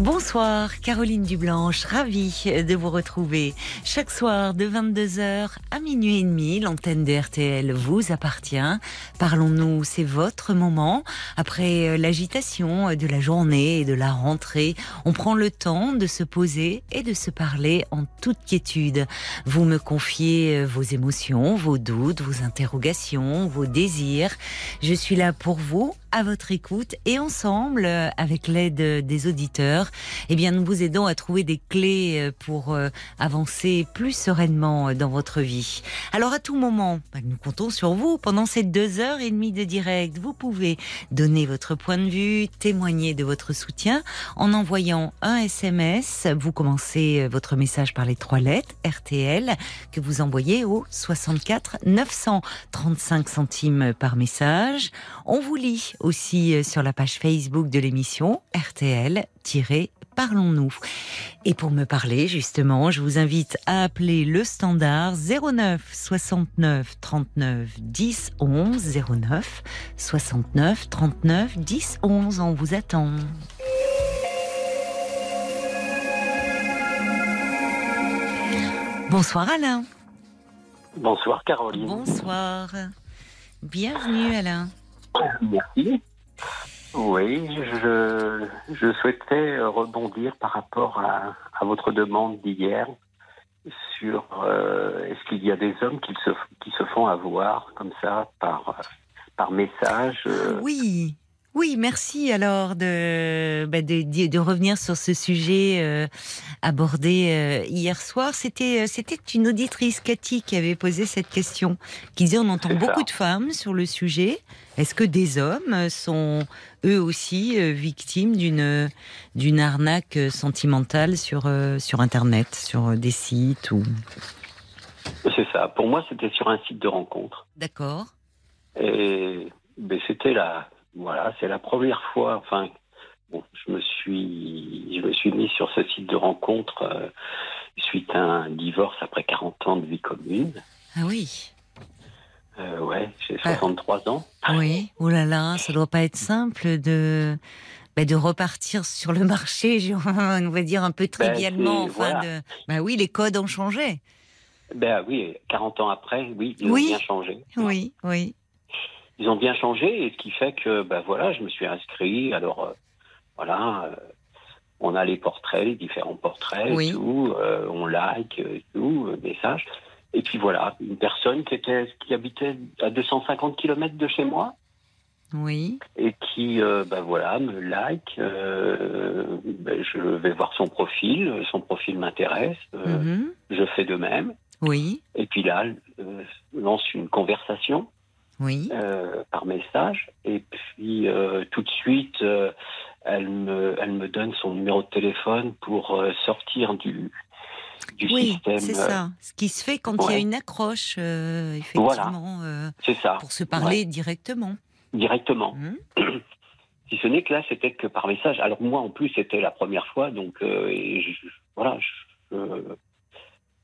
Bonsoir, Caroline Dublanche, ravie de vous retrouver. Chaque soir de 22h à minuit et demi, l'antenne de RTL vous appartient. Parlons-nous, c'est votre moment. Après euh, l'agitation de la journée et de la rentrée, on prend le temps de se poser et de se parler en toute quiétude. Vous me confiez euh, vos émotions, vos doutes, vos interrogations, vos désirs. Je suis là pour vous à votre écoute et ensemble, euh, avec l'aide des auditeurs, eh bien, nous vous aidons à trouver des clés euh, pour euh, avancer plus sereinement dans votre vie. Alors, à tout moment, bah, nous comptons sur vous pendant ces deux heures et demie de direct. Vous pouvez donner votre point de vue, témoigner de votre soutien en envoyant un SMS. Vous commencez votre message par les trois lettres RTL que vous envoyez au 64 935 centimes par message. On vous lit aussi euh, sur la page Facebook de l'émission RTL-Parlons-nous. Et pour me parler, justement, je vous invite à appeler le standard 09 69 39 10 11 09 69 39 10 11. On vous attend. Bonsoir Alain. Bonsoir Caroline. Bonsoir. Bienvenue Alain. Merci. Oui, je, je souhaitais rebondir par rapport à, à votre demande d'hier sur euh, est-ce qu'il y a des hommes qui se, qui se font avoir comme ça par, par message euh, Oui. Oui, merci alors de, bah, de, de, revenir sur ce sujet euh, abordé euh, hier soir. C'était, c'était une auditrice, Cathy, qui avait posé cette question, qui disait on entend beaucoup ça. de femmes sur le sujet. Est-ce que des hommes sont eux aussi euh, victimes d'une, d'une arnaque sentimentale sur, euh, sur Internet, sur des sites ou... C'est ça. Pour moi, c'était sur un site de rencontre. D'accord. Et c'était la, voilà, c'est la première fois. Enfin, bon, je me suis, je me suis mis sur ce site de rencontre euh, suite à un divorce après 40 ans de vie commune. Ah oui. Euh, ouais, j'ai Ah. 63 ans. Oui, oh là là, ça doit pas être simple de bah, de repartir sur le marché, on va dire un peu trivialement. c'est- enfin, voilà. de... bah oui, les codes ont changé. Ben oui, 40 ans après, oui, ils Oui. ont bien changé. Oui, oui. Ils ont bien changé, et ce qui fait que, ben voilà, je me suis inscrit. Alors, euh, voilà, euh, on a les portraits, les différents portraits, Oui. tout, euh, on like, euh, tout, euh, message. Et puis voilà, une personne qui était, qui habitait à 250 km de chez moi Oui, et qui, euh, ben voilà, me like. euh, ben je vais voir son profil, son profil m'intéresse, euh, mhm, je fais de même. oui, Et puis là, euh, lance une conversation. oui. par message. Et puis tout de suite, elle, me, elle me donne son numéro de téléphone pour sortir du, du Oui, système. c'est euh, ça. Ce qui se fait quand il y a une accroche, euh, effectivement, euh, c'est ça, pour se parler directement. ouais, directement. Mhm. Si ce n'est que là, c'était que par message. Alors moi, en plus, c'était la première fois, donc euh, et je- voilà, je-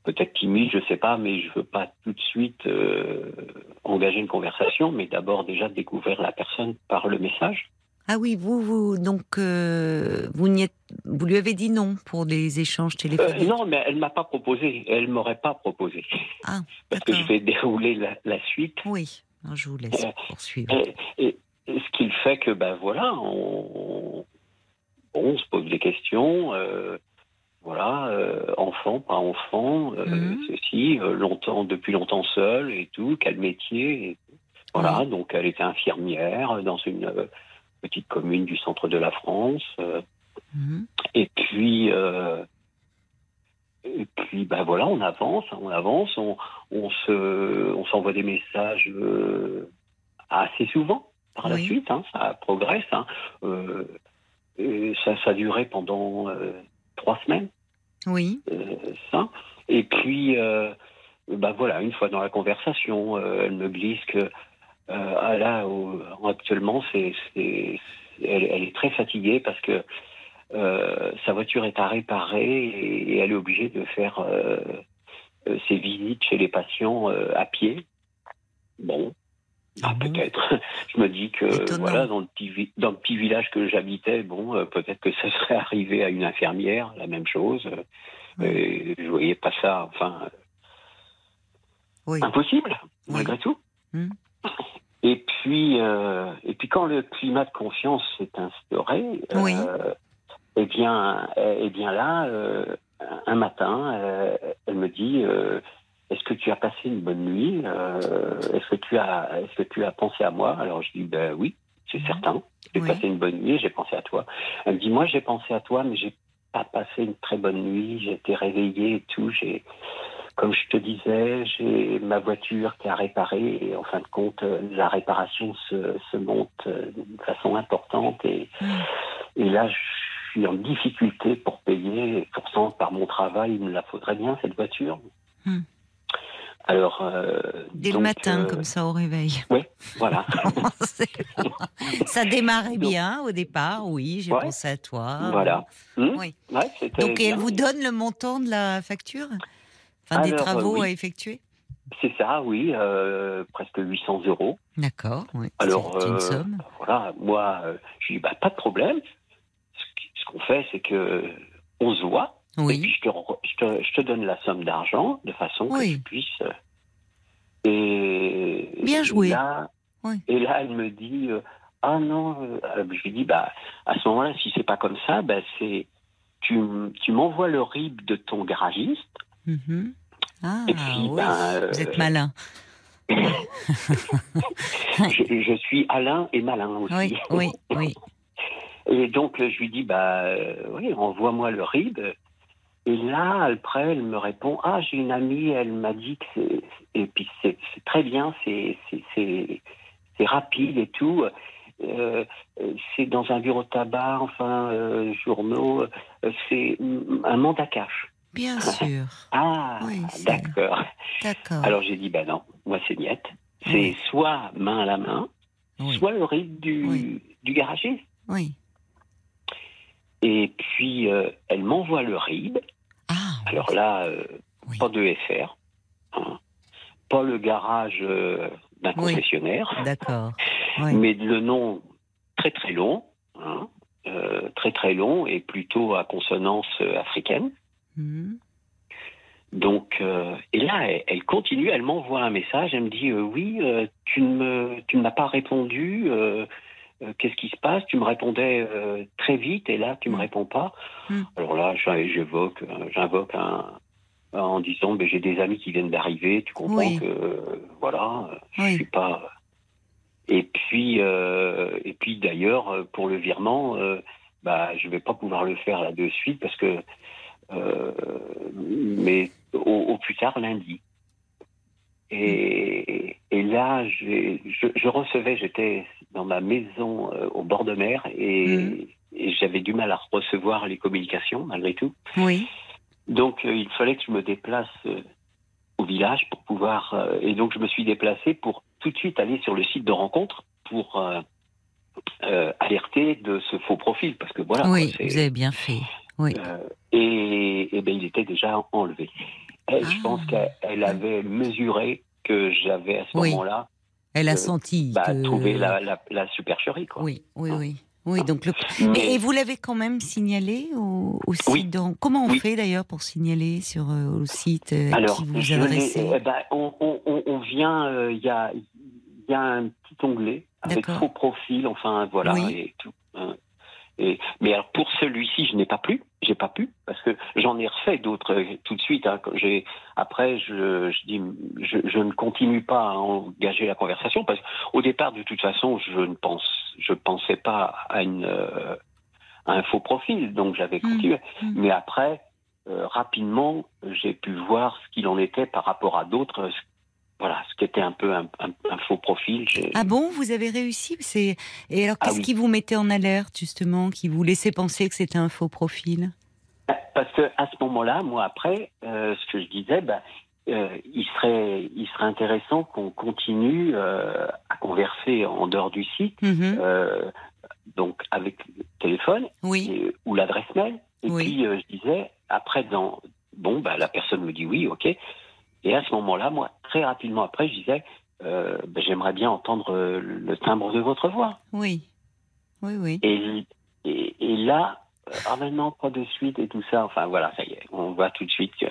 peut-être timide, je sais pas, mais je veux pas tout de suite euh, engager une conversation, mais d'abord déjà découvrir la personne par le message. Ah oui, vous, vous donc euh, vous, n'y êtes, vous lui avez dit non pour des échanges Euh, téléphoniques. non, mais elle m'a pas proposé. Elle m'aurait pas proposé. Ah, Parce que je vais dérouler la, la suite. Oui, Non, je vous laisse Euh, poursuivre. Et, ce qui fait que, ben voilà, on, on se pose des questions. voilà, enfant, pas enfant, Mhm. ceci, longtemps, depuis longtemps seul et tout, quel métier. et- voilà, donc elle était infirmière dans une petite commune du centre de la France. euh, Mhm. et puis, euh, et puis, ben voilà, on avance, on avance, on, on se, on s'envoie des messages euh, assez souvent par la suite. hein, ça progresse. hein. Euh, et ça, ça a duré pendant trois semaines, Oui, ça. Et puis, ben voilà, une fois dans la conversation, elle me glisse que Euh, là, au- actuellement, c'est, elle, elle est très fatiguée parce que euh, sa voiture est à réparer et, et elle est obligée de faire euh, euh, ses visites chez les patients euh, à pied. Bon, Ah ah, peut-être. Je me dis que Étonnant. voilà, dans le petit vi- dans le petit village que j'habitais, bon, euh, peut-être que ça serait arrivé à une infirmière, la même chose. Euh, et je voyais pas ça, enfin, Oui. impossible, Oui. malgré tout. Hmm. Et puis, euh, et puis quand le climat de confiance s'est instauré, Oui. euh, eh bien, euh, eh bien là, euh, un matin, elle me dit Est-ce que tu as passé une bonne nuit Est-ce que tu as, est-ce que tu as pensé à moi? Alors je dis Ben oui, c'est certain. J'ai Oui. passé une bonne nuit, j'ai pensé à toi. Elle me dit Moi, j'ai pensé à toi, mais j'ai pas passé une très bonne nuit. J'ai été réveillée et tout. J'ai comme je te disais, j'ai ma voiture qui a réparé et en fin de compte, euh, la réparation se, se monte euh, d'une façon importante et, Mm. et là, je suis en difficulté pour payer. Et pourtant, par mon travail, il me la faudrait bien cette voiture. Mm. Alors, euh, Dès donc, le matin, euh, comme ça, au réveil. voilà. ça démarrait bien au départ, oui, j'ai Ouais. pensé à toi. voilà. Oui. Ouais, c'était Donc, et elle bien. vous donne le montant de la facture? Enfin, des Alors, travaux oui. à effectuer? C'est ça, oui, euh, presque 800 euros. D'accord, oui. Alors, une euh, somme. Voilà, moi, euh, je dis, bah, pas de problème. Ce qu'on fait, c'est que on se voit, et puis Oui, je te, re- je, te, je te donne la somme d'argent de façon Oui. que tu puisses. euh, Et, Bien et joué. là, Oui. Et là, elle me dit, euh, ah non, euh, je lui dis, bah, à ce moment-là, si c'est pas comme ça, bah, c'est, tu m'envoies le RIB de ton garagiste. Mhm. Ah, puis, oui, ben, euh, vous êtes malin. je, je suis Alain et malin aussi. Oui, oui, oui. Et donc, euh, je lui dis, bah, euh, oui, envoie-moi le RIB. Et là, après, elle me répond, ah, j'ai une amie, elle m'a dit que c'est, et puis c'est, c'est très bien, c'est, c'est, c'est, rapide et tout. Euh, euh, c'est dans un bureau de tabac, enfin, euh, journaux, euh, c'est un mandat cash. Bien sûr. Ah, Oui, c'est- d'accord. D'accord. Alors j'ai dit, bah non, moi c'est niette. C'est Oui. soit main à la main, oui. soit le RIB du, du garagiste. oui. Et puis, euh, elle m'envoie le RIB. Ah, Alors là, euh, Oui. pas de FR, hein, pas le garage euh, d'un Oui. concessionnaire, d'accord. Oui. mais le nom très très long, hein, très très long et plutôt à consonance africaine. Mhm. Donc, euh, et là, elle, elle continue, elle m'envoie un message, elle me dit euh, oui, euh, tu ne ne m'as pas répondu. euh, euh, Qu'est-ce qui se passe? Tu me répondais très vite et là tu me Mm. réponds pas. Mm. Alors là, j'évoque, j'invoque un en disant j'ai des amis qui viennent d'arriver, tu comprends Oui. que voilà, je Oui. suis pas. Et puis et puis d'ailleurs pour le virement, bah je vais pas pouvoir le faire là de suite parce que mais au, au plus tard lundi. Et, et là, je, je recevais, j'étais dans ma maison euh, au bord de mer et, Mhm. et j'avais du mal à recevoir les communications malgré tout. Oui. Donc euh, il fallait que je me déplace euh, au village pour pouvoir. euh, et donc je me suis déplacé pour tout de suite aller sur le site de rencontre pour euh, euh, alerter de ce faux profil parce que voilà. oui, vous avez bien fait. Oui. euh, et, et ben, il était déjà enlevé. Elle, Je Ah. pense qu'elle avait mesuré que j'avais à ce Oui. moment-là Elle a euh, senti bah, que... trouvé la, la, la supercherie. Quoi. Oui, oui, oui. Oui, donc le... Mais- et vous l'avez quand même signalé au, au site Oui. Comment on Oui. fait d'ailleurs pour signaler sur euh, au site euh, Alors, qui vous adressez eh ben, on, on- on- vient, euh, il y, a, y a un petit onglet avec faux profil, enfin voilà, Oui. et tout. hein. Et, mais alors pour celui-ci, je n'ai pas pu, j'ai pas pu parce que j'en ai refait d'autres euh, tout de suite. hein, j'ai après, je, je dis, je, je ne continue pas à engager la conversation parce qu'au départ, de toute façon, je ne pense, je pensais pas à une euh, à un faux profil, donc j'avais Mm. continué. Mm. Mais après, euh, rapidement, j'ai pu voir ce qu'il en était par rapport à d'autres. Voilà, ce qui était un peu un, un- un faux profil. Ah bon, vous avez réussi C'est et alors Ah qu'est-ce oui. qui vous mettait en alerte justement, qui vous laissait penser que c'était un faux profil? Parce que à ce moment-là, moi après, euh, ce que je disais, ben, euh, il serait, il serait intéressant qu'on continue euh, à converser en dehors du site, Mhm. donc avec le téléphone Oui, et- ou l'adresse mail. Et Oui. puis je disais, après, dans, bon, bah, la personne me dit oui, ok. Et à ce moment-là, moi, très rapidement après, je disais, euh, bah, j'aimerais bien entendre euh, le timbre de votre voix. oui, oui, oui. Et, et, et là, euh, ah ben non, pas de suite et tout ça. Enfin voilà, ça y est, on voit tout de suite que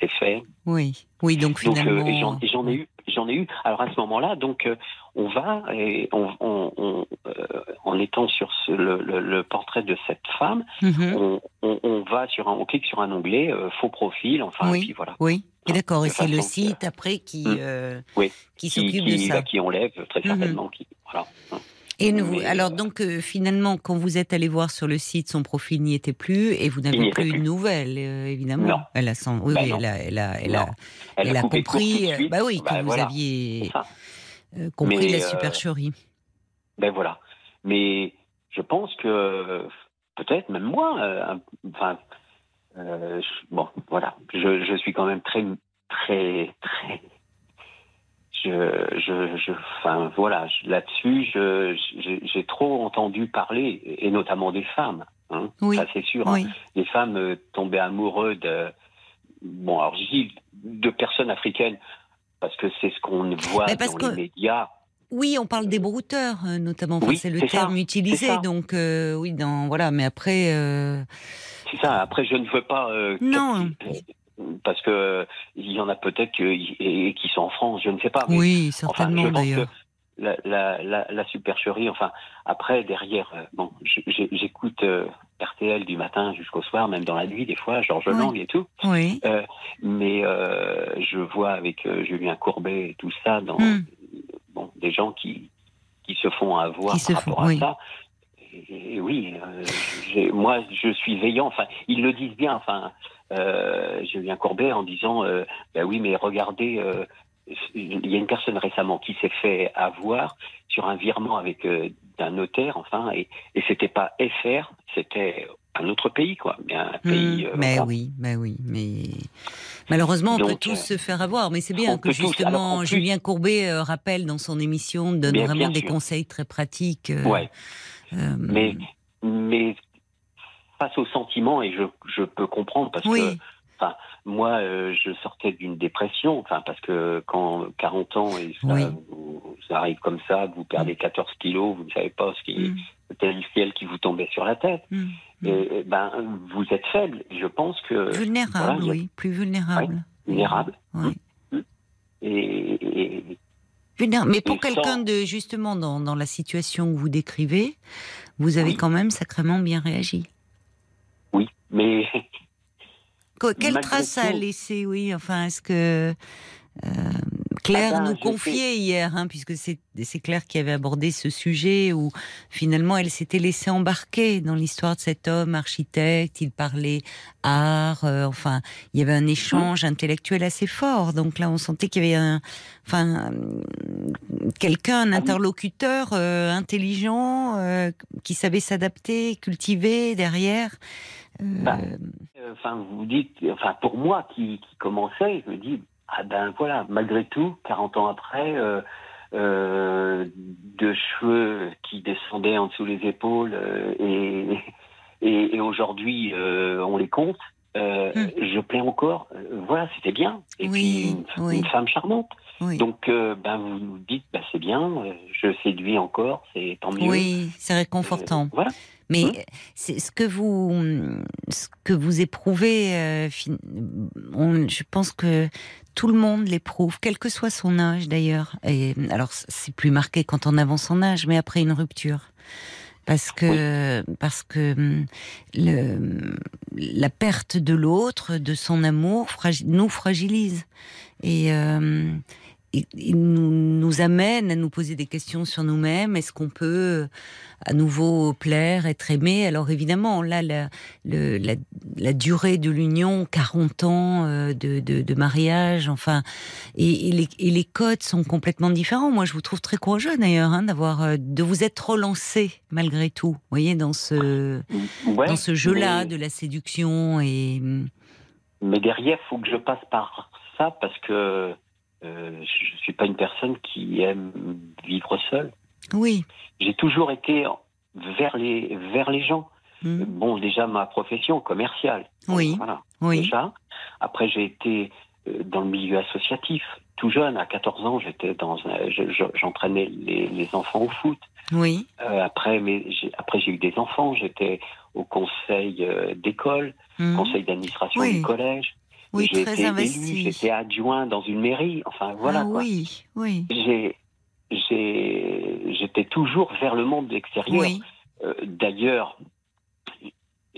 c'est fait. Oui, oui, donc euh, finalement. j'en ai eu, j'en ai eu. Alors à ce moment-là, donc euh, on va et on, on, on, euh, en étant sur ce- le, le, le portrait de cette femme, Mhm. on, on, on va sur un, on clique sur un onglet euh, faux profil. Enfin Oui. et puis voilà. Oui, et d'accord, et c'est le site après qui, Mm. euh, Oui. qui Qui, s'occupe de qui, ça. bah, qui enlève très Mhm. certainement. Qui, voilà. Et nous, Mais, alors donc euh, finalement, quand vous êtes allé voir sur le site, son profil n'y était plus et vous n'avez plus de nouvelles, euh, évidemment. Non. Elle a sans, oui, Bah oui, non. elle a, elle a, elle Non. a, Elle, elle a coupé court tout compris. euh. Bah oui, que Bah, vous aviez compris Mais, la supercherie. Ben voilà. Mais je pense que peut-être même moi, enfin, bon, voilà, je, je suis quand même très, très, très. Je, je, je, enfin, voilà, là-dessus, j'ai- trop entendu parler, et notamment des femmes. Hein, Oui, Ça, c'est sûr. hein. Oui, Les femmes euh, tombaient amoureuses de, bon, alors je dis de personnes africaines parce que c'est ce qu'on voit Mais parce dans que- les médias. oui, on parle des brouteurs euh, notamment. Enfin, Oui, c'est le c'est ça, terme utilisé. Donc euh, oui, dans voilà. Mais après, euh, C'est ça. Après, je ne veux pas. euh, Non. Parce que il y en a peut-être que- et, et qui sont en France, je ne sais pas. mais oui, enfin, certainement pense d'ailleurs. la, la, la, la supercherie. Enfin, après derrière, euh, bon, j'écoute euh, RTL du matin jusqu'au soir, même dans la nuit des fois, Georges Oui. Lang et tout. Oui. Euh, mais je vois avec Julien Courbet et tout ça dans Hmm. bon, des gens qui qui se font avoir Qui se par font, rapport à oui. ça. Et, et oui, moi je suis veillant. Enfin, ils le disent bien. Enfin, euh, Julien Courbet en disant, euh, ben oui, mais regardez, euh, il y a une personne récemment qui s'est fait avoir sur un virement avec d'un notaire, enfin, et, et c'était pas FR, c'était un autre pays, quoi, mais un pays. Hmm, mais voilà. oui, mais oui, mais malheureusement on peut tous euh, se faire avoir. Mais c'est bien que tous. Justement Julien Courbet euh, rappelle dans son émission, donne Bien- vraiment bien des conseils très pratiques. euh, Ouais. euh, Mais, mais face au sentiment, et je, je peux comprendre parce oui, que moi, euh, je sortais d'une dépression, enfin parce que quand 40 ans et ça, Oui. vous- ça arrive comme ça, vous perdez 14 kilos, vous ne savez pas ce qui Mm, c'était le ciel qui vous tombait sur la tête. mm, mm. Et, ben, vous êtes faible. Je pense que vulnérable, voilà, oui, plus vulnérable. vulnérable. Oui. Et, et- Vulnérable. Mais pour quelqu'un sans- de justement dans, dans la situation que vous décrivez, vous avez quand même sacrément bien réagi. Oui, mais Qu- Quelle trace ça a tout- laissé, oui Enfin, est-ce que euh, Claire Ah ben, nous confiait hier, hein, puisque c'est Claire qui avait abordé ce sujet où finalement elle s'était laissée embarquer dans l'histoire de cet homme architecte. Il parlait art, euh, enfin, il y avait un échange intellectuel assez fort. Donc là, on sentait qu'il y avait un, enfin, quelqu'un, un Ah interlocuteur euh, intelligent qui savait s'adapter, cultiver derrière. Euh, Bah, Euh, Enfin, vous dites, enfin, pour moi qui, qui commençait, je me dis, ah ben voilà, malgré tout, 40 ans après, euh, euh, de cheveux qui descendaient en dessous les épaules et, et, et aujourd'hui on les compte, Hmm. je plais encore. Voilà, c'était bien. Et Oui, puis une, oui. une femme charmante. oui. Donc, euh, ben vous vous dites, ben, c'est bien, je séduis encore, c'est tant mieux. Oui, c'est réconfortant. Euh, voilà. Mais Hein c'est ce que vous, ce que vous éprouvez. euh, on- je pense que tout le monde l'éprouve, quel que soit son âge d'ailleurs. Et alors c'est plus marqué quand on avance en âge, mais après une rupture. Parce que, parce que hum, le, la perte de l'autre, de son amour, fragi- nous fragilise. Et, euh, et nous, nous amène à nous poser des questions sur nous-mêmes. Est-ce qu'on peut à nouveau plaire, être aimé? Alors évidemment, là, la, le- la, la durée de l'union, 40 ans euh, de, de, de mariage, enfin, et, et les, et les codes sont complètement différents. Moi, je vous trouve très courageux d'ailleurs, hein, d'avoir, euh, de vous être relancé malgré tout. Vous voyez, dans ce, Ouais, dans ce jeu-là mais- de la séduction et Mais derrière, faut que je passe par ça parce que euh, je suis pas une personne qui aime vivre seule. Oui. J'ai toujours été vers les vers les gens. Mm. Bon, déjà ma profession commerciale. Oui. Voilà. Oui. Déjà. Après, j'ai été euh, dans le milieu associatif. Tout jeune, à 14 ans, j'étais dans un, je- je- j'entraînais les, les enfants au foot. Oui. Euh, après, mais j'ai, après j'ai eu des enfants. J'étais au conseil d'école, Mm. conseil d'administration Oui. du collège. Oui, j'ai très été investi. élu, j'étais adjoint dans une mairie. Enfin, voilà ah, quoi. oui, oui. J'étais toujours vers le monde extérieur. Oui. Euh, D'ailleurs,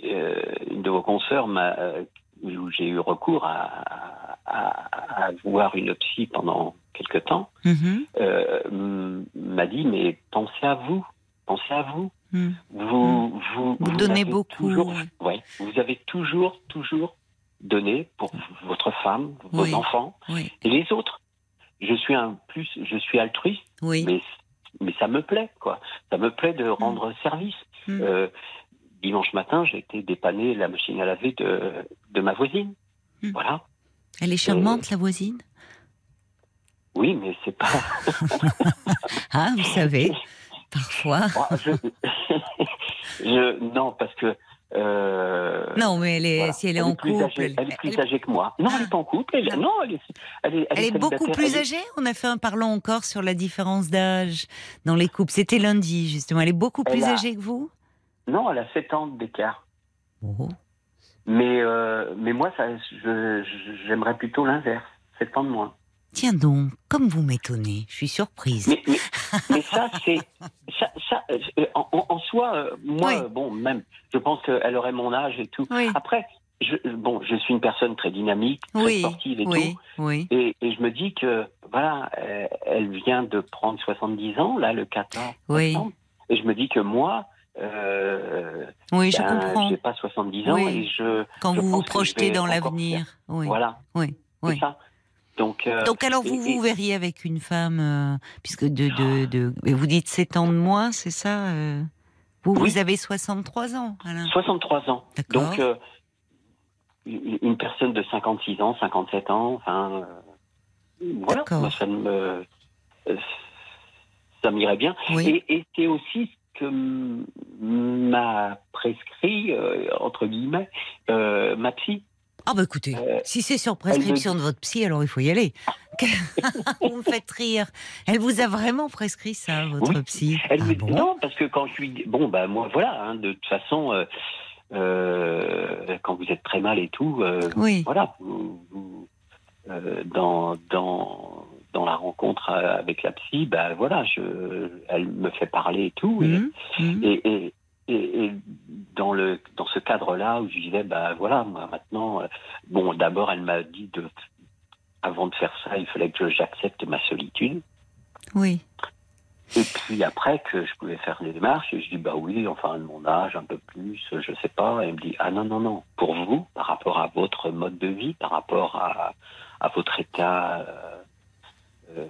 euh, une de vos consoeurs m'a, euh, où j'ai eu recours à, à, à voir une psy pendant quelque temps, Mhm. euh, m'a dit mais pensez à vous, pensez à vous. Mm. Vous, vous, Vous donnez beaucoup, Toujours, ouais, vous avez toujours, toujours donné pour votre femme, vos Oui. enfants Oui. et les autres. Je suis un plus, je suis altruiste, Oui. mais mais ça me plaît quoi. Ça me plaît de rendre service. Mm. Euh, dimanche matin, j'ai été dépanner la machine à laver de de ma voisine. Mm. Voilà. Elle est charmante, la voisine? Oui, mais c'est pas. Ah, vous savez, parfois. Je... je- Non, parce que. Euh, Non, mais elle est, voilà. si elle est en couple. âgée, elle, est plus âgée que moi. Non, elle pas en couple. Elle, Ah. non, elle est, elle est, elle est beaucoup plus est- âgée. On a fait un parlant encore sur la différence d'âge dans les couples. C'était lundi, justement. Elle est beaucoup plus a- âgée que vous? Non, elle a 7 ans d'écart. Oh. Mais, euh, mais moi, j'aimerais plutôt l'inverse. 7 ans de moins. Tiens donc, comme vous m'étonnez, je suis surprise. Mais, mais, mais ça, c'est. Ça, ça, euh, en, soi, euh, moi, Oui. euh, bon, même, je pense qu'elle aurait mon âge et tout. Oui, Après, je, bon, je suis une personne très dynamique, très oui, sportive et tout. oui. Et, et je me dis que, voilà, elle vient de prendre 70 ans, là, le 14 Oui. septembre. Et je me dis que moi, euh, Oui, je ben, comprends. j'ai pas 70 ans Oui. et je. Quand je vous vous je projetez dans l'avenir. Oui. Voilà, oui, oui. c'est ça. Donc, euh, Donc alors vous et- vous verriez avec une femme, euh, puisque de, de, vous dites 7 ans de moins, c'est ça euh? Vous, Oui. vous avez 63 ans, Alain. 63 ans. D'accord. Donc, une personne de 56 ans, 57 ans, enfin, voilà, moi, ça me, ça m'irait bien. Oui. Et, et c'est aussi ce que m'a prescrit, entre guillemets, ma psy. Ah bah écoutez, Euh, si c'est sur prescription de votre psy, alors il faut y aller. vous me faites rire. Elle vous a vraiment prescrit ça, votre Oui. psy Elle Ah me- bon? Non, parce que quand je lui dis, bon, bah moi, voilà, hein, de toute façon, euh, euh, quand vous êtes très mal et tout, Oui, voilà, vous- vous, dans, dans, dans la rencontre avec la psy, bah voilà, je, elle me fait parler et tout. et- Mhm, mhm. Et, et, et, et dans, le, dans ce cadre-là, où je disais, bah voilà, moi maintenant, euh, bon, d'abord, elle m'a dit de, avant de faire ça, il fallait que j'accepte ma solitude. oui. Et puis après, que je pouvais faire des démarches, et je dis, bah oui, enfin, de mon âge, un peu plus, je sais pas. Et elle me dit, ah non, non, non, pour vous, par rapport à votre mode de vie, par rapport à, à votre état, euh, euh,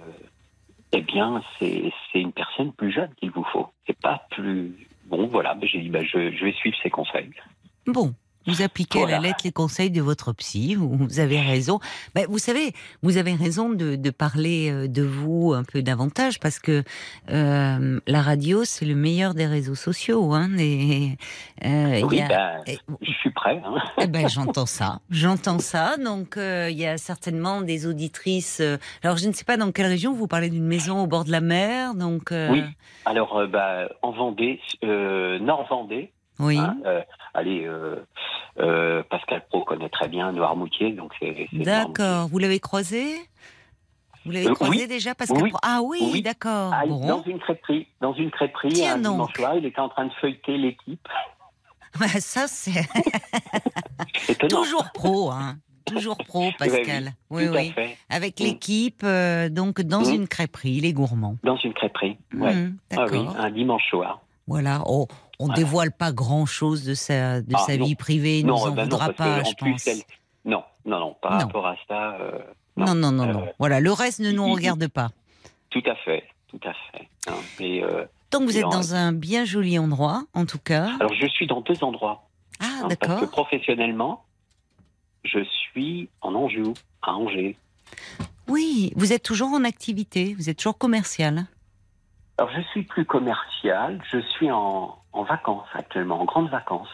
eh bien, c'est c'est une personne plus jeune qu'il vous faut. C'est pas plus. Bon, voilà, j'ai dit, bah, je vais suivre ses conseils. Bon, vous appliquez à la lettre les conseils de votre psy, vous, vous avez raison. Ben, vous savez, vous avez raison de, de parler euh, de vous un peu davantage parce que euh, la radio, c'est le meilleur des réseaux sociaux. Hein, et, euh, oui, y a- ben, et- je suis prêt. Hein. eh ben, j'entends ça, j'entends ça. Donc, euh, il y a certainement des auditrices. euh, alors, je ne sais pas dans quelle région vous parlez d'une maison au bord de la mer. Donc, euh, Oui. Alors, bah, en Vendée, euh, Nord-Vendée, oui. Hein, euh, allez, euh, euh, Pascal Pro connaît très bien Noirmoutier, donc c'est. D'accord. Vous l'avez croisé? Vous l'avez croisé oui. déjà Pascal Oui. Pro- Ah oui, Oui. d'accord. Ah, bon. Dans une crêperie, dans une crêperie, Tiens un dimanche soir, il était en train de feuilleter l'équipe. Bah, ça, c'est toujours pro, hein. Toujours pro, Pascal. Oui, Tout oui. Avec Mm. l'équipe, euh, donc dans Mm. une crêperie, les gourmands. Dans une crêperie. Ouais. Mm, Ah oui, un dimanche soir. Voilà. Oh, on Voilà. dévoile pas grand-chose de sa, de Ah, sa non. vie privée. Il non, nous en bah non, voudra pas, je pense. elle- Non, non, non, par Non. rapport à ça. euh, Non, non, non, non. Euh, Voilà, le reste ne nous il- il- regarde pas. Tout à fait, tout à fait. hein. Et, euh, Donc vous êtes Non. dans un bien joli endroit, en tout cas. alors, je suis dans deux endroits. Ah, hein, parce que d'accord. professionnellement, je suis en Anjou, à Angers. Oui, vous êtes toujours en activité, vous êtes toujours commercial. Alors, je suis plus commercial, je suis en, en vacances actuellement, en grandes vacances.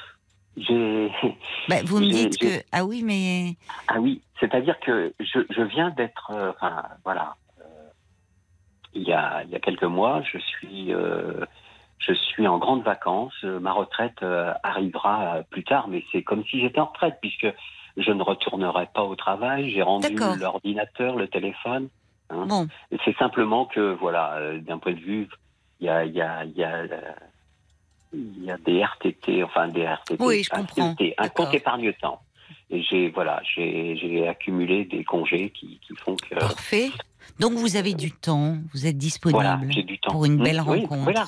Bah, vous me dites que ah oui, mais Ah oui, c'est-à-dire que je, je viens d'être. euh, Enfin, voilà. euh, il, y a, il y a quelques mois, je suis. euh, je suis en grandes vacances. Ma retraite arrivera plus tard, mais c'est comme si j'étais en retraite, puisque je ne retournerai pas au travail. J'ai rendu l'ordinateur, le téléphone. bon, Et C'est simplement que, voilà, d'un point de vue, il y a, il y a, il y a, il y a des RTT, enfin des RTT, Oui, je un comprends. Compte épargne-temps. Et j'ai, voilà, j'ai j'ai accumulé des congés qui, qui font que, parfait. Donc vous avez du temps, vous êtes disponible voilà, j'ai du temps. pour une Mmh, belle oui, rencontre. voilà,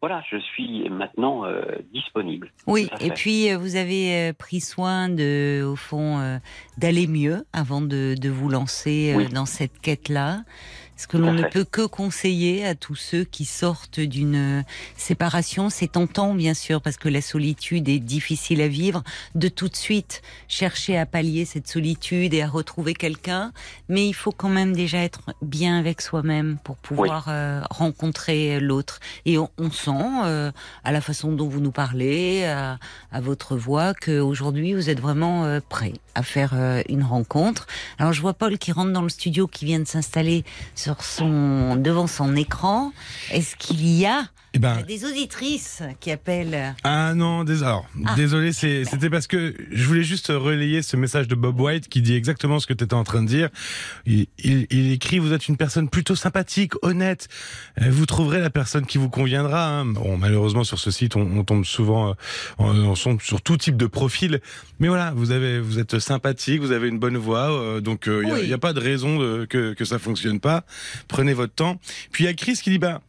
voilà, je suis maintenant euh, disponible. Oui, et puis euh, vous avez euh, pris soin de, au fond, d'aller mieux avant de, de vous lancer Oui. dans cette quête-là. Ce que l'on ne peut que conseiller à tous ceux qui sortent d'une euh, séparation, c'est tentant bien sûr parce que la solitude est difficile à vivre, de tout de suite chercher à pallier cette solitude et à retrouver quelqu'un, mais il faut quand même déjà être bien avec soi-même pour pouvoir euh, rencontrer l'autre. Et on, on sent euh, à la façon dont vous nous parlez, à, à votre voix, qu'aujourd'hui vous êtes vraiment euh, prêt à faire une rencontre. Alors je vois Paul qui rentre dans le studio, qui vient de s'installer sur son devant son écran. Est-ce qu'il y a Eh ben, des auditrices qui appellent ah non, désolé. alors, Ah. désolé, c'est- c'était parce que je voulais juste relayer ce message de Bob White qui dit exactement ce que tu étais en train de dire. Il, il- il écrit Vous êtes une personne plutôt sympathique, honnête. Euh, Vous trouverez la personne qui vous conviendra. hein. Bon, malheureusement, sur ce site, on, on tombe souvent euh, on, on tombe sur tout type de profil. Mais voilà, vous, avez, vous êtes sympathique, vous avez une bonne voix. euh, donc, il n'y a, Oui. y a pas de raison de- que, que ça fonctionne pas. Prenez votre temps. Puis il y a Chris qui dit bah,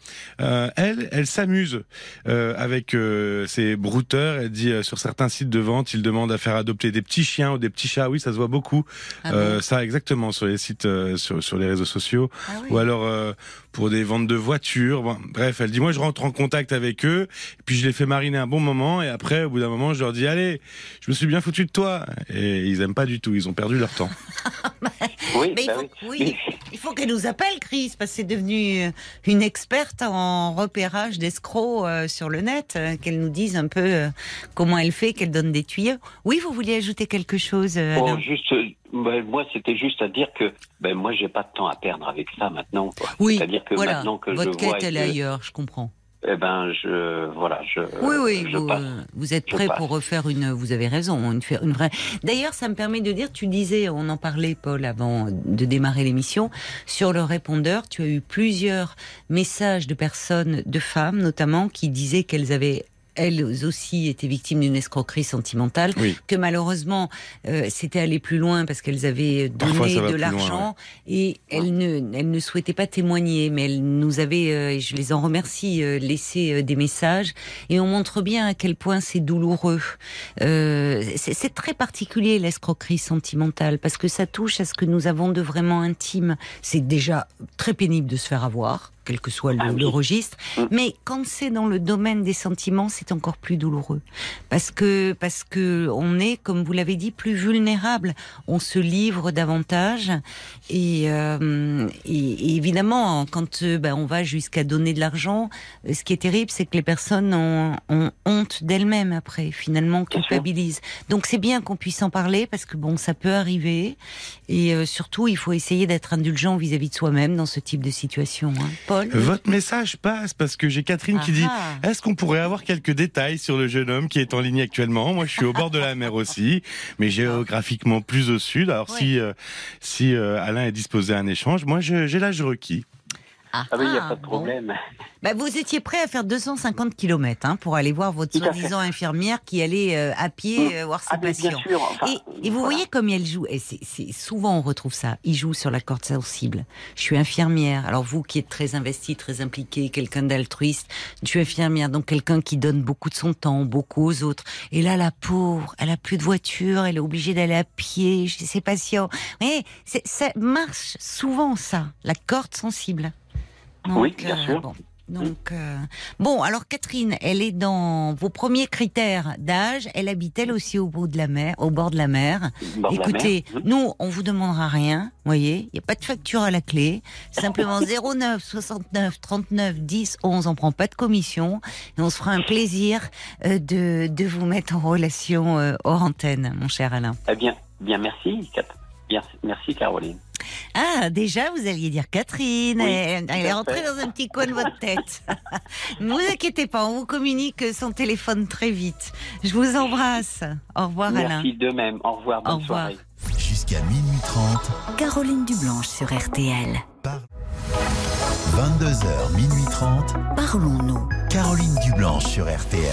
euh, elle, elle s'amuse euh, avec euh, ses brouteurs. Elle dit euh, sur certains sites de vente, ils demandent à faire adopter des petits chiens ou des petits chats. Oui, ça se voit beaucoup. Ah Euh, ça, exactement, sur les sites, euh, sur, sur les réseaux sociaux. Ah oui. Ou alors euh, pour des ventes de voitures. Bon, bref, elle dit moi je rentre en contact avec eux, et puis je les fais mariner un bon moment, et après au bout d'un moment je leur dis allez, je me suis bien foutu de toi. Et ils aiment pas du tout, ils ont perdu leur temps. Oui, Mais il bah faut, oui. oui, il faut qu'elle nous appelle, Chris, parce que c'est devenu euh, une experte en repérage d'escrocs euh, sur le net, euh, qu'elle nous dise un peu euh, comment elle fait, qu'elle donne des tuyaux. Oui, vous vouliez ajouter quelque chose, Bon, juste, ben, moi, c'était juste à dire que ben, moi, j'ai pas de temps à perdre avec ça maintenant. quoi. Oui, C'est-à-dire que voilà. maintenant que Votre je vois quête, elle est ailleurs, je comprends. Eh ben, je, voilà, je, Oui, oui, je vous, passe. euh, vous êtes prêt pour refaire une. Vous avez raison, une, une vraie. D'ailleurs, ça me permet de dire, tu disais, on en parlait, Paul, avant de démarrer l'émission, sur le répondeur, tu as eu plusieurs messages de personnes, de femmes notamment, qui disaient qu'elles avaient elles aussi étaient victimes d'une escroquerie sentimentale, Oui. que malheureusement euh, c'était aller plus loin parce qu'elles avaient donné de l'argent et elles ne, elles ne souhaitaient pas témoigner, mais elles nous avaient, euh, et je les en remercie, euh, laissé euh, des messages et on montre bien à quel point c'est douloureux. Euh, c'est c'est très particulier l'escroquerie sentimentale parce que ça touche à ce que nous avons de vraiment intime. C'est déjà très pénible de se faire avoir quel que soit le, Ah oui. le registre. Mm. Mais quand c'est dans le domaine des sentiments, c'est encore plus douloureux. Parce que, parce que on est, comme vous l'avez dit, plus vulnérable. On se livre davantage. Et, euh, et, et évidemment, quand euh, ben, on va jusqu'à donner de l'argent, euh, ce qui est terrible, c'est que les personnes ont, ont honte d'elles-mêmes après, finalement, culpabilisent. Donc c'est bien qu'on puisse en parler parce que bon, ça peut arriver. Et euh, surtout, il faut essayer d'être indulgent vis-à-vis de soi-même dans ce type de situation. Hein. Paul Votre message passe parce que j'ai Catherine qui dit Ah. Est-ce qu'on pourrait avoir quelques détails sur le jeune homme qui est en ligne actuellement? Moi, je suis au bord de la mer aussi, mais géographiquement plus au sud. Alors, Ouais. si, euh, si euh, Alain est disposé à un échange, moi, j'ai l'âge requis. Ah, Ah oui, il n'y a pas de bon. problème. Bah, vous étiez prêt à faire 250 km hein, pour aller voir votre soi-disant infirmière qui allait euh, à pied Mm. euh, voir ses Ah, bien patients. sûr. enfin, Et, et vous voilà. voyez comme elle joue, et c'est souvent on retrouve ça, il joue sur la corde sensible. Je suis infirmière, alors vous qui êtes très investi, très impliqué, quelqu'un d'altruiste, je suis infirmière, donc quelqu'un qui donne beaucoup de son temps, beaucoup aux autres. Et là, la pauvre, elle a plus de voiture, elle est obligée d'aller à pied chez ses patients. Mais ça marche souvent ça, la corde sensible. Oui, bien sûr. bon. Donc euh, bon, alors Catherine, elle est dans vos premiers critères d'âge. Elle habite elle aussi au bord de la mer, au bord de la mer. Bord de la Écoutez, mer. nous, on vous demandera rien, voyez. Il n'y a pas de facture à la clé. Simplement 09 69 39 10 11. On prend pas de commission et on se fera un plaisir euh, de de vous mettre en relation euh, hors antenne, mon cher Alain. Eh bien, bien merci, Cat- bien, merci Caroline. Ah, déjà, vous alliez dire Catherine. Oui, elle, est rentrée dans un petit coin de votre tête. ne vous inquiétez pas, on vous communique son téléphone très vite. Je vous embrasse. Au revoir, Alain. Merci de même. Au revoir, bonne Au revoir. soirée. Jusqu'à minuit 30, Caroline Dublanche sur RTL. par 22h, minuit 30, Parlons-nous. Caroline Dublanche sur RTL.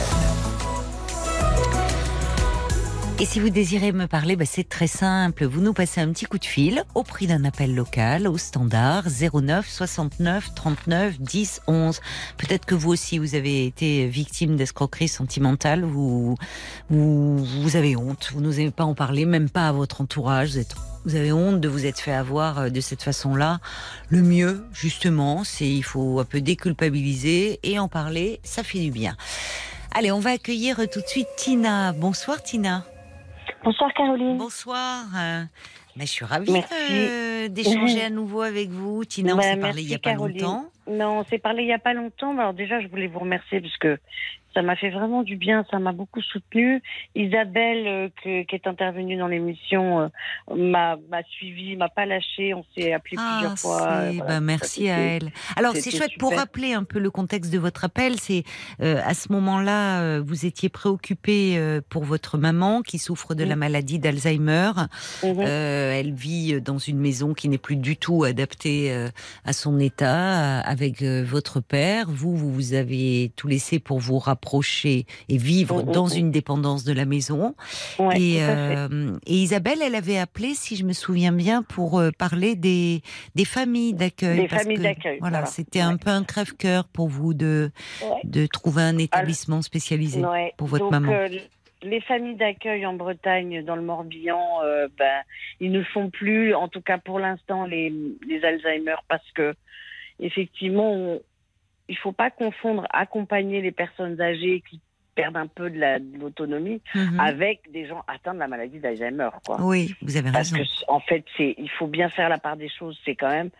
Et si vous désirez me parler, bah, c'est très simple. Vous nous passez un petit coup de fil au prix d'un appel local au standard 09 69 39 10 11. Peut-être que vous aussi vous avez été victime d'escroquerie sentimentale. Vous, vous, vous avez honte. Vous n'osez pas en parler, même pas à votre entourage. Vous, êtes- vous avez honte de vous être fait avoir euh, de cette façon-là. Le mieux, justement, c'est il faut un peu déculpabiliser et en parler. Ça fait du bien. Allez, on va accueillir tout de suite Tina. Bonsoir Tina. Bonsoir Caroline. Bonsoir. mais je suis ravie euh, d'échanger à nouveau avec vous. Tina, on Bah, s'est parlé il y a pas longtemps. Non, on s'est parlé il y a pas longtemps. Alors déjà, je voulais vous remercier parce que ça m'a fait vraiment du bien, ça m'a beaucoup soutenue. Isabelle, euh, que- qui est intervenue dans l'émission, euh, m'a suivi, m'a pas lâché. On s'est appelé Ah, plusieurs fois. euh, voilà, bah, ça, merci à elle. Alors, c'est chouette pour rappeler un peu le contexte de votre appel. C'est euh, à ce moment-là, vous étiez préoccupé pour votre maman qui souffre de la Mm. maladie d'Alzheimer. Mhm. Euh, elle vit dans une maison qui n'est plus du tout adaptée à son état, avec votre père. Vous, vous vous avez tout laissé pour vous rapprocher et vivre Mhm, dans une dépendance de la maison. Ouais, et, euh, et Isabelle, elle avait appelé, si je me souviens bien, pour euh, parler des, des familles d'accueil. Des parce familles d'accueil, Voilà, voilà. c'était un peu un crève-cœur pour vous de, Ouais. de trouver un établissement spécialisé. Pour votre Donc, maman. euh, les familles d'accueil en Bretagne, dans le Morbihan, euh, ben, ils ne font plus, en tout cas pour l'instant, les, les Alzheimer parce que, effectivement, on- il faut pas confondre accompagner les personnes âgées qui perdent un peu de la- de l'autonomie Mhm. avec des gens atteints de la maladie d'Alzheimer, quoi. Oui, vous avez Parce raison. que, en fait, c'est, il faut bien faire la part des choses, c'est quand même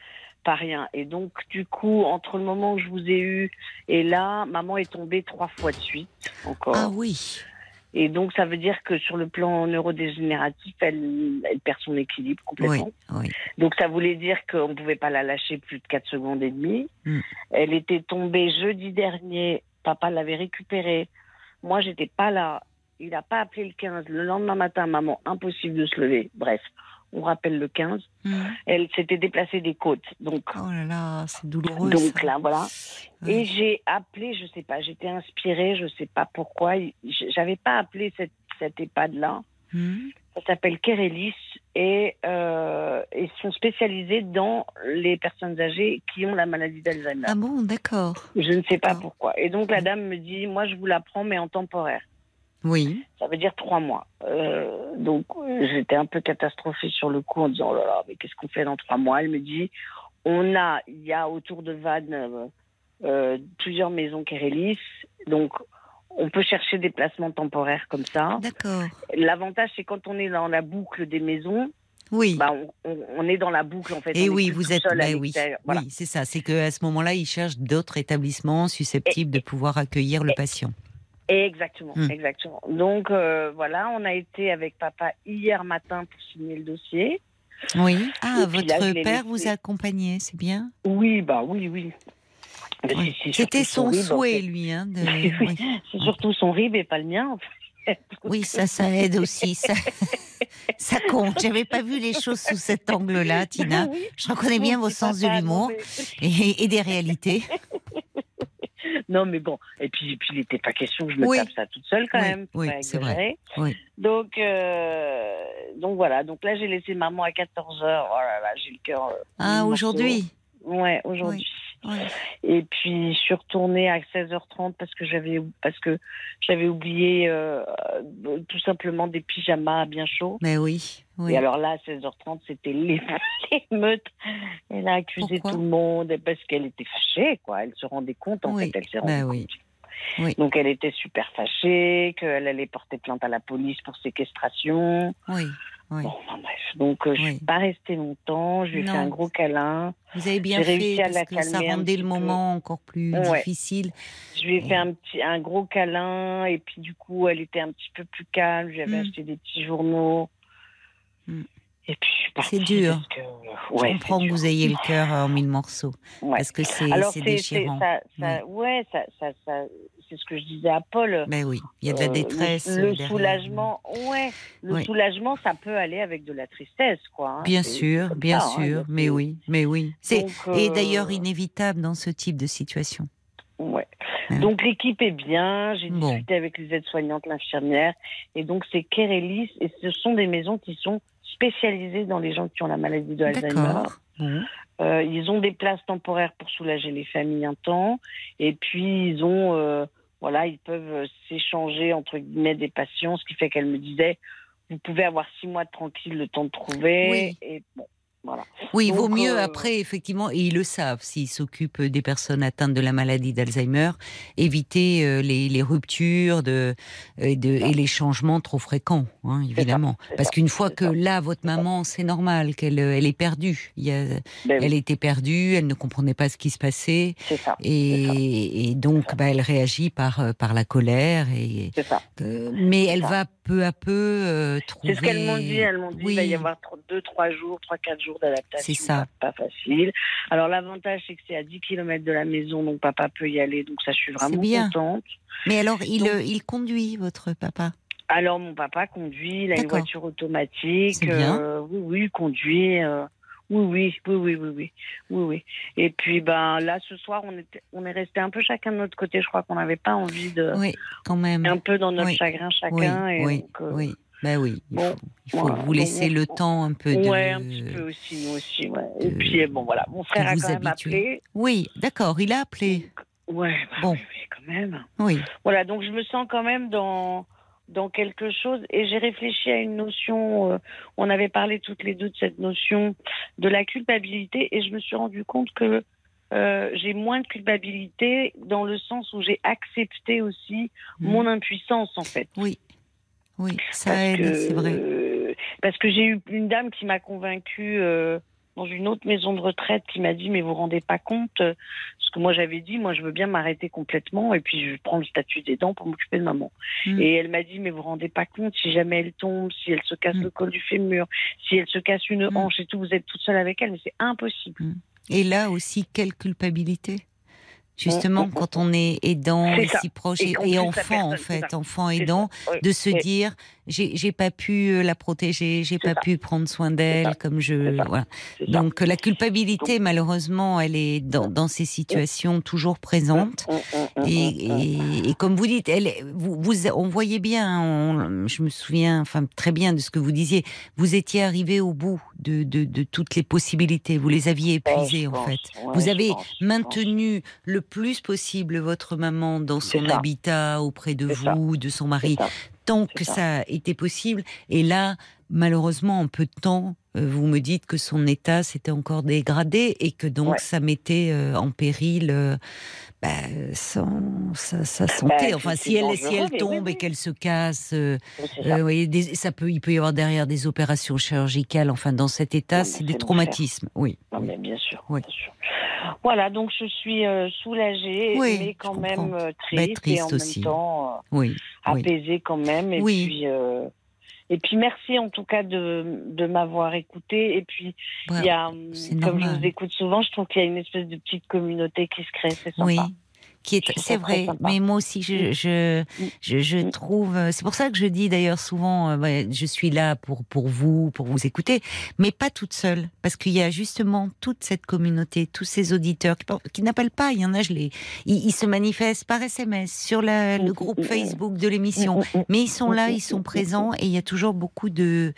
pas rien. Et donc, du coup, entre le moment où je vous ai eu et là, maman est tombée trois fois de suite, encore. Ah oui. Et donc, ça veut dire que sur le plan neurodégénératif, elle, elle perd son équilibre Oui, complètement. oui. Donc, ça voulait dire qu'on ne pouvait pas la lâcher plus de 4 secondes et demie. Mm. Elle était tombée jeudi dernier. Papa l'avait récupérée. Moi, j'étais pas là. Il n'a pas appelé le 15. Le lendemain matin, maman, impossible de se lever. Bref, on rappelle le 15. Mhm. Elle s'était déplacée des côtes. Donc, Oh là là, c'est douloureux. donc ça. là, voilà. Ouais. Et j'ai appelé, je sais pas, j'étais inspirée, je sais pas pourquoi. J'avais pas appelé cette, cette EHPAD-là. Mhm. Ça s'appelle Kerelis et euh, ils sont spécialisés dans les personnes âgées qui ont la maladie d'Alzheimer. Ah bon, d'accord. Je ne sais pas pourquoi. Et donc la dame me dit, moi je vous la prends mais en temporaire. Oui. Ça veut dire trois mois. Euh, donc j'étais un peu catastrophée sur le coup en disant, oh là là, mais qu'est-ce qu'on fait dans trois mois? Elle me dit, on a, il y a autour de Vannes euh, euh, plusieurs maisons Kerelis, donc on peut chercher des placements temporaires comme ça. D'accord. L'avantage, c'est quand on est dans la boucle des maisons, Oui. bah, on, est dans la boucle en fait. Et On oui, vous êtes. bah oui. Voilà. oui, c'est ça. C'est que à ce moment-là, ils cherchent d'autres établissements susceptibles de pouvoir accueillir le patient. Exactement, Hmm. exactement. Donc euh, voilà, on a été avec papa hier matin pour signer le dossier. Oui. Ah, là, votre père vous a accompagné, c'est bien? Oui, bah oui, oui. C'était son rib, en souhait, fait. lui, hein, de. Oui. oui. C'est surtout son rib et pas le mien. en fait. Oui, ça, ça aide aussi. Ça, ça compte. J'avais pas vu les choses sous cet angle-là, Tina. Je reconnais bien vos sens de l'humour et des réalités. Non, mais bon. Et puis, et puis il n'était pas question que je me Oui. tape ça toute seule quand Oui, même. oui, c'est vrai. Oui. Donc, euh, donc voilà. Donc là, j'ai laissé maman à 14h. Oh là là, j'ai le cœur. euh, Ah, aujourd'hui? Ouais, aujourd'hui. Ouais. Et puis je suis retournée à 16h30 parce que j'avais parce que j'avais oublié euh, tout simplement des pyjamas bien chauds. Mais oui, oui. Et alors là, à 16h30, c'était l'é- l'émeute. Elle a accusé Pourquoi tout le monde parce qu'elle était fâchée, quoi. Elle se rendait compte, en Oui, fait, elle s'est rendue bah oui. compte. Oui. Donc elle était super fâchée, qu'elle allait porter plainte à la police pour séquestration. oui, oui. Bon, enfin, bref. Donc euh, je Oui. suis pas restée longtemps. Je lui ai fait un gros câlin. Vous avez bien fait à parce la que ça calmer un rendait le peu. moment encore plus Ouais. difficile. Je lui ai fait un petit, un gros câlin et puis du coup, elle était un petit peu plus calme. J'avais Mm. acheté des petits journaux. Mm. Et puis je suis partie. C'est dur. que, euh, Je ouais, comprends que vous ayez le cœur en mille morceaux Ouais. parce que c'est déchirant. ça, ça- ouais, ça, ça, ça- c'est ce que je disais à Paul. Ben oui, il y a de la Euh, détresse. Le, soulagement, ouais, le Oui. soulagement, ça peut aller avec de la tristesse, quoi. hein. Bien sûr, bien ça, hein, sûr, mais oui, mais oui. C'est et euh, d'ailleurs inévitable dans ce type de situation. Ouais. Hein. Donc l'équipe est bien. J'ai Bon. discuté avec les aides-soignantes, l'infirmière, et donc c'est Kérélis, et ce sont des maisons qui sont spécialisées dans les gens qui ont la maladie de Alzheimer. Euh, ils ont des places temporaires pour soulager les familles un temps, et puis ils ont, euh, voilà, ils peuvent euh, s'échanger entre guillemets des patients, ce qui fait qu'elle me disait, vous pouvez avoir six mois de tranquille, le temps de trouver, Oui. et bon, voilà. Oui, il vaut Donc, mieux euh, après, effectivement, et ils le savent, s'ils s'occupent des personnes atteintes de la maladie d'Alzheimer, éviter euh, les, les ruptures de, et, de, et les changements trop fréquents, hein, évidemment. Parce qu'une fois que ça. là, votre maman, c'est normal qu'elle euh, elle est perdue. Il y a, Ben oui, elle était perdue, elle ne comprenait pas ce qui se passait. c'est ça, Et, et donc, bah, elle réagit par, euh, par la colère. Et, c'est ça. euh, mais elle va peu à peu euh, trouver. C'est ce qu'elles m'ont dit. Elles m'ont dit Oui. il va y avoir tro- deux, trois jours, trois, quatre jours d'adaptation. C'est ça. Pas, pas facile. Alors l'avantage, c'est que c'est à 10 km de la maison, donc papa peut y aller. Donc ça, je suis vraiment bien. contente. Mais alors, il, Donc- il conduit, votre papa? Alors mon papa conduit, il a une voiture automatique. Bien. euh, oui, oui, il conduit. euh, oui, oui, oui, oui, oui, oui, oui, oui. Et puis ben là, ce soir, on était, on est resté un peu chacun de notre côté. Je crois qu'on n'avait pas envie de, Oui, quand même. un peu dans notre Oui. chagrin Oui, chacun. et oui, donc, euh, oui. Ben oui, il bon, faut, il faut voilà. vous laisser Donc, le temps un peu de. Ouais, un petit peu aussi, nous aussi, ouais. Et puis, bon, voilà, mon frère a quand même appelé. Oui, d'accord, il a appelé. Ouais, bah Bon. oui, oui, quand même. Oui, Voilà, donc je me sens quand même dans, dans quelque chose et j'ai réfléchi à une notion, euh, on avait parlé toutes les deux de cette notion de la culpabilité et je me suis rendu compte que euh, j'ai moins de culpabilité dans le sens où j'ai accepté aussi Mm. mon impuissance en fait. oui, oui, ça Parce aide, c'est vrai. euh, parce que j'ai eu une dame qui m'a convaincue dans une autre maison de retraite qui m'a dit mais vous vous rendez pas compte euh, ce que moi j'avais dit moi je veux bien m'arrêter complètement et puis je prends le statut d'aidant pour m'occuper de maman. Mm. et elle m'a dit mais vous vous rendez pas compte si jamais elle tombe si elle se casse Mm. le col du fémur si elle se casse une Mm. hanche et tout vous êtes toute seule avec elle mais c'est impossible. Et là aussi, quelle culpabilité? Justement, quand on est aidant, si proche, Et enfant en fait, enfant aidant, de se dire j'ai j'ai pas pu euh, la protéger, j'ai pas ça. pu prendre soin d'elle comme je. Voilà. ça. Donc la culpabilité, malheureusement, elle est dans, dans ces situations toujours présente. Mm, mm, mm, Et, et- et comme vous dites, elle, vous, vous, on voyait bien, on- je me souviens, enfin très bien de ce que vous disiez. Vous étiez arrivé au bout de, de, de toutes les possibilités. Vous les aviez épuisées en pense. fait. Ouais, vous avez pense, maintenu le plus possible votre maman dans son habitat auprès de ça. vous, de son mari. Tant que ça. ça était possible. Et là, malheureusement, en peu de temps, euh, vous me dites que son état s'était encore dégradé et que donc Ouais. ça mettait euh, en péril euh, bah, son- sa, sa santé. Bah, enfin, si elle, dangereux, si elle mais tombe oui, et qu'elle se casse, euh, euh, ça. vous voyez, des- ça peut, il peut y avoir derrière des opérations chirurgicales. Enfin, dans cet état, mais c'est des traumatismes. Oui. Non, mais bien sûr, Oui. bien sûr. Voilà, donc je suis euh, soulagée, mais quand même Bah, triste, triste et en aussi. même temps Oui. apaisée quand même. Et puis, et puis merci en tout cas de, de m'avoir écoutée. Et puis il y a, comme je vous écoute souvent, je trouve qu'il y a une espèce de petite communauté qui se crée. C'est sympa. Oui. Qui est, Je c'est vrai, mais moi aussi, je, je, Mm. je, je Mm. trouve. euh, C'est pour ça que je dis d'ailleurs souvent, euh, ouais, je suis là pour pour vous, pour vous écouter, mais pas toute seule, parce qu'il y a justement toute cette communauté, tous ces auditeurs qui, qui n'appellent pas. Il y en a, je les, ils, ils se manifestent par SMS sur la, le Mm, groupe mm, mm. Facebook de l'émission, Mm, mm, mm. mais ils sont là, ils sont présents, et il y a toujours beaucoup de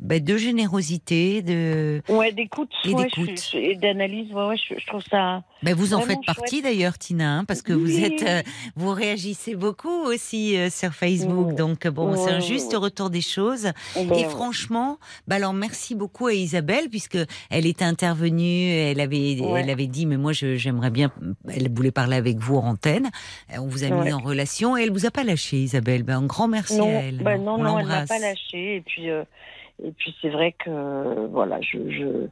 bah, de générosité, de Ouais, d'écoute, Et ouais, je- je- et d'analyse, ouais, ouais, je, je trouve ça, Ben vous en faites partie d'ailleurs, Tina, hein, parce que vous êtes, euh, vous réagissez beaucoup aussi euh, sur Facebook. Oui. Donc bon, c'est un juste retour des choses. Eh Et ben, franchement, bah alors merci beaucoup à Isabelle puisque elle était intervenue, elle avait, elle avait dit mais moi j'aimerais bien, elle voulait parler avec vous en antenne. Euh, On vous a mis en relation et elle vous a pas lâché, Isabelle. Ben un grand merci non, à elle. bah non, On non, elle m'a pas lâché. Et puis, euh, et puis c'est vrai que voilà, je, je,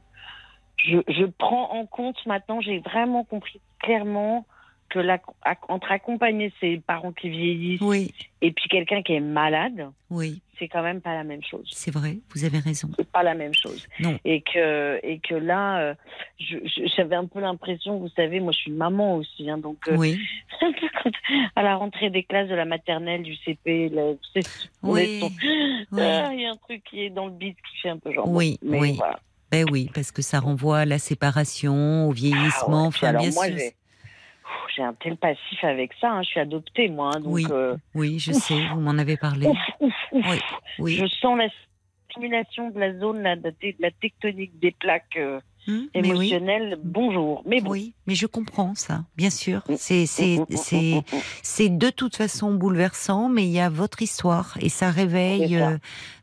je, je prends en compte maintenant. J'ai vraiment compris clairement que la, entre accompagner ses parents qui vieillissent Oui, et puis quelqu'un qui est malade, oui, c'est quand même pas la même chose. c'est vrai. Vous avez raison. C'est pas la même chose. Non. Et que et que là, euh, j'avais un peu l'impression, vous savez, moi je suis maman aussi, hein, donc euh, Oui, à la rentrée des classes de la maternelle, du CP, là, Oui, son- oui. Ah, il y a un truc qui est dans le beat qui fait un peu genre. Oui, mais oui. Voilà. Ben oui, parce que ça renvoie à la séparation, au vieillissement. Ah ouais, enfin, alors bien moi, sûr. j'ai un tel passif avec ça. hein, Je suis adoptée, moi. hein, donc, Oui. euh, Oui, je sais, vous m'en avez parlé. ouf, ouf, ouf. Oui, oui. Je sens la stimulation de la zone, de de la tectonique des plaques euh, Hum, mais oui, émotionnelles. Bonjour. Mais bon. oui, mais je comprends ça, bien sûr. Mm, C'est, c'est, Mm, mm, c'est, c'est de toute façon bouleversant, mais il y a votre histoire et ça réveille ça.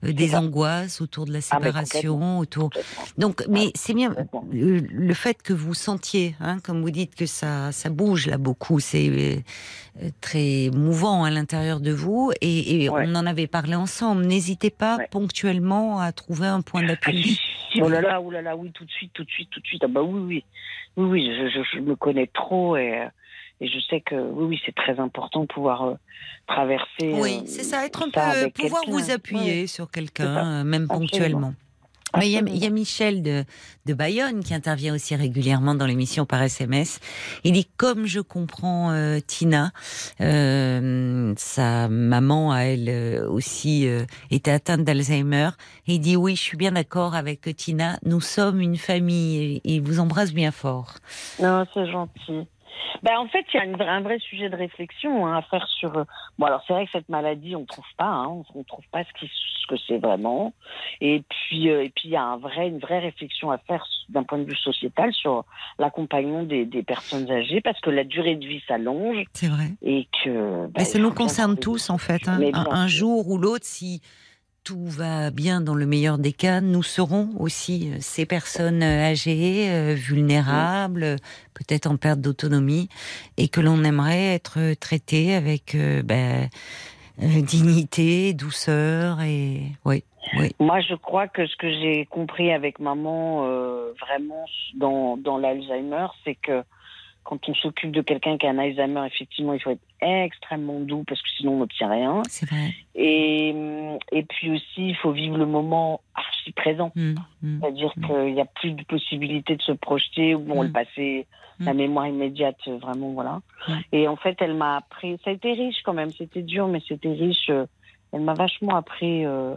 euh, des angoisses autour de la Ah, séparation, autour. Donc, mais c'est bien le fait que vous sentiez, hein, comme vous dites, que ça, ça bouge là beaucoup, c'est euh, très mouvant à l'intérieur de vous et, et Ouais. on en avait parlé ensemble. N'hésitez pas Ouais. ponctuellement à trouver un point Ah, d'appui. si, oh là là, oh là là, oui, tout de suite, tout de suite, tout de suite. Ah bah oui, oui, oui, oui, je, je, je me connais trop et, euh, et je sais que oui, oui, c'est très important de pouvoir euh, traverser. Oui, euh, c'est ça, être un ça peu, pouvoir vous appuyer Ouais. sur quelqu'un, même Absolument. ponctuellement. Mais il y, a, y a Michel de, de Bayonne qui intervient aussi régulièrement dans l'émission par SMS. Il dit comme je comprends euh, Tina, euh, sa maman à elle euh, aussi euh, était atteinte d'Alzheimer. Il dit oui, je suis bien d'accord avec Tina. Nous sommes une famille. Il vous embrasse bien fort. Non, c'est gentil. Ben, en fait, il y a une- un vrai sujet de réflexion hein, à faire sur. euh, Bon, alors c'est vrai que cette maladie, on trouve pas, hein, on trouve pas ce, qui, ce que c'est vraiment. Et puis, euh, et puis, il y a un vrai, une vraie réflexion à faire d'un point de vue sociétal sur l'accompagnement des, des personnes âgées, parce que la durée de vie s'allonge C'est vrai. et que. ben, Mais ça nous concerne tous en fait. hein. Un, jour ou l'autre, si tout va bien dans le meilleur des cas, nous serons aussi euh, ces personnes euh, âgées, euh, vulnérables, peut-être en perte d'autonomie, et que l'on aimerait être traité avec ben, dignité, douceur et oui, oui, Moi, je crois que ce que j'ai compris avec maman, vraiment dans l'Alzheimer, c'est que quand on s'occupe de quelqu'un qui a un Alzheimer, effectivement, il faut être extrêmement doux parce que sinon on n'obtient rien. c'est vrai. Et, et puis aussi, il faut vivre le moment archi présent. Mm, mm. C'est-à-dire Mm. qu'il n'y a plus de possibilité de se projeter, ou bon, le passé, la mémoire immédiate, vraiment, voilà. Et en fait, elle m'a appris, ça a été riche quand même, c'était dur, mais c'était riche. Elle m'a vachement appris. euh,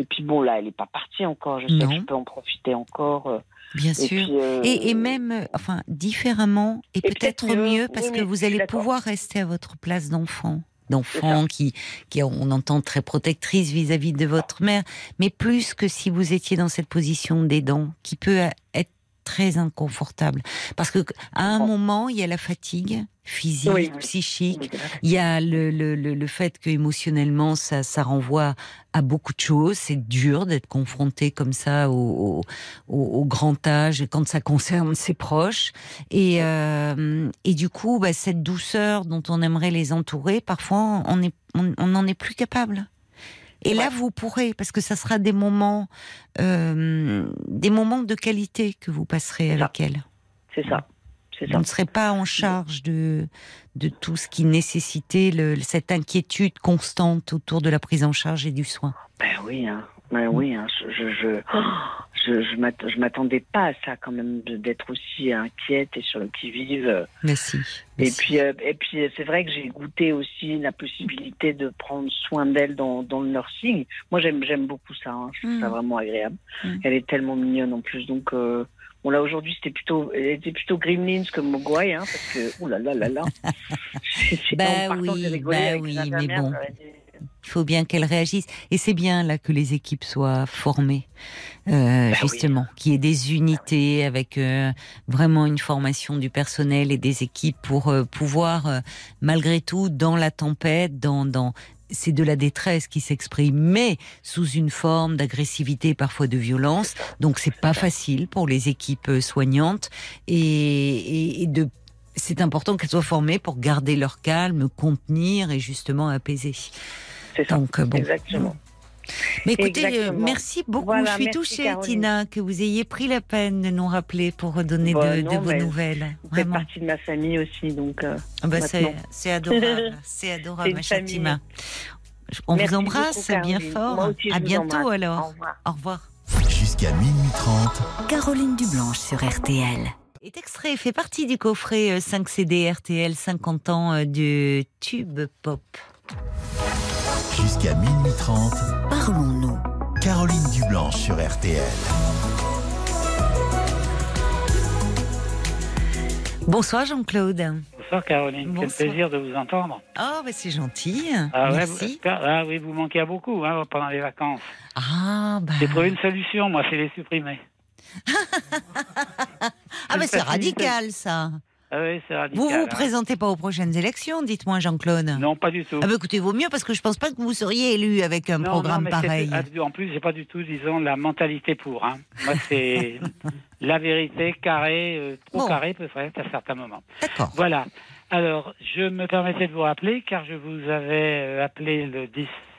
et puis bon, là, elle n'est pas partie encore, je sais que je peux en profiter encore. euh, Bien et sûr. puis, euh, Et, et même, euh, enfin, différemment et, peut-être mieux, mieux, parce oui, que vous allez pouvoir rester à votre place d'enfant. D'enfant qui, qui, on entend très protectrice vis-à-vis de votre mère, mais plus que si vous étiez dans cette position d'aidant, qui peut être très inconfortable. Parce que à un Bon. moment, il y a la fatigue physique, Oui, oui. psychique, il y a le, le, le, le fait que émotionnellement ça, ça renvoie à beaucoup de choses. C'est dur d'être confronté comme ça au, au, au grand âge quand ça concerne ses proches. Et, euh, et du coup, bah, cette douceur dont on aimerait les entourer, parfois on est, on on n'en est plus capable. Et là, vous pourrez, parce que ça sera des moments, euh, des moments de qualité que vous passerez ça. avec elle. C'est ça. C'est Vous ça. ne serez pas en charge de, de tout ce qui nécessitait le, cette inquiétude constante autour de la prise en charge et du soin. Ben oui, hein. Ben oui, hein. je je je je, je m'att- je m'attendais pas à ça quand même d'être aussi inquiète et sur le qui vive. Merci. Et Merci. puis euh, et puis c'est vrai que j'ai goûté aussi la possibilité de prendre soin d'elle dans dans le nursing. Moi j'aime j'aime beaucoup ça. hein. Je trouve ça Mm. vraiment agréable. Mm. Elle est tellement mignonne en plus donc. Euh, Bon là aujourd'hui c'était plutôt était plutôt Gremlins que Mogwai hein parce que ouh là là là là. Bah en oui, bah oui, mais bon. Il faut bien qu'elles réagissent. Et c'est bien là que les équipes soient formées, euh, justement, qu'il y ait des unités avec euh, vraiment une formation du personnel et des équipes pour euh, pouvoir, euh, malgré tout, dans la tempête, dans, dans c'est de la détresse qui s'exprime, mais sous une forme d'agressivité, parfois de violence. Donc c'est pas facile pour les équipes euh, soignantes et, et, et de c'est important qu'elles soient formées pour garder leur calme, contenir et justement apaiser. C'est ça. Donc euh, bon. Exactement. Mais écoutez, euh, Exactement. merci beaucoup. Voilà, Je suis touchée, Caroline. Tina, que vous ayez pris la peine de nous rappeler pour redonner Bah, de, non, de vos nouvelles. Vous faites partie de ma famille aussi, donc. euh, Ah bah, c'est adorable. C'est adorable, ma chère. Tina. On Merci vous embrasse beaucoup, bien fort. À bientôt embrasse. alors. Au revoir. Au revoir. Jusqu'à minuit 30. Caroline Dublanche sur RTL. Cet extrait fait partie du coffret euh, 5 CD RTL 50 ans de Tube Pop. Jusqu'à minuit 30. Parlons-nous. Caroline Dublanche sur RTL. Bonsoir Jean-Claude. Bonsoir Caroline, Bonsoir. quel plaisir de vous entendre. Oh, bah c'est gentil. Ah, ouais, vous, ah oui, vous manquez à beaucoup hein, pendant les vacances. Ah, bah. J'ai trouvé une solution, moi, c'est les supprimer. Ah, bah c'est radical ça. Ah oui, radical. Vous vous hein. présentez pas aux prochaines élections, dites-moi Jean-Claude. Non, pas du tout. Ah bah écoutez, vaut mieux parce que je pense pas que vous seriez élu avec un Non, programme non, pareil. En plus, j'ai pas du tout, disons, la mentalité pour. Hein. Moi, c'est la vérité, carré, euh, trop Bon. carré peut-être à certains moments. D'accord. Voilà. Alors, je me permettais de vous rappeler, car je vous avais euh, appelé le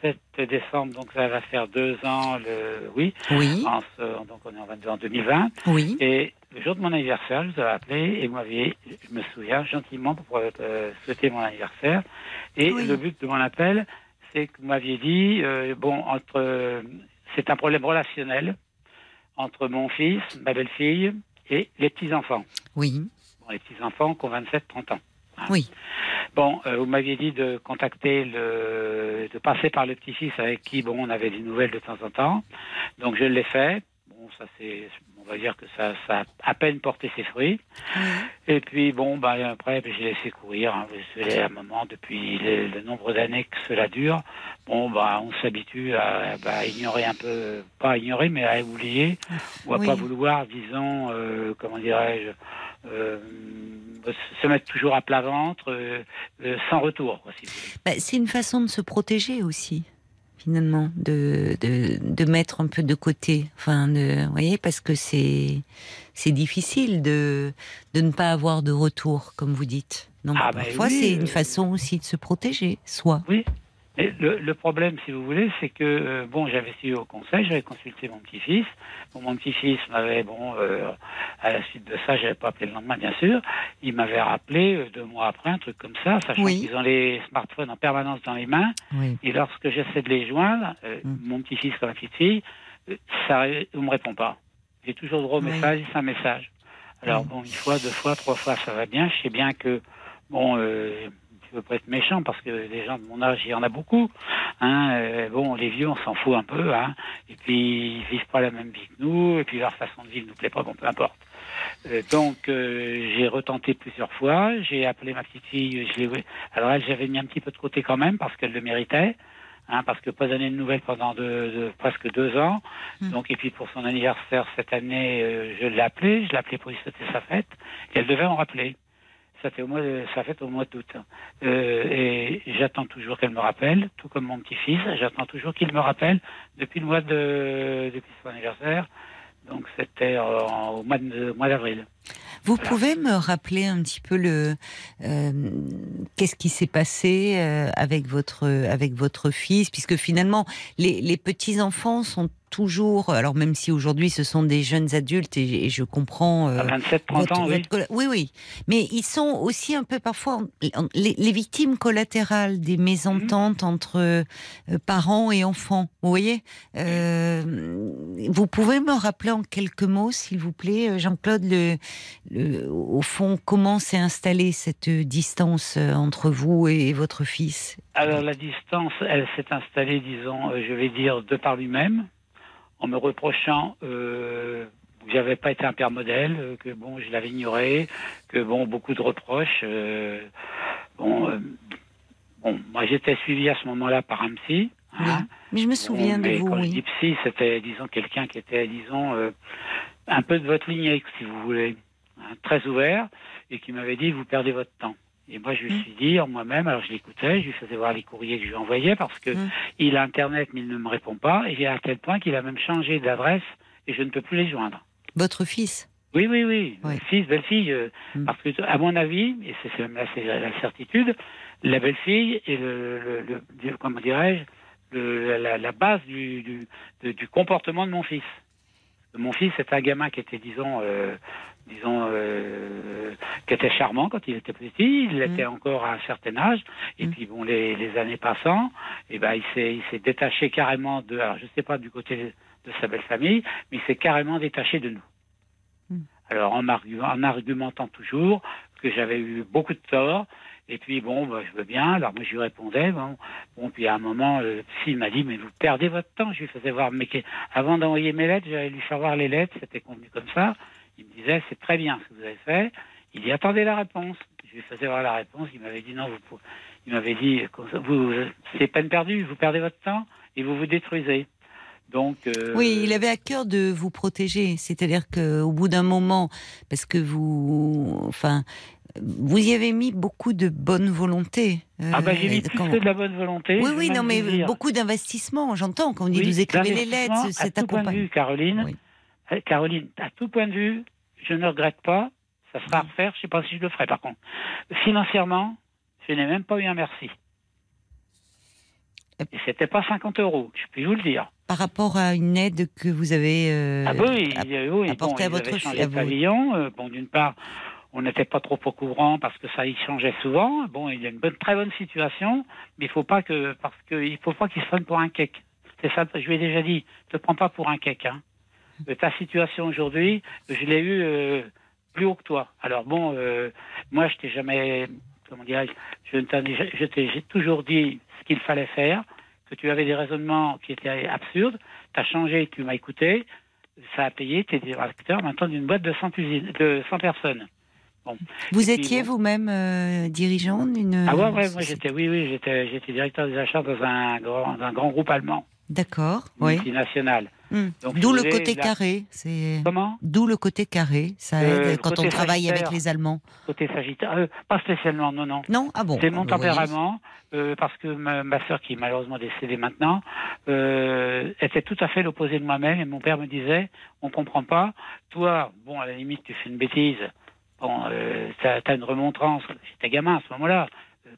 17 décembre, donc ça va faire deux ans, le oui, Oui, en ce- donc on est en 22 en 2020. oui. Et le jour de mon anniversaire, je vous avais appelé et vous m'aviez, je me souviens, gentiment pour euh, souhaiter mon anniversaire. Et Oui. le but de mon appel, c'est que vous m'aviez dit, euh, bon, entre, euh, c'est un problème relationnel entre mon fils, ma belle-fille et les petits-enfants. Oui, Bon, les petits-enfants qui ont 27-30 ans. Oui. Bon, euh, vous m'aviez dit de contacter le, de passer par le petit-fils avec qui, bon, on avait des nouvelles de temps en temps. Donc je l'ai fait. Bon, ça c'est, on va dire que ça, ça a à peine porté ses fruits. Et puis bon, bah après, j'ai laissé courir. Hein, Vous savez, à un moment, depuis le, le nombre d'années que cela dure, bon, bah on s'habitue à bah, ignorer un peu, pas à ignorer, mais à oublier ou à Oui. pas vouloir, disons, euh, comment dirais-je. Euh, se mettre toujours à plat ventre, euh, euh, sans retour. Si. Bah, c'est une façon de se protéger aussi, finalement, de, de, de mettre un peu de côté. Enfin, de, vous voyez, parce que c'est c'est difficile de, de ne pas avoir de retour, comme vous dites. Donc, Ah, bah parfois, oui, c'est euh, une façon aussi de se protéger, soi. Oui. Le, le problème, si vous voulez, c'est que euh, bon, j'avais suivi au conseil, j'avais consulté mon petit-fils. Bon, mon petit-fils m'avait bon, euh, à la suite de ça, j'avais pas appelé le lendemain, bien sûr. Il m'avait rappelé euh, deux mois après un truc comme ça, sachant Oui. qu'ils ont les smartphones en permanence dans les mains. Oui. Et lorsque j'essaie de les joindre, euh, Mm. mon petit-fils comme ma petite fille, euh, ça, on me répond pas. J'ai toujours droit au Oui. message, c'est un message. Alors bon, une fois, deux fois, trois fois, ça va bien. Je sais bien que bon, euh, je veux pas être méchant parce que des gens de mon âge, il y en a beaucoup. Hein, euh, bon, les vieux, on s'en fout un peu. Hein, et puis ils vivent pas la même vie que nous. Et puis leur façon de vivre nous plaît pas. Bon, peu importe. Euh, donc euh, j'ai retenté plusieurs fois. J'ai appelé ma petite fille. Je l'ai. Alors elle, j'avais mis un petit peu de côté quand même parce qu'elle le méritait. Hein, parce que pas donné de nouvelles pendant presque deux ans. Mm. Donc et puis pour son anniversaire cette année, euh, je l'ai appelé. Je l'ai appelé pour lui souhaiter sa fête. Et elle devait en rappeler. Ça fait au mois de, sa fête au mois d'août. Euh, et j'attends toujours qu'elle me rappelle, tout comme mon petit-fils. J'attends toujours qu'il me rappelle depuis le mois de depuis son anniversaire. Donc c'était au mois de- mois d'avril. Vous Voilà. pouvez me rappeler un petit peu le euh, qu'est-ce qui s'est passé euh, avec votre avec votre fils, puisque finalement les, les petits enfants sont toujours, alors même si aujourd'hui ce sont des jeunes adultes et, et je comprends. euh, À 27, 30 votre- ans, oui. votre oui, oui. Mais ils sont aussi un peu parfois les, les victimes collatérales des mésententes entre euh, parents et enfants. Vous voyez Euh, Vous pouvez me rappeler en quelques mots, s'il vous plaît, euh, Jean-Claude, le, le- au fond, comment s'est installée cette distance euh, entre vous et votre fils? Alors la distance, elle s'est installée, disons, euh, je vais dire, de par lui-même, en me reprochant euh, que j'avais pas été un père modèle, euh, que bon, je l'avais ignoré, que bon, beaucoup de reproches. euh, bon, euh, Bon, moi j'étais suivi à ce moment-là par un psy. Oui. hein. Mais je me souviens Bon, de mais vous. Quand je oui. dis psy, c'était, disons, quelqu'un qui était, disons, euh, un peu de votre lignée, si vous voulez, hein, très ouvert, et qui m'avait dit, vous perdez votre temps. Et moi, je me Mm. suis dit, en moi-même, alors je l'écoutais, je lui faisais voir les courriers que je lui envoyais, parce que Mm. il a Internet, mais il ne me répond pas, et à tel point qu'il a même changé d'adresse, et je ne peux plus les joindre. Votre fils. Oui, oui, oui. Oui. Fils, belle-fille. euh, Mm. Parce que, à mon avis, et c'est c'est même là, c'est la certitude, la belle-fille est le, le- le- le- comment dirais-je, le- la, la base du, du, comportement de mon fils. Mon fils était un gamin qui était, disons, euh, disons, euh, qui était charmant quand il était petit. Il l'était encore à un certain âge. Et Mm. puis, bon, les, les années passant, et ben, il s'est, il s'est détaché carrément de, alors, je sais pas du côté de sa belle famille, mais il s'est carrément détaché de nous. Mm. Alors, en, argu- en argumentant toujours que j'avais eu beaucoup de tort. Et puis, bon, bah, je veux bien. Alors, moi, je lui répondais. Bon, bon puis à un moment, euh, le psy m'a dit, mais vous perdez votre temps. Je lui faisais voir, mais avant d'envoyer mes lettres, j'allais lui faire voir les lettres. C'était convenu comme ça. Il me disait, c'est très bien ce que vous avez fait. Il dit, attendez la réponse. Je lui faisais voir la réponse. Il m'avait dit, non, vous, pou- il m'avait dit, vous, c'est peine perdue. Vous perdez votre temps et vous vous détruisez. Donc, euh, Oui, il avait à cœur de vous protéger. C'est-à-dire qu'au bout d'un moment, parce que vous, enfin, vous y avez mis beaucoup de bonne volonté. euh, Ah bah j'ai mis quand- de la bonne volonté. Oui, oui, non, mais dire. beaucoup d'investissement. J'entends quand on dit Oui, vous écrivez les lettres, accompagné. vue, Caroline. Oui. Eh, Caroline, à tout point de vue, je ne regrette pas. Ça sera à refaire. Je ne sais pas si je le ferai, par contre. Financièrement, je n'ai même pas eu un merci. Et c'était pas 50 euros, je peux vous le dire. Par rapport à une aide que vous avez. euh, ah bah oui, app- il y a- oui, apporté bon, à votre fille, à vous. pavillon. Euh, bon, d'une part, on n'était pas trop au courant parce que ça y changeait souvent. Bon, il y a une bonne, très bonne situation, mais il faut pas que parce que il faut pas qu'il se prenne pour un cake. C'est ça, je lui ai déjà dit. Ne te prends pas pour un cake. Hein. Euh, ta situation aujourd'hui, je l'ai eu euh, plus haut que toi. Alors bon, euh, moi, je t'ai jamais, comment dirais-je, je t'ai j'ai toujours dit ce qu'il fallait faire, que tu avais des raisonnements qui étaient absurdes. Tu as changé, tu m'as écouté, ça a payé, tu es directeur maintenant d'une boîte de 100, usines, de 100 personnes. Vous étiez bon. vous-même euh, dirigeant d'une. Ah ouais, ouais, moi j'étais, oui, oui, j'étais, j'étais directeur des achats dans un grand, un grand groupe allemand, D'accord, oui. multinational. Donc, D'où le côté la- carré. C'est. Comment? D'où le côté carré. Ça Euh, aide quand on travaille avec les Allemands. Côté Sagittaire, euh, pas spécialement, non, non. Non? Ah bon C'est mon bah, vous voyez. tempérament, euh, parce que ma, ma sœur, qui est malheureusement décédée maintenant, était tout à fait l'opposé de moi-même. Et mon père me disait, on comprend pas. Toi, bon, à la limite, tu fais une bêtise. Bon, t'as as une remontrance. J'étais gamin à ce moment-là,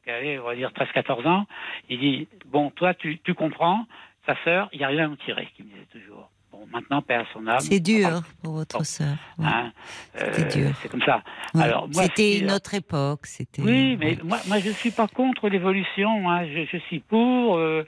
qui avait, on va dire, 13-14 ans. Il dit, bon, toi, tu, tu comprends. Ta sœur, il n'y a rien à nous tirer, qui me disait toujours. Bon, maintenant, paix à son âme. C'est dur pour votre Bon. sœur. ouais. Hein, C'était euh, dur. C'est comme ça. Ouais. alors, moi, C'était une autre époque. C'était. Oui, mais ouais. moi, moi, je suis pas contre l'évolution. Hein. Je, je suis pour. Euh,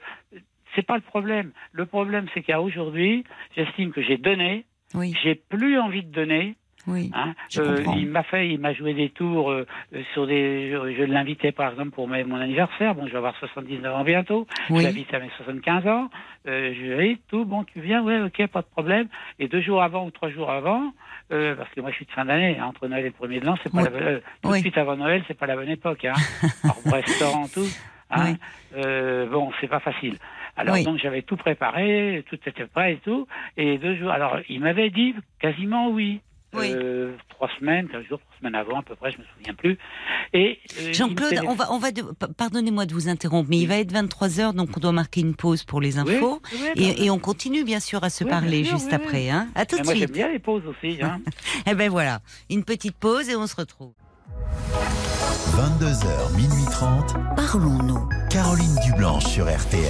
c'est pas le problème. Le problème, c'est qu'à aujourd'hui, j'estime que j'ai donné. Oui, J'ai plus envie de donner. Oui. Hein. Je comprends. il m'a fait, il m'a joué des tours euh, euh, sur des. Je, je l'invitais par exemple pour mes- mon anniversaire. Bon, je vais avoir 79 ans bientôt. Je Oui. l'invite à mes 75 ans. Euh, je lui ai tout bon, tu viens, ouais, ok, pas de problème. Et deux jours avant ou trois jours avant, euh, parce que moi je suis de fin d'année, hein, entre Noël et le premier de l'an, c'est pas Oui. la euh, tout Oui. de suite avant Noël, c'est pas la bonne époque. Hein. Alors, restaurant, tout. Hein. Oui. Euh, bon, c'est pas facile. Alors Oui. donc j'avais tout préparé, tout était prêt et tout. Et deux jours, alors il m'avait dit quasiment oui. Oui. Euh, trois semaines, quinze jours, trois semaines avant à peu près, je me souviens plus. Et euh, Jean-Claude, on va, on va, de- pardonnez-moi de vous interrompre, mais il va être 23 h donc on doit marquer une pause pour les infos. oui, Et, et on continue bien sûr à se parler sûr, juste oui, oui. après. Hein. À tout de moi j'aime suite. bien les pauses aussi. Hein. Eh ben voilà, une petite pause et on se retrouve. 22h, minuit 30. Parlons-nous. Caroline Dublanche sur RTL.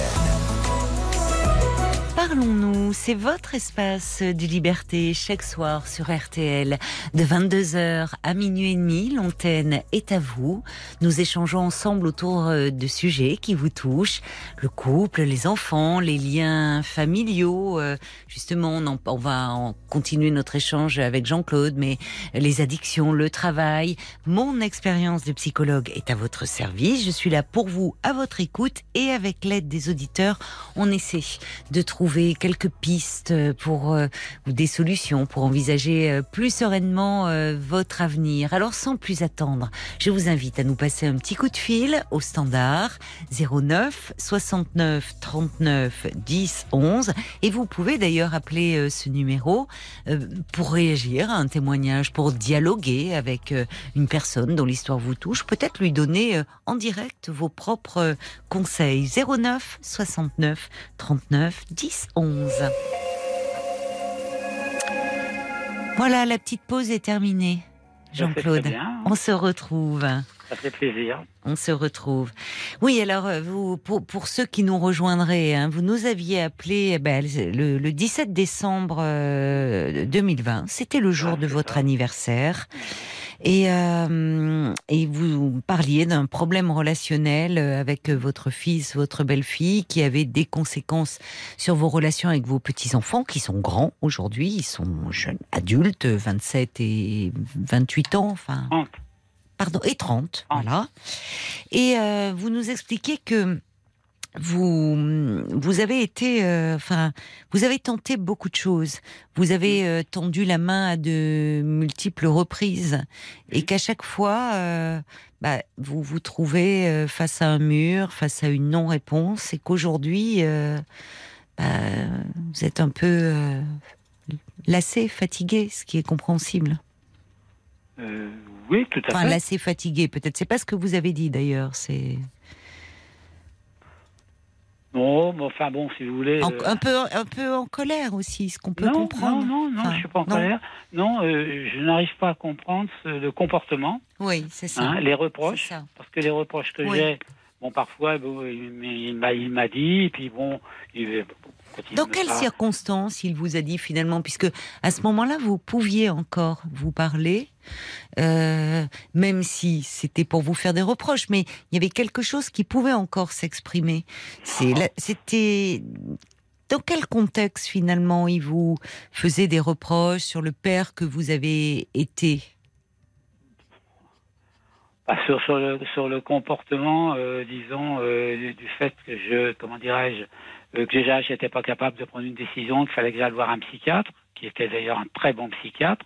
Parlons-nous, c'est votre espace de liberté chaque soir sur RTL. De 22h à minuit et demi, l'antenne est à vous. Nous échangeons ensemble autour euh, de sujets qui vous touchent. Le couple, les enfants, les liens familiaux. euh, Justement, on, va continuer notre échange avec Jean-Claude, mais les addictions, le travail. Mon expérience de psychologue est à votre service. Je suis là pour vous, à votre écoute et avec l'aide des auditeurs, on essaie de trouver quelques pistes pour euh, des solutions pour envisager euh, plus sereinement euh, votre avenir. Alors sans plus attendre, je vous invite à nous passer un petit coup de fil au standard 09 69 39 10 11 et vous pouvez d'ailleurs appeler ce numéro pour réagir à un témoignage, pour dialoguer avec une personne dont l'histoire vous touche, peut-être lui donner en direct vos propres conseils. 09 69 39 10 11. Voilà, la petite pause est terminée. Jean-Claude, on se retrouve. Ça fait plaisir. On se retrouve. Oui, alors euh, vous, pour, pour ceux qui nous rejoindraient, hein, vous nous aviez appelé eh ben, le, le, 17 décembre 2020. Euh, C'était le jour de votre anniversaire. Et, euh, et vous parliez d'un problème relationnel euh, avec votre fils, votre belle-fille, qui avait des conséquences sur vos relations avec vos petits-enfants, qui sont grands aujourd'hui, ils sont jeunes adultes, 27 et 28 ans, enfin... Pardon, et 30, voilà. Et euh, vous nous expliquez que vous vous avez été euh, enfin vous avez tenté beaucoup de choses. Vous avez euh, tendu la main à de multiples reprises et qu'à chaque fois euh, bah, vous vous trouvez face à un mur face à une non réponse et qu'aujourd'hui bah, vous êtes un peu lassé fatigué ce qui est compréhensible. Oui tout à enfin, fait. lassé fatigué peut-être. C'est pas ce que vous avez dit d'ailleurs c'est non, mais enfin bon, si vous voulez. Euh, un, peu, un peu en colère aussi, ce qu'on peut comprendre. Non, non, non, je je suis pas en colère. Non, euh, je n'arrive pas à comprendre le comportement. Oui, c'est ça. Hein, les reproches. Parce que les reproches que j'ai, bon, parfois, bon, il, il m'a dit, et puis bon, il, dans quelles circonstances il vous a dit finalement, puisque à ce moment-là, vous pouviez encore vous parler, euh, même si c'était pour vous faire des reproches, mais il y avait quelque chose qui pouvait encore s'exprimer. C'était dans quel contexte finalement il vous faisait des reproches sur le père que vous avez été? Bah, sur, sur, le, sur le comportement, euh, disons, euh, du fait que je, comment dirais-je, euh, que déjà j'étais pas capable de prendre une décision, qu'il fallait que j'aille voir un psychiatre, qui était d'ailleurs un très bon psychiatre.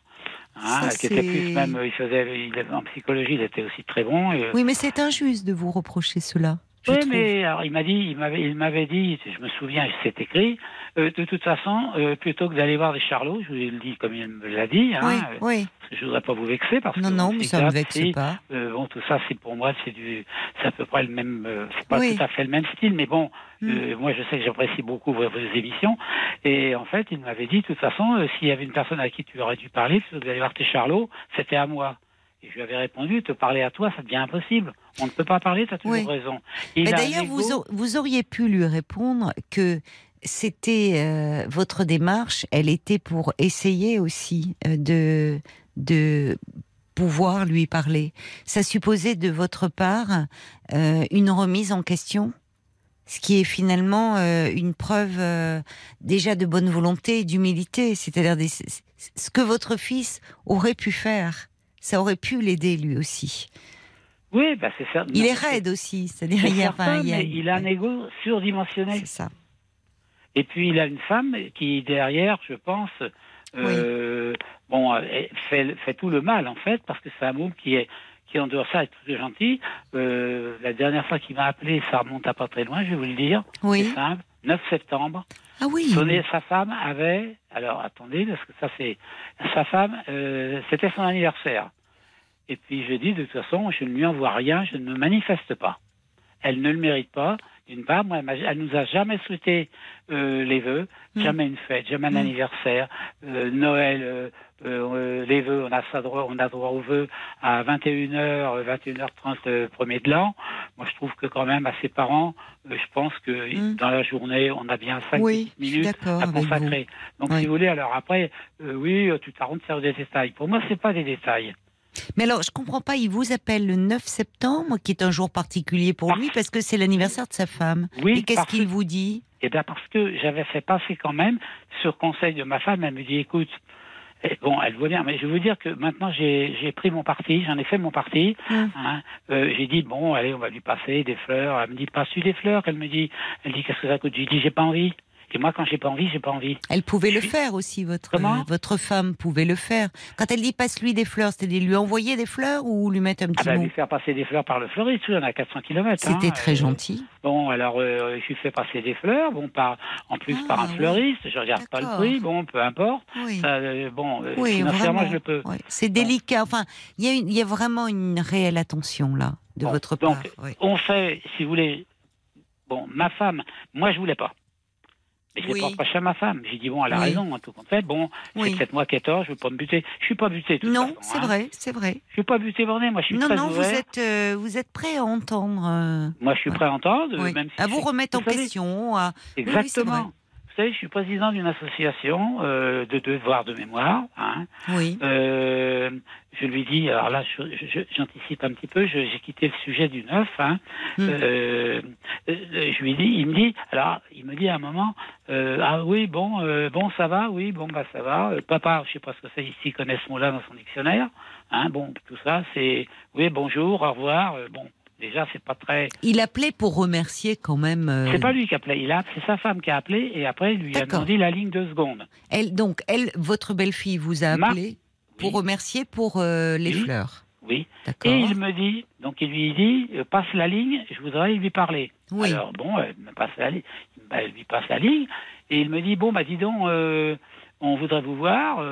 Hein, qui était plus même, il faisait, il, en psychologie, il était aussi très bon. oui, mais c'est injuste de vous reprocher cela. Oui, mais alors il m'a dit, il m'avait, il m'avait dit, je me souviens, c'est écrit. Euh, de toute façon, euh, plutôt que d'aller voir des charlots, je vous le dis comme il me l'a dit. Hein, oui, oui. Je voudrais pas vous vexer parce non, que non, mais ça me vexe pas. Euh, bon, tout ça, c'est pour moi, c'est du, c'est à peu près le même, c'est pas tout à fait le même style, mais bon, mm. moi, je sais que j'apprécie beaucoup vos, émissions. Et en fait, il m'avait dit, de toute façon, s'il y avait une personne à qui tu aurais dû parler, plutôt que d'aller voir tes charlots, c'était à moi. Et je lui avais répondu, te parler à toi, ça devient impossible. On ne peut pas parler, tu as toujours raison. D'ailleurs, vous, vous auriez pu lui répondre que c'était euh, votre démarche, elle était pour essayer aussi euh, de, de pouvoir lui parler. Ça supposait de votre part euh, une remise en question ce qui est finalement une preuve déjà de bonne volonté et d'humilité, c'est-à-dire ce que votre fils aurait pu faire ça aurait pu l'aider lui aussi. Oui, bah c'est certain. Il est raide aussi, c'est-à-dire il, a, il a un ego surdimensionné. C'est ça. Et puis il a une femme qui derrière, je pense, euh, bon, fait, fait, tout le mal en fait, parce que c'est un môme qui est qui en dehors ça est tout gentil. Euh, la dernière fois qu'il m'a appelé, ça remonte à pas très loin, je vais vous le dire. Oui. C'est simple. 9 septembre. Ah oui. Sonné, sa femme avait, alors attendez, parce que ça c'est, sa femme, euh, c'était son anniversaire. Et puis je dis, de toute façon, je ne lui envoie rien, je ne me manifeste pas. Elle ne le mérite pas. D'une part, moi, elle nous a jamais souhaité euh, les vœux, mm. jamais une fête, jamais un mm. anniversaire, euh, Noël, euh, les vœux, on a ça droit, on a droit aux vœux à 21h, 21h30 premier de l'an. Moi, je trouve que quand même à ses parents, je pense que mm. dans la journée, on a bien 5 minutes à consacrer. Donc, si vous voulez, alors après, oui, tu t'arrondes sur des détails. Pour moi, c'est pas des détails. Mais alors, je comprends pas, il vous appelle le 9 septembre, qui est un jour particulier pour lui, parce que c'est l'anniversaire de sa femme. Oui, Et qu'est-ce qu'il vous dit? Eh bien, parce que j'avais fait passer quand même, sur conseil de ma femme, elle me dit, écoute, eh, bon, elle voit bien, mais je veux dire que maintenant j'ai pris mon parti, j'en ai fait mon parti. Hum. Hein, euh, j'ai dit bon, allez, on va lui passer des fleurs. Elle me dit pas su des fleurs? Elle me dit, elle dit qu'est-ce que ça coûte? J'ai dit j'ai pas envie. Et moi, quand j'ai pas envie, j'ai pas envie. Elle pouvait le suis- faire aussi, votre, votre femme pouvait le faire. Quand elle dit passe-lui des fleurs, c'est-à-dire lui envoyer des fleurs ou lui mettre un Ah petit bah, mot? lui faire passer des fleurs par le fleuriste, on a 400 km. C'était très gentil. Bon, alors euh, je lui fais passer des fleurs, bon, par, en plus Ah, par un oui. fleuriste, je regarde pas le prix, bon, peu importe. Oui. Euh, bon, euh, Oui, financièrement, je le peux. Oui. C'est délicat. Enfin, il y, y a vraiment une réelle attention là de Bon, votre donc, part. oui. On fait, si vous voulez, bon, ma femme, moi je voulais pas. Mais je l'ai pas reproché à ma femme. J'ai dit, bon, elle a Oui. raison, en tout compte fait. Bon, Oui. c'est peut-être moi qui ai tort, je veux pas me buter. Je suis pas buté, de toute Non, c'est hein. vrai, c'est vrai. Je suis pas buté borné, moi je suis Non, très non, vous ouvert. êtes, euh, vous êtes prêt à entendre. euh, Moi je suis prêt à entendre, même si à vous remettre en vous savez, question. à- Exactement. Je suis président d'une association euh, de devoirs de mémoire. Hein. Oui. Euh, je lui dis, alors là, j'anticipe un petit peu, j'ai quitté le sujet du neuf. Hein. Hmm. Euh, euh, je lui dis, il me dit, alors, il me dit à un moment, ah oui, bon, bon, ça va, oui, bon, bah ça va. Papa, je sais pas ce que c'est ici, connaît ce mot-là dans son dictionnaire. Hein, bon, tout ça, c'est, oui, bonjour, au revoir. bon, déjà, c'est pas très. Il appelait pour remercier quand même. euh, C'est pas lui qui appelait, il a, c'est sa femme qui a appelé et après, il lui a demandé la ligne de secondes. Elle, donc, elle, votre belle-fille vous a appelé pour Oui. remercier pour euh, les Oui. fleurs. Oui. Et il me dit, donc il lui dit, euh, passe la ligne, je voudrais lui parler. Oui. Alors bon, elle me passe la ligne, bah, elle lui passe la ligne, et il me dit, bon, bah dis donc, euh, on voudrait vous voir.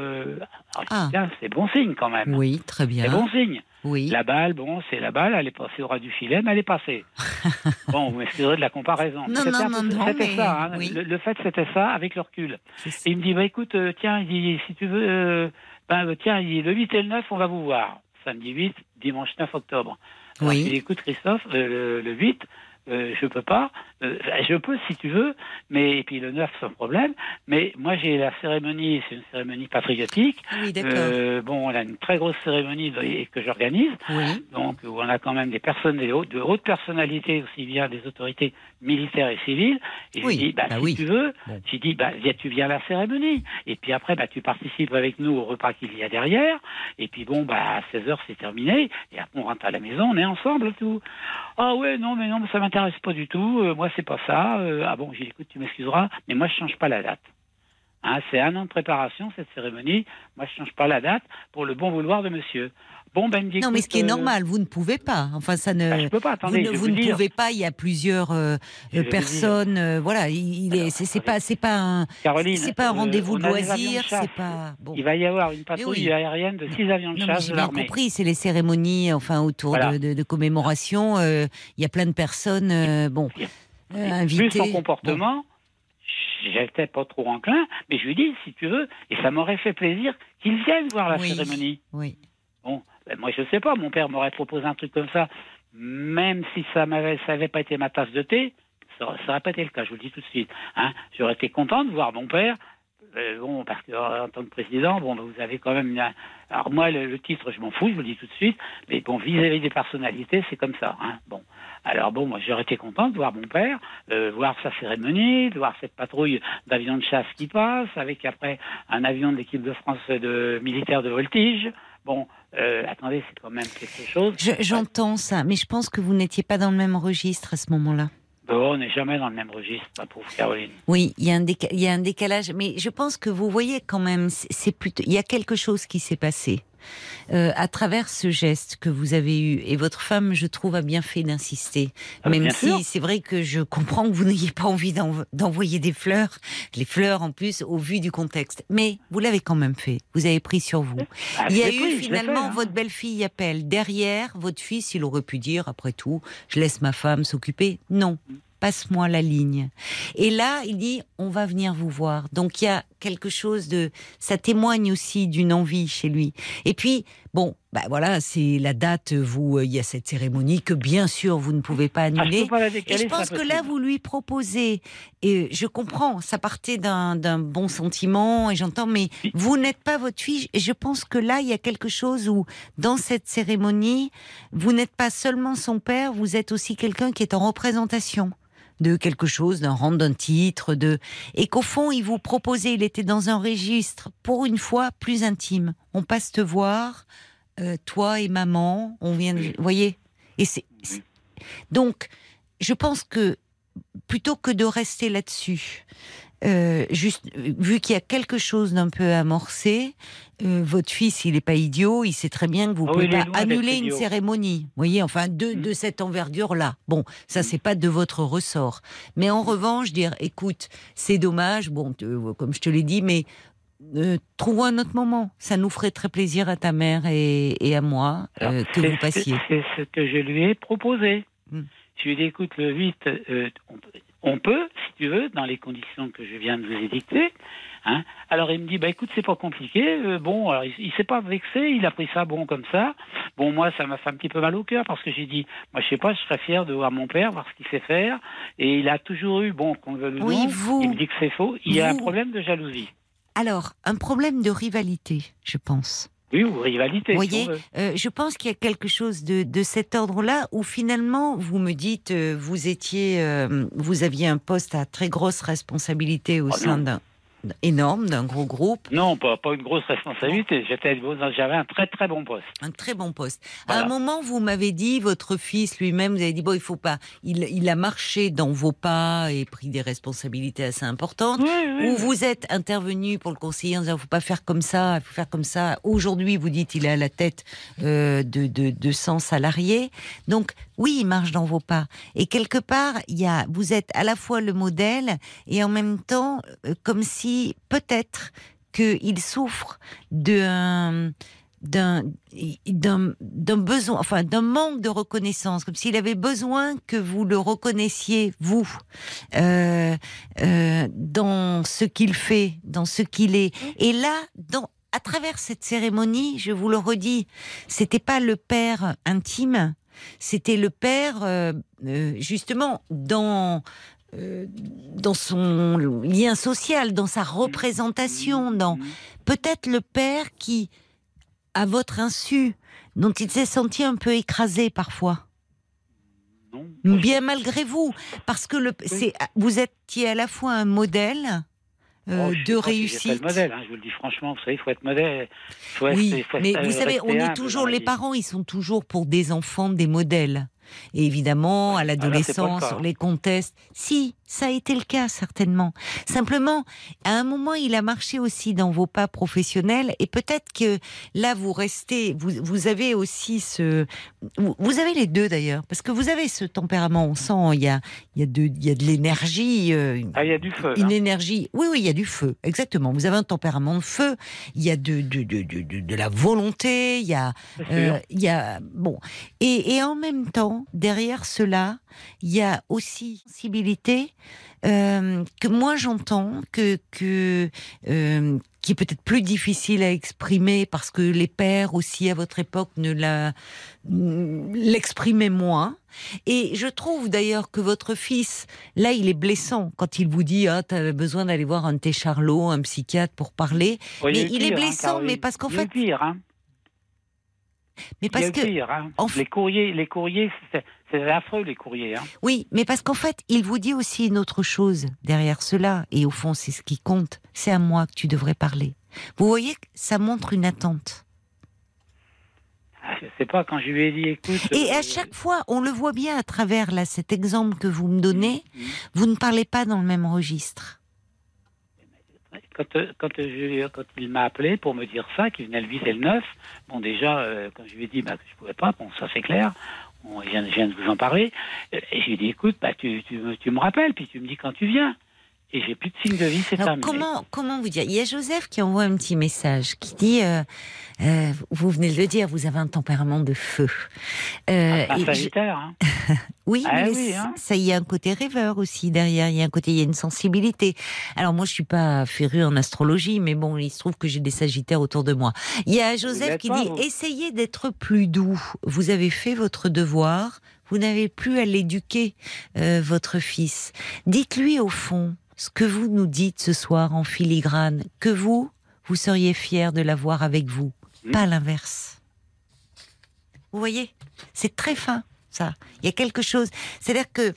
Ah. Tiens, c'est bon signe quand même. Oui, très bien. C'est bon signe. Oui. La balle, bon, c'est la balle, elle est passée au ras du filet, mais elle est passée. bon, vous m'excuserez de la comparaison. Non, C'était non, non, non, C'était mais ça, hein. oui. le, le fait c'était ça, avec le recul. Et il me dit, bah écoute, euh, tiens, il dit, si tu veux, euh, ben, euh, tiens, il dit, le 8 et le 9, on va vous voir. Samedi 8, dimanche 9 octobre. Alors, Oui. je dis, écoute, Christophe, euh, le, le 8, euh, je peux pas. Euh, je peux si tu veux, mais et puis le 9 sans problème. Mais moi j'ai la cérémonie, c'est une cérémonie patriotique. Oui. Euh, bon, on a une très grosse cérémonie que j'organise, Oui. donc où on a quand même des personnes, des hautes- de hautes personnalités aussi bien des autorités militaires et civiles. Et Oui, je dis, bah, bah si oui. tu veux, Bon. j'ai dit, bah, viens- tu viens à la cérémonie. Et puis après, bah, tu participes avec nous au repas qu'il y a derrière. Et puis bon, bah, à 16h, c'est terminé. Et après, on rentre à la maison, on est ensemble, tout. Ah ouais, non, mais non, mais ça m'intéresse pas du tout. Euh, moi, c'est pas ça. Euh, ah bon, j'ai écoute, tu m'excuseras, mais moi, je change pas la date. Hein, c'est un an de préparation, cette cérémonie. Moi, je change pas la date pour le bon vouloir de monsieur. Bon, ben, dit, Non, mais ce écoute, qui est euh, normal, vous ne pouvez pas. Enfin, ça ne. je peux pas, vous ne, je vais vous vous ne dire. pouvez pas. Il y a plusieurs euh, personnes. euh, voilà, il, est. C'est pas. C'est pas un. Caroline, C'est pas un euh, rendez-vous de chasse. C'est pas. Bon. Il va y avoir une patrouille oui. aérienne de six avions de Non, chasse j'ai bien compris, c'est les cérémonies, enfin autour Voilà. de, de, de commémoration. euh, Il y a plein de personnes, bon, invitées. Vu son Bon. comportement, j'étais pas trop enclin, mais je lui dis, si tu veux, et ça m'aurait fait plaisir qu'il vienne voir la Oui. cérémonie. Oui. Bon, ben, moi je sais pas, mon père m'aurait proposé un truc comme ça, même si ça m'avait, ça avait pas été ma tasse de thé, ça, ça aurait pas été le cas, je vous le dis tout de suite. Hein. J'aurais été content de voir mon père. euh, bon, parce que en tant que président, bon, vous avez quand même. Alors moi, le, le titre, je m'en fous, je vous le dis tout de suite. Mais bon, vis-à-vis des personnalités, c'est comme ça. Hein. Bon, alors bon, moi, j'aurais été content de voir mon père, euh, voir sa cérémonie, de voir cette patrouille d'avions de chasse qui passe, avec après un avion de l'équipe de France de militaire de voltige. Bon, euh, attendez, c'est quand même quelque chose. Je- J'entends ça, mais je pense que vous n'étiez pas dans le même registre à ce moment-là. Bon, on n'est jamais dans le même registre, ma pauvre Caroline. Oui, il y, a un décalage, mais je pense que vous voyez quand même, c'est c'est plutôt, il y a quelque chose qui s'est passé euh, à travers ce geste que vous avez eu. Et votre femme, je trouve, a bien fait d'insister, Ah, même bien si c'est vrai que je comprends que vous n'ayez pas envie d'env- d'envoyer des fleurs, les fleurs en plus au vu du contexte. Mais vous l'avez quand même fait. Vous avez pris sur vous. Ah, Il y a eu pris, finalement fait, hein. votre belle-fille appelle. Derrière, votre fils, il aurait pu dire, après tout, je laisse ma femme s'occuper. Non, passe-moi la ligne. Et là, il dit, on va venir vous voir. Donc il y a quelque chose de, ça témoigne aussi d'une envie chez lui. Et puis, bon, bah voilà, c'est la date. Vous, euh, il y a cette cérémonie que bien sûr vous ne pouvez pas Ah, je annuler. Et décaler, je pense que là, vous lui proposez, et je comprends, ça partait d'un d'un bon sentiment, et j'entends, mais vous n'êtes pas votre fille, et je pense que là, il y a quelque chose où, dans cette cérémonie, vous n'êtes pas seulement son père, vous êtes aussi quelqu'un qui est en représentation de quelque chose, d'un rang, d'un titre, de et qu'au fond il vous proposait, il était dans un registre pour une fois plus intime. On passe te voir, euh, toi et maman, on vient, de... vous voyez, et c'est- donc je pense que plutôt que de rester là-dessus, euh, juste vu qu'il y a quelque chose d'un peu amorcé, euh, votre fils, il n'est pas idiot, il sait très bien que vous ne Oh, pouvez pas annuler une idiot. cérémonie. Vous voyez, enfin, de, Mm. de cette envergure-là. Bon, ça, c'est pas de votre ressort. Mais en revanche, dire, écoute, c'est dommage, bon, te- comme je te l'ai dit, mais euh, trouvons un autre moment. Ça nous ferait très plaisir à ta mère et, et à moi euh, que vous passiez. C'est ce que je lui ai proposé. Hmm. Je lui ai dit, écoute, le 8, euh, on, peut- si tu veux, dans les conditions que je viens de vous édicter. Hein. Alors il me dit, bah écoute, c'est pas compliqué. Euh, bon, alors il, il s'est pas vexé, il a pris ça bon comme ça. Bon, moi, ça m'a fait un petit peu mal au cœur parce que j'ai dit, moi, je sais pas, je serais fier de voir mon père, voir ce qu'il sait faire. Et il a toujours eu, bon, qu'on le veuille ou Oui, non, vous- il me dit que c'est faux. Il y a un problème de jalousie. Alors, un problème de rivalité, je pense. Oui, ou rivalité. Vous voyez, euh, je pense qu'il y a quelque chose de, de cet ordre-là où finalement vous me dites, euh, vous étiez, euh, vous aviez un poste à très grosse responsabilité au Oh, sein d'un énorme, d'un gros groupe, Non, pas, pas une grosse responsabilité. J'étais, j'avais un très très bon poste. un très bon poste. À un moment, vous m'avez dit, votre fils lui-même, vous avez dit bon, il faut pas, il, il a marché dans vos pas et pris des responsabilités assez importantes. Oui, oui. Où vous êtes intervenu pour le conseiller en disant faut pas faire comme ça, il faut faire comme ça. Aujourd'hui, vous dites il est à la tête euh, de, de, de 100 salariés. Donc oui, il marche dans vos pas. Et quelque part, il y a, vous êtes à la fois le modèle et en même temps euh, comme si peut-être qu'il souffre d'un d'un d'un d'un besoin enfin d'un manque de reconnaissance comme s'il avait besoin que vous le reconnaissiez vous euh, euh, dans ce qu'il fait dans ce qu'il est et là dans à travers cette cérémonie je vous le redis c'était pas le père intime c'était le père euh, euh, justement dans euh, dans son lien social, dans sa représentation, dans Mhm. peut-être le père qui, à votre insu, dont il s'est senti un peu écrasé parfois, Non. bien malgré vous, parce que le, c'est, vous étiez à la fois un modèle euh, Oh, de pas réussite. le modèle, hein, je vous le dis franchement, vous savez, il faut être modèle. Faut Oui, rester- faut mais vous savez, on est toujours les parents, ils sont toujours pour des enfants des modèles. Et évidemment, à Ah, pas l'adolescence, on les conteste. Si, ça a été le cas certainement. Simplement, à un moment, il a marché aussi dans vos pas professionnels, et peut-être que là, vous restez, vous, vous avez aussi ce, vous, avez les deux d'ailleurs, parce que vous avez ce tempérament. On sent, il y a, il y a de, il y a de l'énergie. euh, Ah, il y a du feu. une énergie. Oui, oui, il y a du feu, exactement. Vous avez un tempérament de feu. Il y a de, de, de, de, de- la volonté. Il y a, euh, il y a bon. Et, et en même temps, derrière cela, il y a aussi sensibilité euh, que moi j'entends que que euh, qui est peut-être plus difficile à exprimer parce que les pères aussi à votre époque ne la l'exprimaient moins. Et je trouve d'ailleurs que votre fils, là, il est blessant quand il vous dit ah t'avais besoin d'aller voir un de tes charlots, un psychiatre pour parler. A mais il est pire, hein, blessant, mais parce qu'en fait- pire, hein. Mais parce que pire, hein. en Les courriers, les courriers, c'est affreux, les courriers. Hein. Oui, mais parce qu'en fait, il vous dit aussi une autre chose derrière cela, et au fond, c'est ce qui compte. C'est à moi que tu devrais parler. Vous voyez, que ça montre une attente. Ah, Je sais pas, quand je lui ai dit, écoute. Et euh, à chaque fois, on le voit bien à travers là cet exemple que vous me donnez. Mhm. Vous ne parlez pas dans le même registre. Quand, euh, quand, euh, je- quand il m'a appelé pour me dire ça, qu'il venait le 8 et le 9, bon, déjà, euh, quand je lui ai dit bah, que je pouvais pas, bon, ça c'est clair, je, viens, de vous en parler, euh, et je lui écoute, bah, tu me rappelles, puis tu me dis quand tu viens. Et j'ai plus de signe de vie, c'est terminé. comment, comment vous dire? Il y a Joseph qui envoie un petit message qui dit euh, euh, Vous venez de le dire, vous avez un tempérament de feu. Euh, Un et je- hein. Oui, Ah mais oui, hein. ça, y a un côté rêveur aussi derrière. Il y a un côté, il y a une sensibilité. Alors moi, je suis pas férue en astrologie, mais bon, il se trouve que j'ai des Sagittaires autour de moi. Il y a Joseph qui pas, dit vous. essayez d'être plus doux. Vous avez fait votre devoir. Vous n'avez plus à l'éduquer, euh, votre fils. Dites-lui au fond ce que vous nous dites ce soir en filigrane, que vous, vous seriez fier de l'avoir avec vous, pas l'inverse. Vous voyez, c'est très fin, ça. Il y a quelque chose. C'est-à-dire que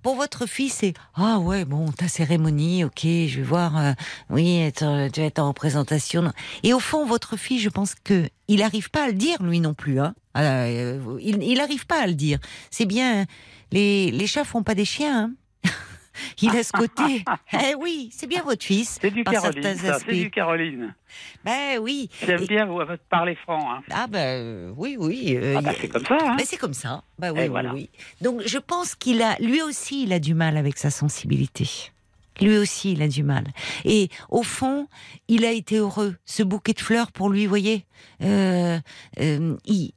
pour votre fils, c'est ah ouais bon ta cérémonie, ok, je vais voir, euh, oui, tu vas être en représentation. Non. Et au fond, votre fils, je pense que il n'arrive pas à le dire lui non plus. Hein. Euh, il il n'arrive pas à le dire. C'est bien les les chats font pas des chiens. Hein. Il a ce côté. eh oui, c'est bien votre fils. C'est du Caroline, c'est du Caroline. Ben oui. J'aime Et- bien vous parler franc. Hein. Ah ben euh, oui, oui. euh, Ah bah, c'est comme ça. Hein. Mais c'est comme ça. Bah oui, voilà. oui. Donc je pense qu'il a, lui aussi, il a du mal avec sa sensibilité. Lui aussi, il a du mal. Et au fond, il a été heureux. Ce bouquet de fleurs pour lui, voyez. euh, euh, il-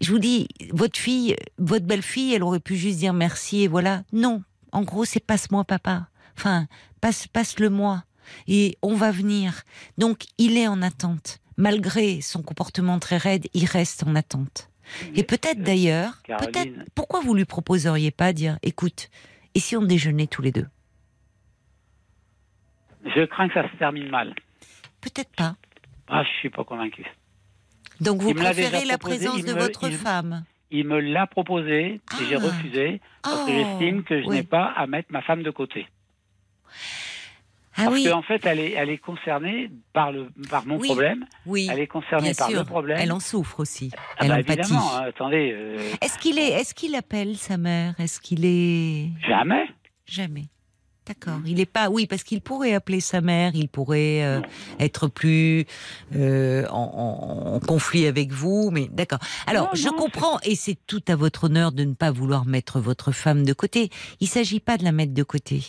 je vous dis, votre fille, votre belle-fille, elle aurait pu juste dire merci et voilà. Non. En gros, c'est passe-moi, papa. Enfin, passe, passe-le-moi. Et on va venir. Donc, il est en attente. Malgré son comportement très raide, il reste en attente. Et peut-être d'ailleurs, peut-être, pourquoi vous lui proposeriez pas dire, écoute, et si on déjeunait tous les deux? Je crains que ça se termine mal. Peut-être pas. Ah, je suis pas convaincu. Donc vous Il préférez la proposé, présence de me- votre il- femme? Il me l'a proposé et j'ai Ah. refusé parce que Oh, j'estime que je oui. n'ai pas à mettre ma femme de côté. Ah Parce oui, qu'en fait, elle est, elle est concernée par, le, par mon Oui, problème. oui, Elle est concernée bien par sûr. le problème. Elle en souffre aussi. Ah Elle bah, empathie. évidemment, hein, attendez, euh, Est-ce qu'il est, est-ce qu'il appelle sa mère? Est-ce qu'il est jamais. jamais D'accord. Il est pas. Oui, parce qu'il pourrait appeler sa mère. Il pourrait euh, être plus euh, en, en- en conflit avec vous. Mais d'accord. Alors, Non, je non, comprends, et c'est tout à votre honneur de ne pas vouloir mettre votre femme de côté. Il s'agit pas de la mettre de côté.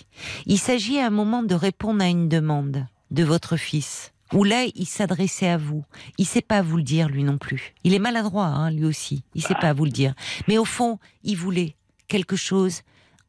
Il s'agit à un moment de répondre à une demande de votre fils. Où là, il s'adressait à vous. Il sait pas vous le dire, lui non plus. Il est maladroit, hein, lui aussi. Il sait pas vous le dire. Mais au fond, il voulait quelque chose,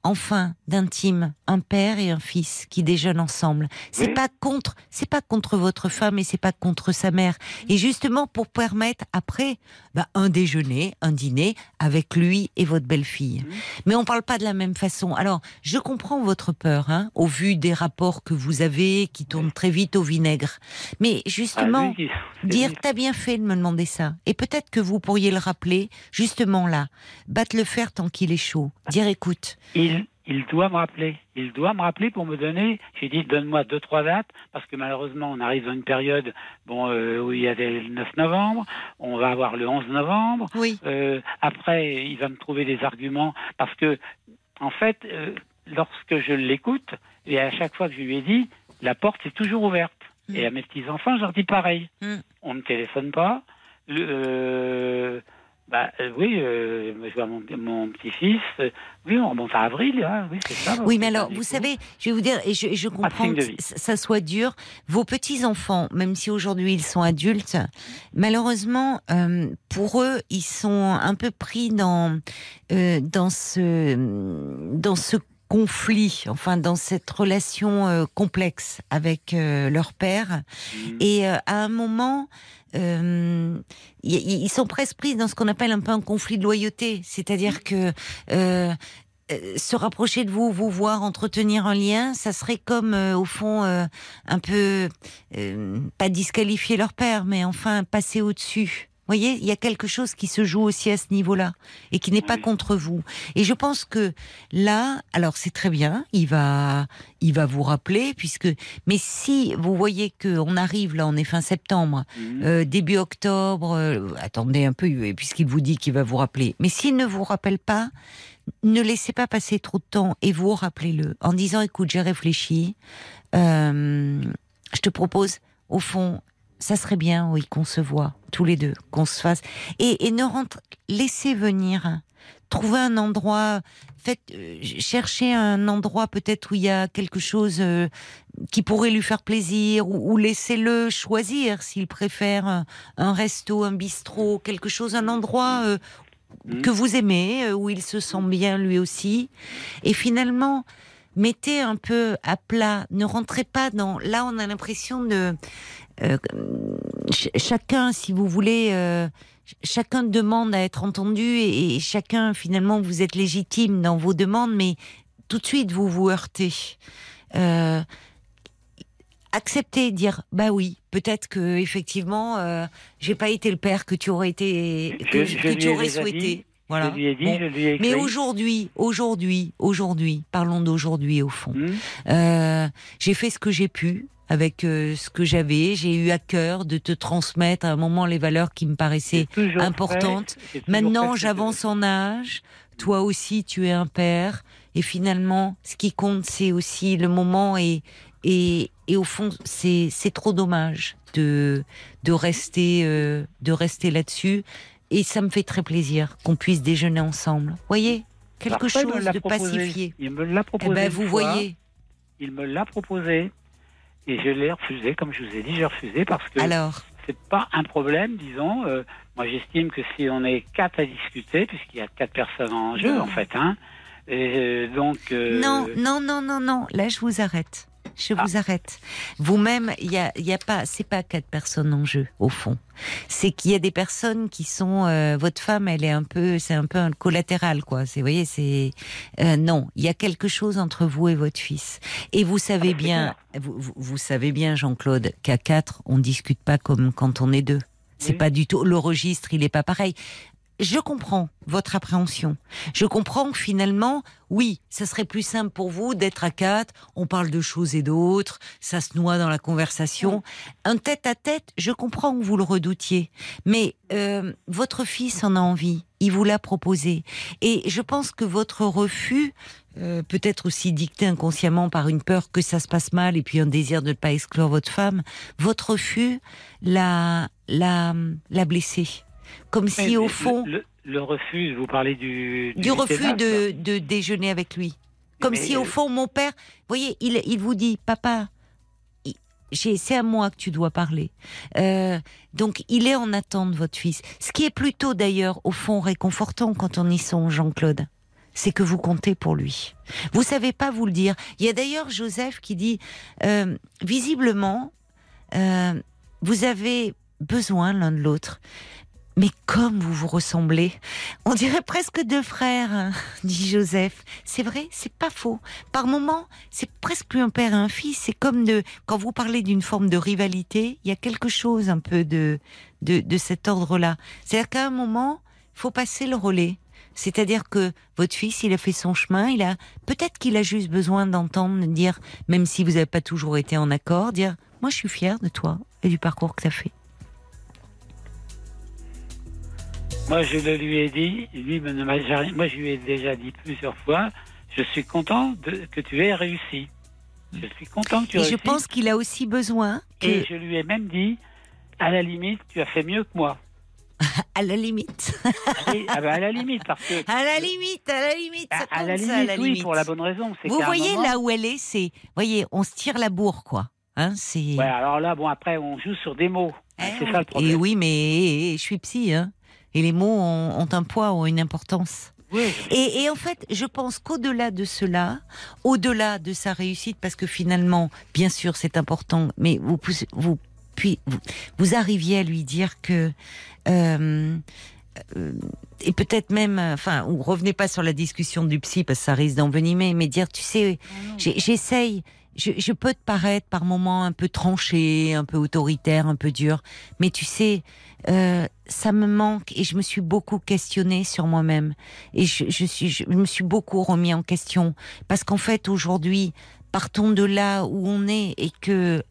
enfin, d'intime. Un père et un fils qui déjeunent ensemble. C'est Oui. pas contre, c'est pas contre votre femme et c'est pas contre sa mère. Et justement pour permettre après, bah, un déjeuner, un dîner avec lui et votre belle-fille. Mais on parle pas de la même façon. Alors, je comprends votre peur, hein, au vu des rapports que vous avez qui tournent très vite au vinaigre. Mais Ah, justement, c'est dire t'as bien fait de me demander ça. Et peut-être que vous pourriez le rappeler, justement là, battre le fer tant qu'il est chaud. Dire écoute, il, il doit me rappeler. Il doit me rappeler pour me donner. J'ai dit donne-moi deux trois dates parce que malheureusement on arrive dans une période bon euh, où il y a des- le 9 novembre. On va avoir le 11 novembre. oui, Euh, après, il va me trouver des arguments parce que, en fait, euh, lorsque je l'écoute, et à chaque fois que je lui ai dit, la porte est toujours ouverte. Mm. Et à mes petits enfants, je leur dis pareil. Mm. On ne téléphone pas. Le, bah euh, oui, euh, je vois mon, mon petit-fils. euh, oui, on remonte à avril. hein, oui, c'est ça. Oui, mais alors, vous coup. savez, je vais vous dire, et je, je comprends que ça ça soit dur. Vos petits-enfants, même si aujourd'hui ils sont adultes, malheureusement, euh, pour eux, ils sont un peu pris dans, euh, dans ce, dans ce conflit, enfin, dans cette relation euh, complexe avec euh, leur père. Mm. Et euh, à un moment, euh, ils sont presque pris dans ce qu'on appelle un peu un conflit de loyauté. C'est-à-dire que euh, euh, se rapprocher de vous, vous voir, entretenir un lien, ça serait comme, euh, au fond, euh, un peu, euh, pas disqualifier leur père, mais enfin passer au-dessus. Vous voyez, il y a quelque chose qui se joue aussi à ce niveau-là et qui n'est pas contre vous. Et je pense que là, alors c'est très bien, il va, il va vous rappeler puisque, mais si vous voyez que on arrive là, on est fin septembre, Mm. euh, début octobre, euh, attendez un peu, puisqu'il vous dit qu'il va vous rappeler. Mais s'il ne vous rappelle pas, ne laissez pas passer trop de temps et vous rappelez-le en disant écoute, j'ai réfléchi, euh, je te propose, au fond, ça serait bien, oui, qu'on se voit tous les deux, qu'on se fasse. Et, et ne rentre, laissez venir. Trouvez un endroit, faites, euh, cherchez un endroit peut-être où il y a quelque chose euh, qui pourrait lui faire plaisir, ou, ou laissez-le choisir s'il préfère un, un resto, un bistrot, quelque chose, un endroit euh, Mhm. que vous aimez, euh, où il se sent bien lui aussi. Et finalement, mettez un peu à plat, ne rentrez pas dans... Là, on a l'impression de... euh, ch- chacun, si vous voulez... euh, ch- Chacun demande à être entendu et, et chacun, finalement, vous êtes légitime dans vos demandes, mais tout de suite, vous vous heurtez. Euh, accepter, dire bah oui, peut-être que effectivement, euh, j'ai pas été le père que tu aurais été, que, Je- je que lui tu ai aurais souhaité. dit, Voilà. Je lui ai dit, Bon. je lui ai écrit. Mais aujourd'hui, aujourd'hui, aujourd'hui, parlons d'aujourd'hui au fond. Mm. Euh, j'ai fait ce que j'ai pu avec euh, ce que j'avais. J'ai eu à cœur de te transmettre à un moment les valeurs qui me paraissaient J'ai toujours importante. fait- j'ai toujours fait Maintenant, j'avance en âge. Toi aussi, tu es un père. Et finalement, ce qui compte, c'est aussi le moment et, et, et au fond, c'est c'est trop dommage de, de rester, euh, de rester là-dessus. Et ça me fait très plaisir qu'on puisse déjeuner ensemble. Voyez Quelque chose de proposé. pacifié. Il me l'a Eh proposé. ben, une vous fois. voyez. Il me l'a proposé. Et je l'ai refusé, comme je vous ai dit, j'ai refusé parce que Alors, c'est pas un problème, disons. Euh, moi, j'estime que si on est quatre à discuter, puisqu'il y a quatre personnes en jeu, Non. en fait, hein, et euh, donc. euh, non, non, non, non, non. Là, je vous arrête. Je Ah. vous arrête. Vous-même, il y a, il y a pas, c'est pas quatre personnes en jeu au fond. C'est qu'il y a des personnes qui sont. euh, votre femme, elle est un peu, c'est un peu un collatéral, quoi. C'est, vous voyez, c'est euh, non. Il y a quelque chose entre vous et votre fils. Et vous savez c'est bien, vous, vous, vous savez bien, Jean-Claude, qu'à quatre, on discute pas comme quand on est deux. C'est Oui. pas du tout le registre, il est pas pareil. Je comprends votre appréhension. Je comprends que finalement, oui, ça serait plus simple pour vous d'être à quatre. On parle de choses et d'autres, ça se noie dans la conversation. Un tête à tête, je comprends que vous le redoutiez, mais euh, votre fils en a envie. Il vous l'a proposé, et je pense que votre refus, euh, peut-être aussi dicté inconsciemment par une peur que ça se passe mal et puis un désir de ne pas exclure votre femme, votre refus l'a l'a l'a blessé. Comme mais si au fond Le, le refus, vous parlez du. du refus de, de déjeuner avec lui. Comme Mais- si au fond mon père, vous voyez, il, il vous dit, papa, c'est à moi que tu dois parler. Euh, donc il est en attente votre fils. Ce qui est plutôt d'ailleurs au fond réconfortant quand on y songe, Jean-Claude. C'est que vous comptez pour lui. Vous savez pas vous le dire. Il y a d'ailleurs Joseph qui dit, euh, visiblement, euh, vous avez besoin l'un de l'autre. Mais comme vous vous ressemblez, on dirait presque deux frères, hein, dit Joseph. C'est vrai, c'est pas faux. Par moments, c'est presque plus un père et un fils. C'est comme de, quand vous parlez d'une forme de rivalité, il y a quelque chose un peu de, de, de cet ordre-là. C'est-à-dire qu'à un moment, faut passer le relais. C'est-à-dire que votre fils, il a fait son chemin, il a, peut-être qu'il a juste besoin d'entendre dire, même si vous n'avez pas toujours été en accord, dire, moi je suis fier de toi et du parcours que tu as fait. Moi, je le lui ai dit, lui ne m'a jamais. Moi, je lui ai déjà dit plusieurs fois je suis content de, que tu aies réussi. Je suis content que tu Et aies je réussi. pense qu'il a aussi besoin que, Et je lui ai même dit à la limite, tu as fait mieux que moi. à la limite, Ah ah ben, à la limite, parce que. à la limite, à la limite, ça à, la ça, limite, à la oui, limite. pour la bonne raison. Vous voyez moment- là où elle est, c'est, voyez, on se tire la bourre, quoi. Hein, c'est. Ouais, alors là, bon, après, on joue sur des mots. Eh c'est ça le problème. Et oui, mais je suis psy, hein. Et les mots ont, ont un poids, ont une importance. Oui, Et, et en fait, je pense qu'au-delà de cela, au-delà de sa réussite, parce que finalement, bien sûr, c'est important, mais vous, vous, puis, vous, vous arriviez à lui dire que, euh, euh, et peut-être même, enfin, ou revenez pas sur la discussion du psy parce que ça risque d'envenimer, mais dire, tu sais, j'ai- j'essaye. Je, je peux te paraître par moments un peu tranché, un peu autoritaire, un peu dur, mais tu sais, euh, ça me manque et je me suis beaucoup questionnée sur moi-même et je, je suis, je me suis beaucoup remis en question parce qu'en fait aujourd'hui, partons de là où on est et que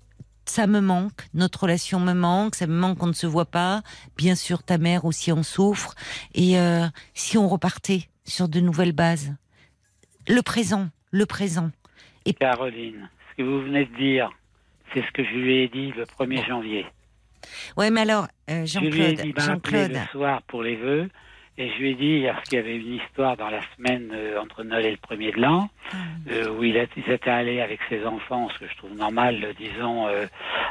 ça me manque, notre relation me manque, ça me manque qu'on ne se voit pas. Bien sûr, ta mère aussi en souffre. Et euh, si on repartait sur de nouvelles bases, le présent, le présent. Caroline, ce que vous venez de dire, c'est ce que je lui ai dit le 1er janvier. Ouais, mais alors, euh, Je lui ai Jean-Claude, dit, appelez Jean-Claude, le soir pour les vœux. Et je lui ai dit, parce qu'il y avait une histoire dans la semaine euh, entre Noël et le premier de l'an, Ah. euh, où il, ils étaient allés avec ses enfants, ce que je trouve normal, euh, disons, euh,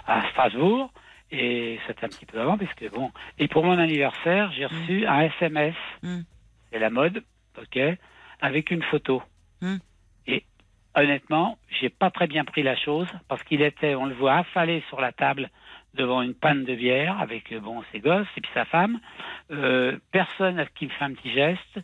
à Strasbourg. Et c'était un petit peu avant, puisque bon. Et pour mon anniversaire, j'ai reçu un SMS. Mm. C'est la mode, ok, avec une photo. Mm. Honnêtement, j'ai pas très bien pris la chose, parce qu'il était, on le voit affalé sur la table devant une panne de bière avec euh, bon ses gosses et puis sa femme. Euh, personne à qui il fait un petit geste.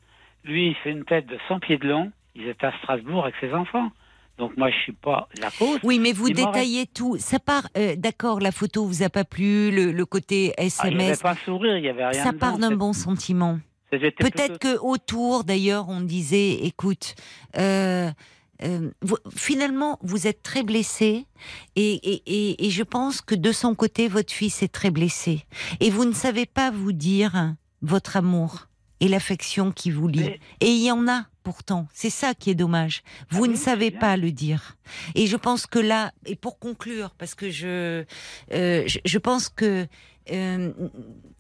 Lui, il fait une tête de 100 pieds de long. Ils étaient à Strasbourg avec ses enfants. Donc moi, je suis pas la cause. Oui, mais vous Il détaillez tout. Ça part, euh, d'accord, la photo vous a pas plu, le, le côté Ah, il n'y avait SMS, pas un sourire, il y avait rien. ça part d'un bon sentiment. Peut-être plutôt- que autour, d'ailleurs, on disait, écoute, euh, euh, vous- finalement, vous êtes très blessé, et, et, et, et je pense que de son côté, votre fils est très blessé, et vous ne savez pas vous dire votre amour et l'affection qui vous lie. Mais- Et il y en a pourtant. C'est ça qui est dommage. Vous Ah ne oui, savez pas le dire. Et je pense que là, et pour conclure, parce que je, euh, je, je pense que euh,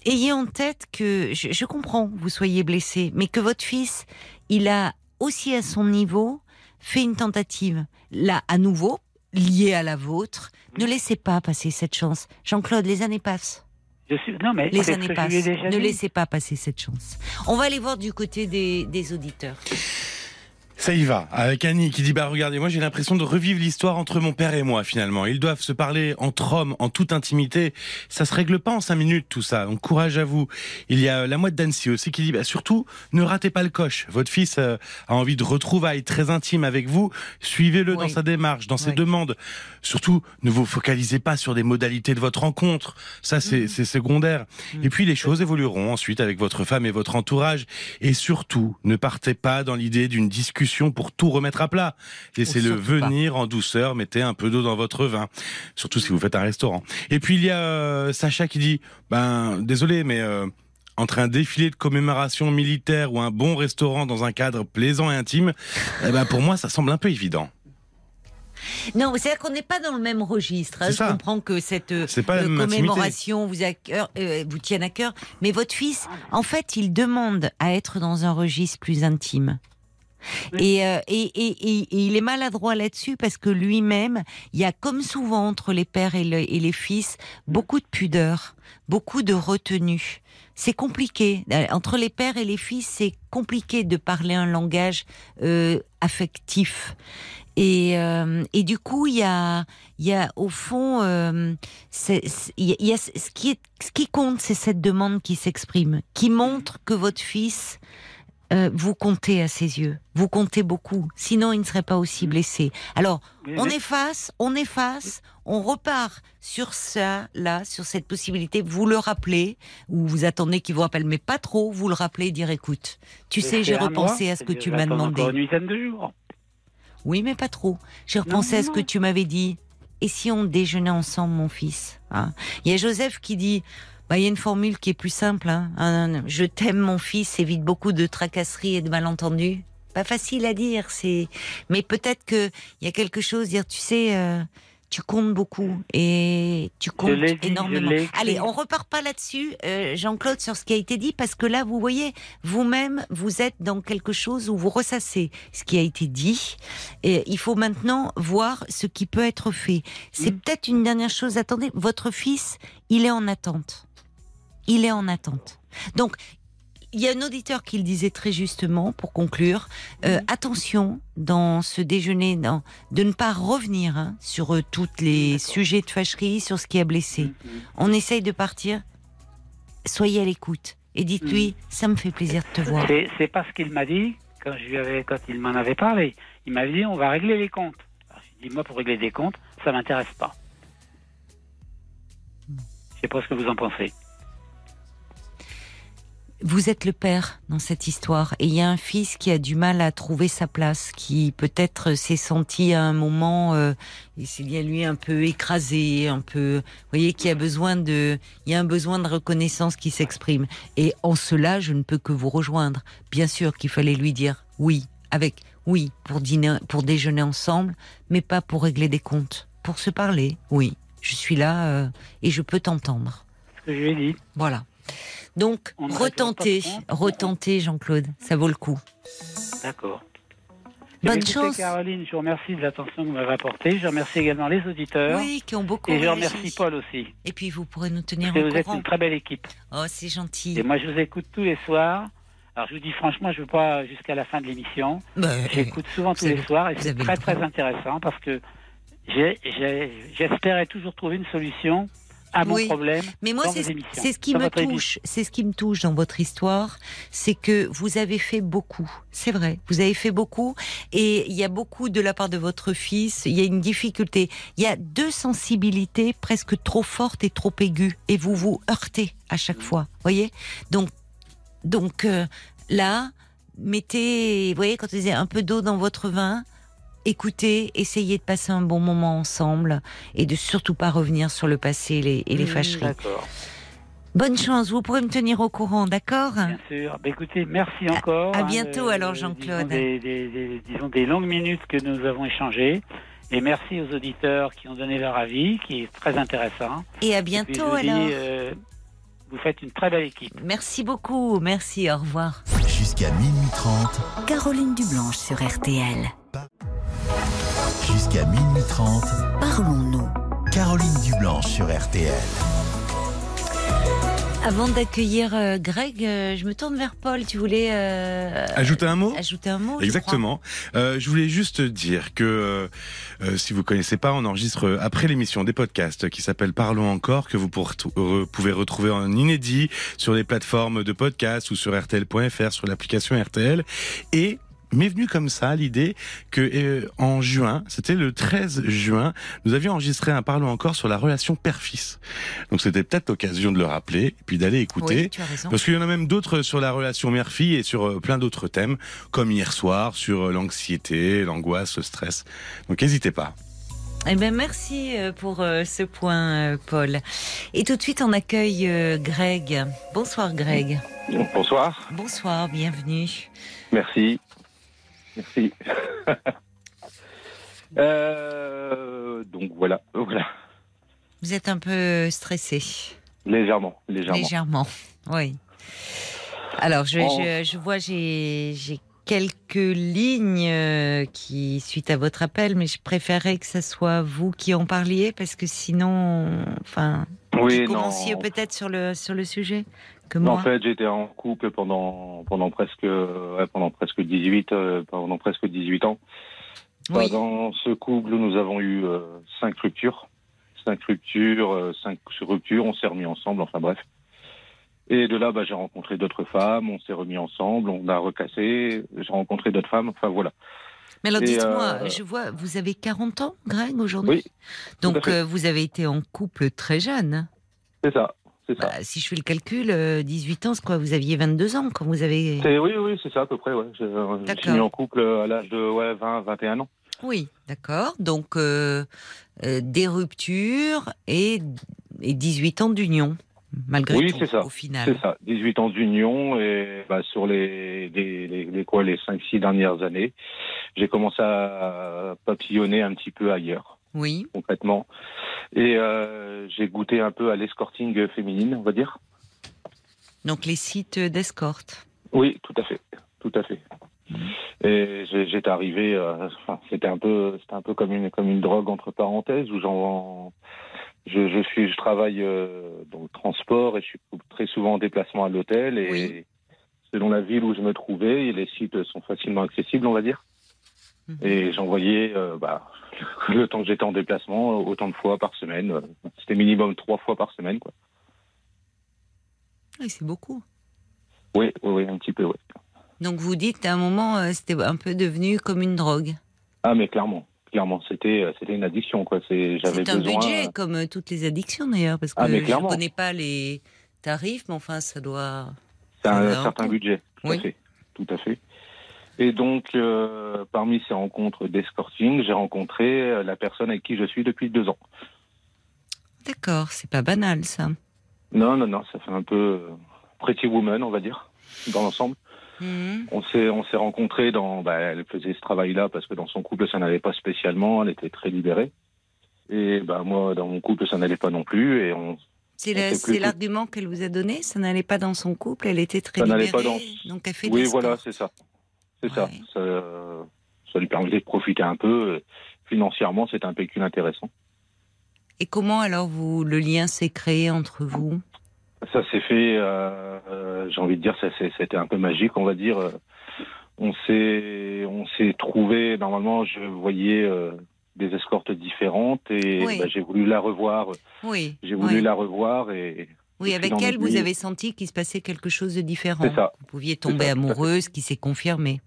ayez en tête que je, je comprends vous soyez blessé, mais que votre fils, il a aussi à son niveau fait une tentative. Là, à nouveau, liée à la vôtre, ne laissez pas passer cette chance. Jean-Claude, les années passent. Je suis... Non, mais Les années passent. Ne dit. laissez pas passer cette chance. On va aller voir du côté des, des auditeurs. Ça y va, avec Annie qui dit bah regardez, moi j'ai l'impression de revivre l'histoire entre mon père et moi finalement. Ils doivent se parler entre hommes, en toute intimité. Ça se règle pas en cinq minutes tout ça. Donc courage à vous. Il y a la moite d'Annecy aussi qui dit bah surtout ne ratez pas le coche. Votre fils euh, a envie de retrouvailles très intimes avec vous. Suivez-le dans sa démarche, dans ses Oui. demandes. Surtout ne vous focalisez pas sur des modalités de votre rencontre. Ça c'est Mhm. c'est secondaire. Et puis les choses évolueront ensuite avec votre femme et votre entourage. Et surtout ne partez pas dans l'idée d'une discussion pour tout remettre à plat. Laissez-le Oh, surtout pas. venir en douceur, mettez un peu d'eau dans votre vin, surtout si vous faites un restaurant. Et puis il y a euh, Sacha qui dit, ben désolé, mais euh, entre un défilé de commémoration militaire ou un bon restaurant dans un cadre plaisant et intime, eh ben pour moi ça semble un peu évident. Non, c'est-à-dire qu'on n'est pas dans le même registre. hein. C'est Je ça. comprends que cette euh, C'est commémoration vous, a euh, vous tienne à cœur. Mais votre fils, en fait, il demande à être dans un registre plus intime. Et, euh, et, et, et- il est maladroit là-dessus parce que lui-même, il y a comme souvent entre les pères et, le- et les fils beaucoup de pudeur, beaucoup de retenue. C'est compliqué. Euh, Entre les pères et les fils, c'est compliqué de parler un langage euh, affectif. Et, et du coup, il y a, y a au fond, ce qui compte, c'est cette demande qui s'exprime, qui montre que votre fils euh, vous comptez à ses yeux, vous comptez beaucoup. Sinon, il ne serait pas aussi blessé. Alors, on efface, on efface, on repart sur ça, là, sur cette possibilité. Vous le rappelez, ou vous attendez qu'il vous rappelle, mais pas trop. Vous le rappelez, et dire écoute, tu sais, j'ai repensé mois, à ce que tu m'as demandé. encore une huitaine de jours. Oui, mais pas trop. J'ai repensé non, à ce que tu m'avais dit. Et si on déjeunait ensemble, mon fils hein? Il y a Joseph qui dit, bah, il y a une formule qui est plus simple. Hein, Un- je t'aime, mon fils, évite beaucoup de tracasseries et de malentendus. Pas facile à dire, c'est. Mais peut-être que il y a quelque chose. Dire, tu sais, euh, tu comptes beaucoup et tu comptes dit, énormément. Allez, on repart pas là-dessus, euh, Jean-Claude, sur ce qui a été dit, parce que là, vous voyez, vous-même, vous êtes dans quelque chose où vous ressassez ce qui a été dit. Et il faut maintenant voir ce qui peut être fait. C'est Mm. peut-être une dernière chose. Attendez, votre fils, il est en attente. Il est en attente. Donc, il y a un auditeur qui le disait très justement pour conclure. euh, Mm. attention dans ce déjeuner, dans, de ne pas revenir hein, sur euh, tous les sujets de fâcherie, sur ce qui a blessé. Mhm. On essaye de partir. Soyez à l'écoute et dites-lui, ça me fait plaisir de te voir. C'est, pas ce qu'il m'a dit quand je lui avais, quand il m'en avait parlé. Il m'avait dit on va régler les comptes. Alors, j'ai dit moi pour régler des comptes, ça m'intéresse pas. Je sais pas ce que vous en pensez. Vous êtes le père dans cette histoire et il y a un fils qui a du mal à trouver sa place, qui peut-être s'est senti à un moment, euh, et c'est lié à lui un peu écrasé, un peu, vous voyez, qui a besoin de, il y a un besoin de reconnaissance qui s'exprime. Et en cela, je ne peux que vous rejoindre. Bien sûr qu'il fallait lui dire oui, avec oui pour dîner, pour déjeuner ensemble, mais pas pour régler des comptes, pour se parler. Oui, je suis là euh, et je peux t'entendre. Ce que je lui ai dit. Voilà. Donc, retentez, retentez, Jean-Claude, ça vaut le coup. D'accord. Bonne Écoutez, chance. Caroline, je vous remercie de l'attention que vous m'avez apportée. Je remercie également les auditeurs. Oui, qui ont beaucoup Et je remercie Paul aussi. Et puis, vous pourrez nous tenir Parce que au vous êtes une très belle équipe. Oh, c'est gentil. Et moi, je vous écoute tous les soirs. Alors, je vous dis franchement, je ne veux pas jusqu'à la fin de l'émission. Bah, J'écoute souvent tous les soirs et c'est très très intéressant parce que j'espérais toujours trouver une solution à mon Oui. problème Mais moi, c'est ce qui me touche. C'est ce qui me touche dans votre histoire, c'est que vous avez fait beaucoup. C'est vrai, vous avez fait beaucoup, et il y a beaucoup de la part de votre fils. Il y a une difficulté. Il y a deux sensibilités presque trop fortes et trop aiguës, et vous vous heurtez à chaque fois. Voyez? Donc, donc euh, là, mettez, vous voyez, quand on disait un peu d'eau dans votre vin. Écoutez, essayez de passer un bon moment ensemble et de surtout pas revenir sur le passé et les, et les Mmh, fâcheries. Bonne chance, vous pourrez me tenir au courant, d'accord? Bien sûr. Bah, écoutez, merci encore. à hein, bientôt, de- alors, de- Jean-Claude. Disons des, des- des- disons des longues minutes que nous avons échangées. Et merci aux auditeurs qui ont donné leur avis, qui est très intéressant. Et à Et puis, je bientôt vous dis, alors. euh, vous faites une très belle équipe. Merci beaucoup, merci, au revoir. Jusqu'à minuit 30. Caroline Dublanche sur RTL. Jusqu'à minuit 30. Parlons-nous. Caroline Dublanche sur RTL. Avant d'accueillir euh, Greg, euh, je me tourne vers Paul. Tu voulais euh, Ajouter un mot ajouter un mot je Exactement. Euh, je voulais juste dire que si vous connaissez pas, on enregistre après l'émission des podcasts qui s'appellent Parlons encore que vous pour- re- pouvez retrouver en inédit sur les plateformes de podcasts ou sur rtl.fr sur l'application RTL et m'est venu comme ça l'idée que euh, en juin, c'était le 13 juin, nous avions enregistré un Parlons encore sur la relation père-fils. Donc c'était peut-être l'occasion de le rappeler et puis d'aller écouter. Oui, tu as raison. Parce qu'il y en a même d'autres sur la relation mère-fille et sur euh, plein d'autres thèmes, comme hier soir sur euh, l'anxiété, l'angoisse, le stress. Donc n'hésitez pas. Eh ben merci euh, pour euh, ce point, Paul. Et tout de suite, on accueille euh, Greg. Bonsoir, Greg. Bonsoir, Bonsoir, bienvenue. merci. Merci. Euh, donc voilà, voilà, Vous êtes un peu stressé, légèrement, légèrement. légèrement. Oui. Alors, je, Oh. je, je vois, j'ai quelques lignes euh, qui suite à votre appel, mais je préférerais que ce soit vous qui en parliez parce que sinon, enfin, Oui, vous commenciez peut-être sur le sur le sujet que Non, moi. En fait, j'étais en couple pendant pendant presque ouais, pendant presque 18 euh, pendant presque 18 ans. oui. Dans ce couple, nous avons eu euh, cinq ruptures, cinq ruptures, euh, cinq ruptures. On s'est remis ensemble. Enfin bref. Et de là, bah, j'ai rencontré d'autres femmes. On s'est remis ensemble. On a recassé. J'ai rencontré d'autres femmes. Enfin voilà. Mais alors dites-moi, euh, je vois, vous avez 40 ans, Greg, aujourd'hui? Oui, Donc euh, vous avez été en couple très jeune. C'est ça. C'est ça. Bah, si je fais le calcul, euh, 18 ans, c'est quoi? Vous aviez 22 ans quand vous avez... C'est- oui, oui, c'est ça à peu près. Ouais. Je, je suis D'accord. mis en couple à l'âge de ouais, 20, 21 ans. Oui, d'accord. Donc euh, euh, des ruptures et, et 18 ans d'union, malgré Oui, tout, c'est ça. au final. C'est ça. 18 ans d'union et bah, sur les, les, les, les quoi, les 5-6 dernières années, j'ai commencé à papillonner un petit peu ailleurs, Oui, concrètement. Et euh, j'ai goûté un peu à l'escorting féminine, on va dire. donc les sites d'escorte. Oui, tout à fait, tout à fait. Et j'ai- j'étais arrivé, euh, enfin, c'était un peu, c'était un peu comme une comme une drogue entre parenthèses où j'en, je, je suis, je travaille euh, dans le transport et je suis très souvent en déplacement à l'hôtel et Oui. selon la ville où je me trouvais, les sites sont facilement accessibles, on va dire. Mhm. Et j'envoyais, euh, bah, le temps que j'étais en déplacement, autant de fois par semaine. euh, C'était minimum trois fois par semaine, quoi. Oui, c'est beaucoup. Oui, oui, oui, un petit peu, oui. Donc vous dites, à un moment, euh, c'était un peu devenu comme une drogue. Ah, mais clairement, clairement, c'était, euh, c'était une addiction, quoi. C'est, j'avais C'est un besoin. budget, comme toutes les addictions d'ailleurs, parce que Ah, mais je ne connais pas les tarifs, mais enfin, ça doit... C'est un certain budget, tout Oui. à fait, tout à fait. Et donc, euh, parmi ces rencontres d'escorting, j'ai rencontré euh, la personne avec qui je suis depuis deux ans. D'accord, c'est pas banal ça. Non, non, non, ça fait un peu euh, pretty woman, on va dire, dans l'ensemble. Mhm. On s'est, on s'est rencontrés dans, bah, elle faisait ce travail-là parce que dans son couple, ça n'allait pas spécialement, elle était très libérée. Et bah, moi, dans mon couple, ça n'allait pas non plus. Et on, C'est l'argument qu'elle vous a donné Ça n'allait pas dans son couple, elle était très Ça libérée, pas dans- donc elle fait oui, voilà, c'est ça. C'est ça. Ouais. ça. Ça lui permettait de profiter un peu. Financièrement, c'est un pécule intéressant. Et comment alors vous le lien s'est créé entre vous? Ça s'est fait, euh, euh, j'ai envie de dire, ça c'était un peu magique, on va dire. On s'est, on s'est trouvé. Normalement, je voyais euh, des escortes différentes et Oui. bah, j'ai voulu la revoir. Oui. J'ai voulu oui. la revoir et Oui, avec elle, vous avez senti qu'il se passait quelque chose de différent. C'est ça. Vous pouviez tomber ça, amoureuse, qui s'est confirmé.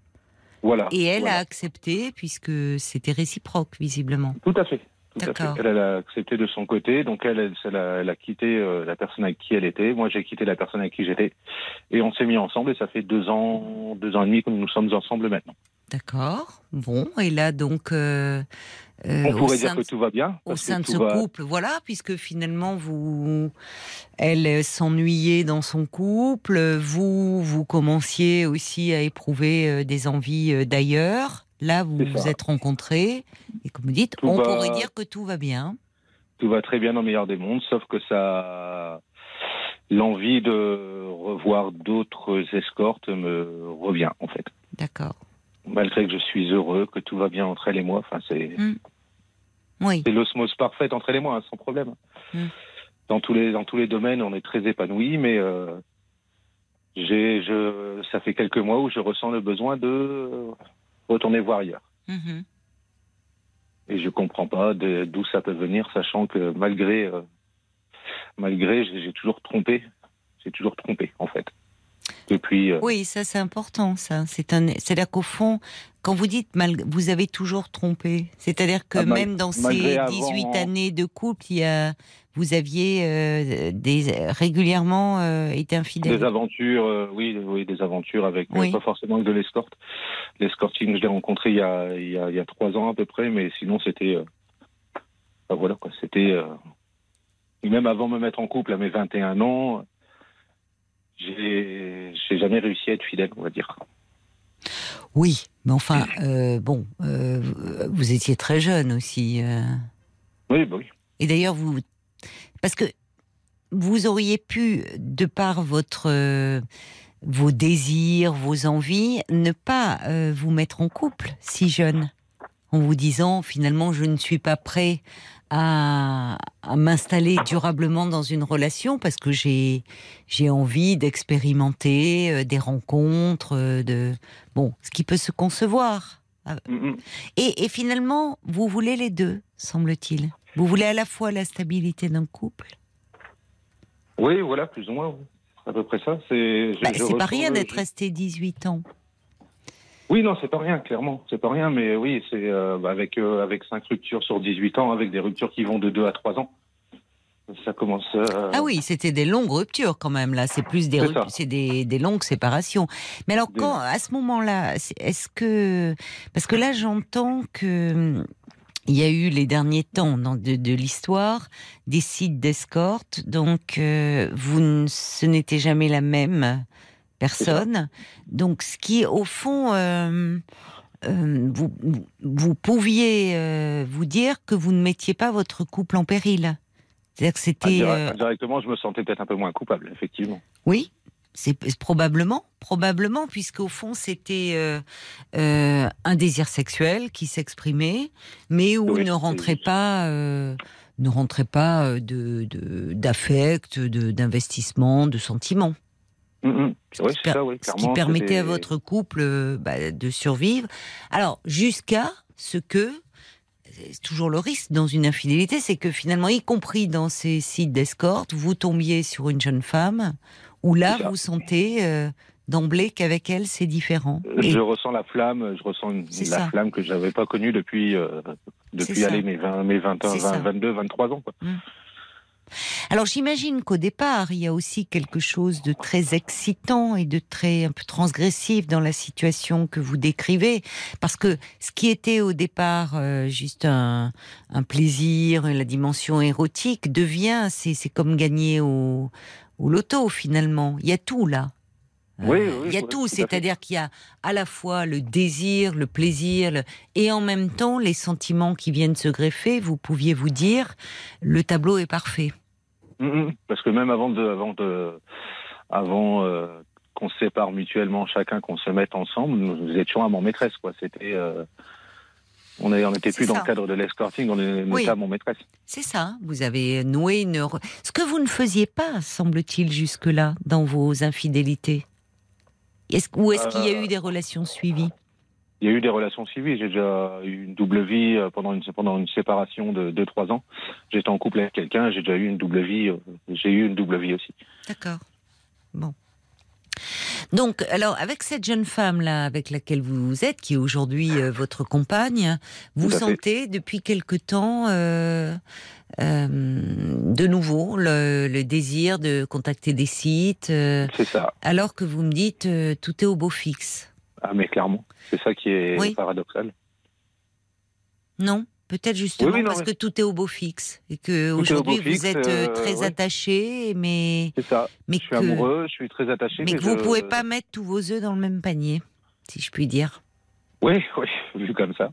voilà. Et elle voilà. a accepté, puisque c'était réciproque, visiblement. Tout à fait. Tout à fait. Elle, elle a accepté de son côté, donc elle, elle, elle a, elle a quitté euh, la personne avec qui elle était. Moi, j'ai quitté la personne avec qui j'étais, et on s'est mis ensemble. Et ça fait deux ans, deux ans et demi que nous sommes ensemble maintenant. D'accord. Bon, et là donc. euh, euh, On pourrait dire que de- tout va bien. Au sein de ce va- couple, voilà, puisque finalement vous, elle euh, s'ennuyait dans son couple, vous, vous commenciez aussi à éprouver euh, des envies d'ailleurs. Là, vous vous êtes rencontrés et comme vous dites, Tout on va- pourrait dire que tout va bien. tout va très bien dans le meilleur des mondes, sauf que ça, l'envie de revoir d'autres escortes me revient en fait. D'accord. Malgré que je suis heureux, que tout va bien entre elle et moi, enfin c'est Oui. c'est l'osmose parfaite entre elle et moi, hein, sans problème. Mm. Dans tous les dans tous les domaines, on est très épanouis, mais euh, j'ai je ça fait quelques mois où je ressens le besoin de retourner voir ailleurs. Mhm. Et je comprends pas d'où ça peut venir, sachant que malgré euh, malgré j'ai toujours trompé, j'ai toujours trompé en fait. Euh, Oui, ça c'est important. Ça, c'est un, c'est-à-dire qu'au fond, quand vous dites mal, vous avez toujours trompé. C'est-à-dire que Ah, mal- même dans malgré ces avant- 18 années de couple, il y a, vous aviez euh, des, régulièrement euh, été infidèle. des aventures, oui, oui, des aventures avec Oui. pas forcément que de l'escorte. L'escorting, je l'ai rencontré il y a il y a, il y a trois ans à peu près, mais sinon c'était voilà quoi, c'était et même avant de me mettre en couple à mes 21 ans, j'ai jamais réussi à être fidèle, on va dire. Oui, mais enfin, euh, bon, euh, vous étiez très jeune aussi. euh. Oui, bah oui. Et d'ailleurs, vous, parce que vous auriez pu, de par votre, vos désirs, vos envies, ne pas vous mettre en couple si jeune, en vous disant finalement je ne suis pas prêt à, à m'installer durablement dans une relation parce que j'ai j'ai envie d'expérimenter euh, des rencontres, euh, de bon, ce qui peut se concevoir. Mm, mm. Et, et finalement, vous voulez les deux, semble-t-il. Vous voulez à la fois la stabilité d'un couple? Oui, voilà, plus ou moins. à peu près ça. C'est Bah, pas rien d'être resté 18 ans. Oui, non, c'est pas rien, clairement. C'est pas rien, mais oui, c'est euh, bah, avec euh, avec cinq ruptures sur 18 ans, avec des ruptures qui vont de 2 à 3 ans. Ça commence. euh, Ah oui, c'était des longues ruptures quand même là. C'est plus des C'est des, des longues séparations. Mais alors Des- quand à ce moment-là, est-ce que parce que là j'entends que il y a eu les derniers temps de, de l'histoire des sites d'escorte, donc vous ce n'était jamais la même personne. Donc ce qui au fond euh, euh, vous, vous pouviez euh, vous dire que vous ne mettiez pas votre couple en péril. C'est-à-dire que c'était euh, Indirectement, je me sentais peut-être un peu moins coupable, effectivement. oui, c'est probablement, probablement, puisqu'au fond c'était euh, euh, un désir sexuel qui s'exprimait, mais où Oui, ne rentrait pas, euh, ne rentrait pas de de- d'affect, de d'investissement, de sentiments. Mm, mm. Ce qui per- ça, oui, ce qui permettait à votre couple euh, bah, de survivre. Alors, jusqu'à ce que, c'est toujours le risque dans une infidélité, c'est que finalement, y compris dans ces sites d'escorte, vous tombiez sur une jeune femme où là, vous sentez euh, d'emblée qu'avec elle, c'est différent. Et- Je ressens la flamme, je ressens une- la ça. flamme que j'avais pas connue depuis euh, depuis ça. aller mes 20, mes 20, C'est ça. 20, 22, 23 ans. Quoi. Alors j'imagine qu'au départ, il y a aussi quelque chose de très excitant et de très un peu transgressif dans la situation que vous décrivez, parce que ce qui était au départ euh, juste un, plaisir, la dimension érotique, devient, c'est c'est comme gagner au, au loto finalement. Il y a tout là. Oui, Euh, oui, il y a oui, tout, c'est-à-dire qu'il y a à la fois le désir, le plaisir, le- et en même temps les sentiments qui viennent se greffer. Vous pouviez vous dire, le tableau est parfait. Mm, mm. Parce que même avant de, avant de, avant euh, qu'on se sépare mutuellement, chacun qu'on se mette ensemble, nous étions amants maîtresse. Quoi. C'était, euh, on n'était plus dans le cadre de l'escorting, on était amants maîtresse. C'est ça, vous avez noué une... Ce que vous ne faisiez pas, semble-t-il, jusque-là, dans vos infidélités. Ou est-ce qu'il y a Euh. eu des relations suivies? Il y a eu des relations civiles. J'ai déjà eu une double vie euh, pendant une, pendant une séparation de 2-3 ans. J'étais en couple avec quelqu'un, j'ai déjà eu une double vie. euh, J'ai eu une double vie aussi. D'accord. Bon. Donc, alors, avec cette jeune femme-là, avec laquelle vous êtes, qui est aujourd'hui euh, votre compagne, vous fait. sentez depuis quelque temps euh, euh, de nouveau le, le désir de contacter des sites, euh, C'est ça. alors que vous me dites euh, tout est au beau fixe. Ah, mais clairement. C'est ça qui est Oui. paradoxal. Non Peut-être justement Oui, oui, non, parce oui. que tout est au beau fixe et que Tout aujourd'hui vous fixe, êtes très attaché, mais C'est ça. mais je suis que amoureux, je suis très attaché. mais mais que vous je- pouvez pas mettre tous vos œufs dans le même panier, si je puis dire. Oui, oui, vu comme ça.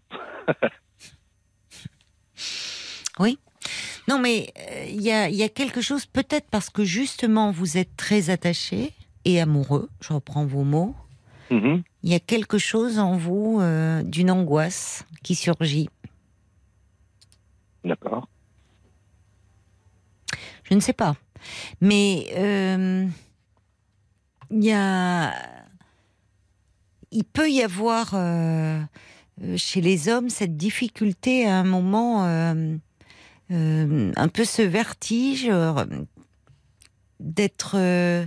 Non, mais euh, il y, a, il y a quelque chose, peut-être parce que justement vous êtes très attaché et amoureux, je reprends vos mots, Mhm. il y a quelque chose en vous euh, d'une angoisse qui surgit. D'accord. Je ne sais pas. Mais euh, il y a. Il peut y avoir euh, euh, chez les hommes cette difficulté à un moment, euh, euh, un peu ce vertige euh, d'être. euh,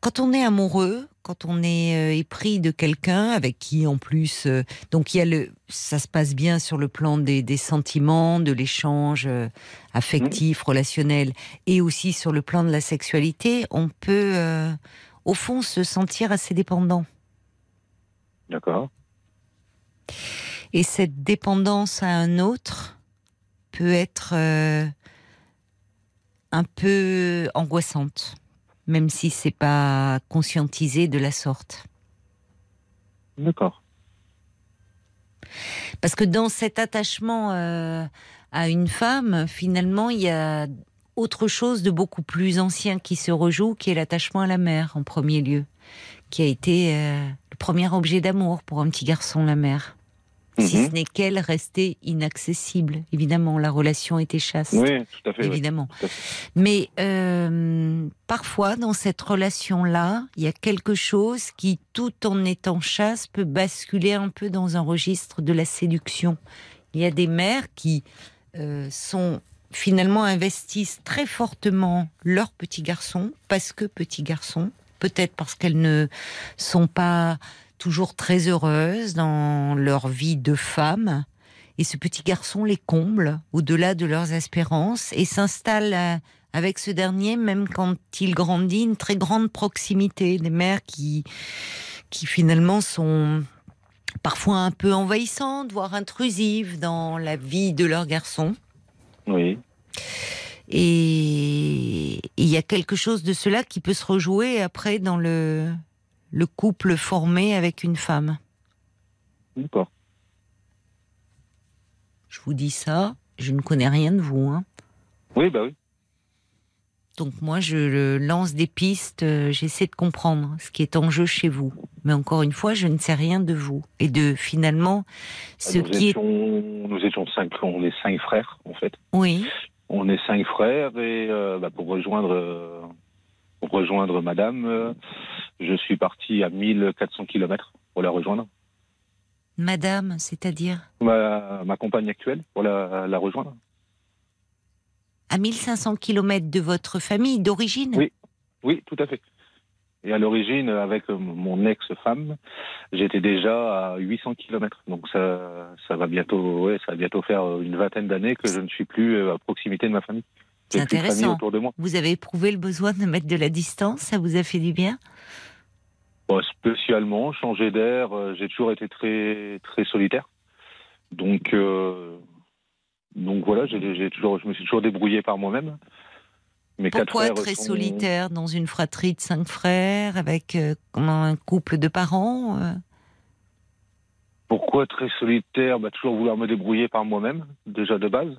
quand on est amoureux, quand on est épris de quelqu'un avec qui en plus, euh, donc il y a le, ça se passe bien sur le plan des, des sentiments, de l'échange euh, affectif, relationnel, et aussi sur le plan de la sexualité, on peut euh, au fond se sentir assez dépendant. D'accord. Et cette dépendance à un autre peut être euh, un peu angoissante, même si c'est pas conscientisé de la sorte. D'accord. Parce que dans cet attachement euh, à une femme, finalement, il y a autre chose de beaucoup plus ancien qui se rejoue, qui est l'attachement à la mère en premier lieu, qui a été euh, le premier objet d'amour pour un petit garçon, la mère. Si Mhm. ce n'est qu'elle restait inaccessible. Évidemment, la relation était chaste. Oui, tout à fait. évidemment. tout à fait. Mais euh, parfois, dans cette relation-là, il y a quelque chose qui, tout en étant chasse, peut basculer un peu dans un registre de la séduction. Il y a des mères qui euh, sont finalement investissent très fortement leur petit garçon parce que petit garçon, peut-être parce qu'elles ne sont pas toujours très heureuses dans leur vie de femme. Et ce petit garçon les comble au-delà de leurs espérances et s'installe euh, avec ce dernier, même quand il grandit, une très grande proximité. Des mères qui, qui finalement sont parfois un peu envahissantes, voire intrusives dans la vie de leur garçon. Oui. Et il y a quelque chose de cela qui peut se rejouer après dans le, le couple formé avec une femme. D'accord. Je vous dis ça, je ne connais rien de vous. Hein. Oui, bah oui. Donc moi, je lance des pistes, euh, j'essaie de comprendre ce qui est en jeu chez vous. Mais encore une fois, je ne sais rien de vous. Et de finalement, ce nous, qui est... nous étions cinq, on est cinq frères, en fait. Oui, On est cinq frères et euh, bah, pour rejoindre euh, rejoindre Madame, euh, je suis parti à 1400 km pour la rejoindre. madame, c'est-à-dire Ma, ma compagne actuelle pour la, la rejoindre. à 1500 km de votre famille d'origine Oui. Oui, tout à fait. Et à l'origine, avec mon ex-femme, j'étais déjà à 800 km. Donc ça, ça va bientôt, ouais, ça va bientôt faire une vingtaine d'années que je ne suis plus à proximité de ma famille. C'est intéressant. autour de moi. Vous avez éprouvé le besoin de mettre de la distance Ça vous a fait du bien? Bon, spécialement, changer d'air, euh, j'ai toujours été très très solitaire. Donc euh, donc voilà, toujours, je me suis toujours débrouillé par moi-même. Mes Pourquoi très sont- solitaire dans une fratrie de cinq frères avec euh, un couple de parents euh? Pourquoi très solitaire? Bah, Toujours vouloir me débrouiller par moi-même, déjà de base.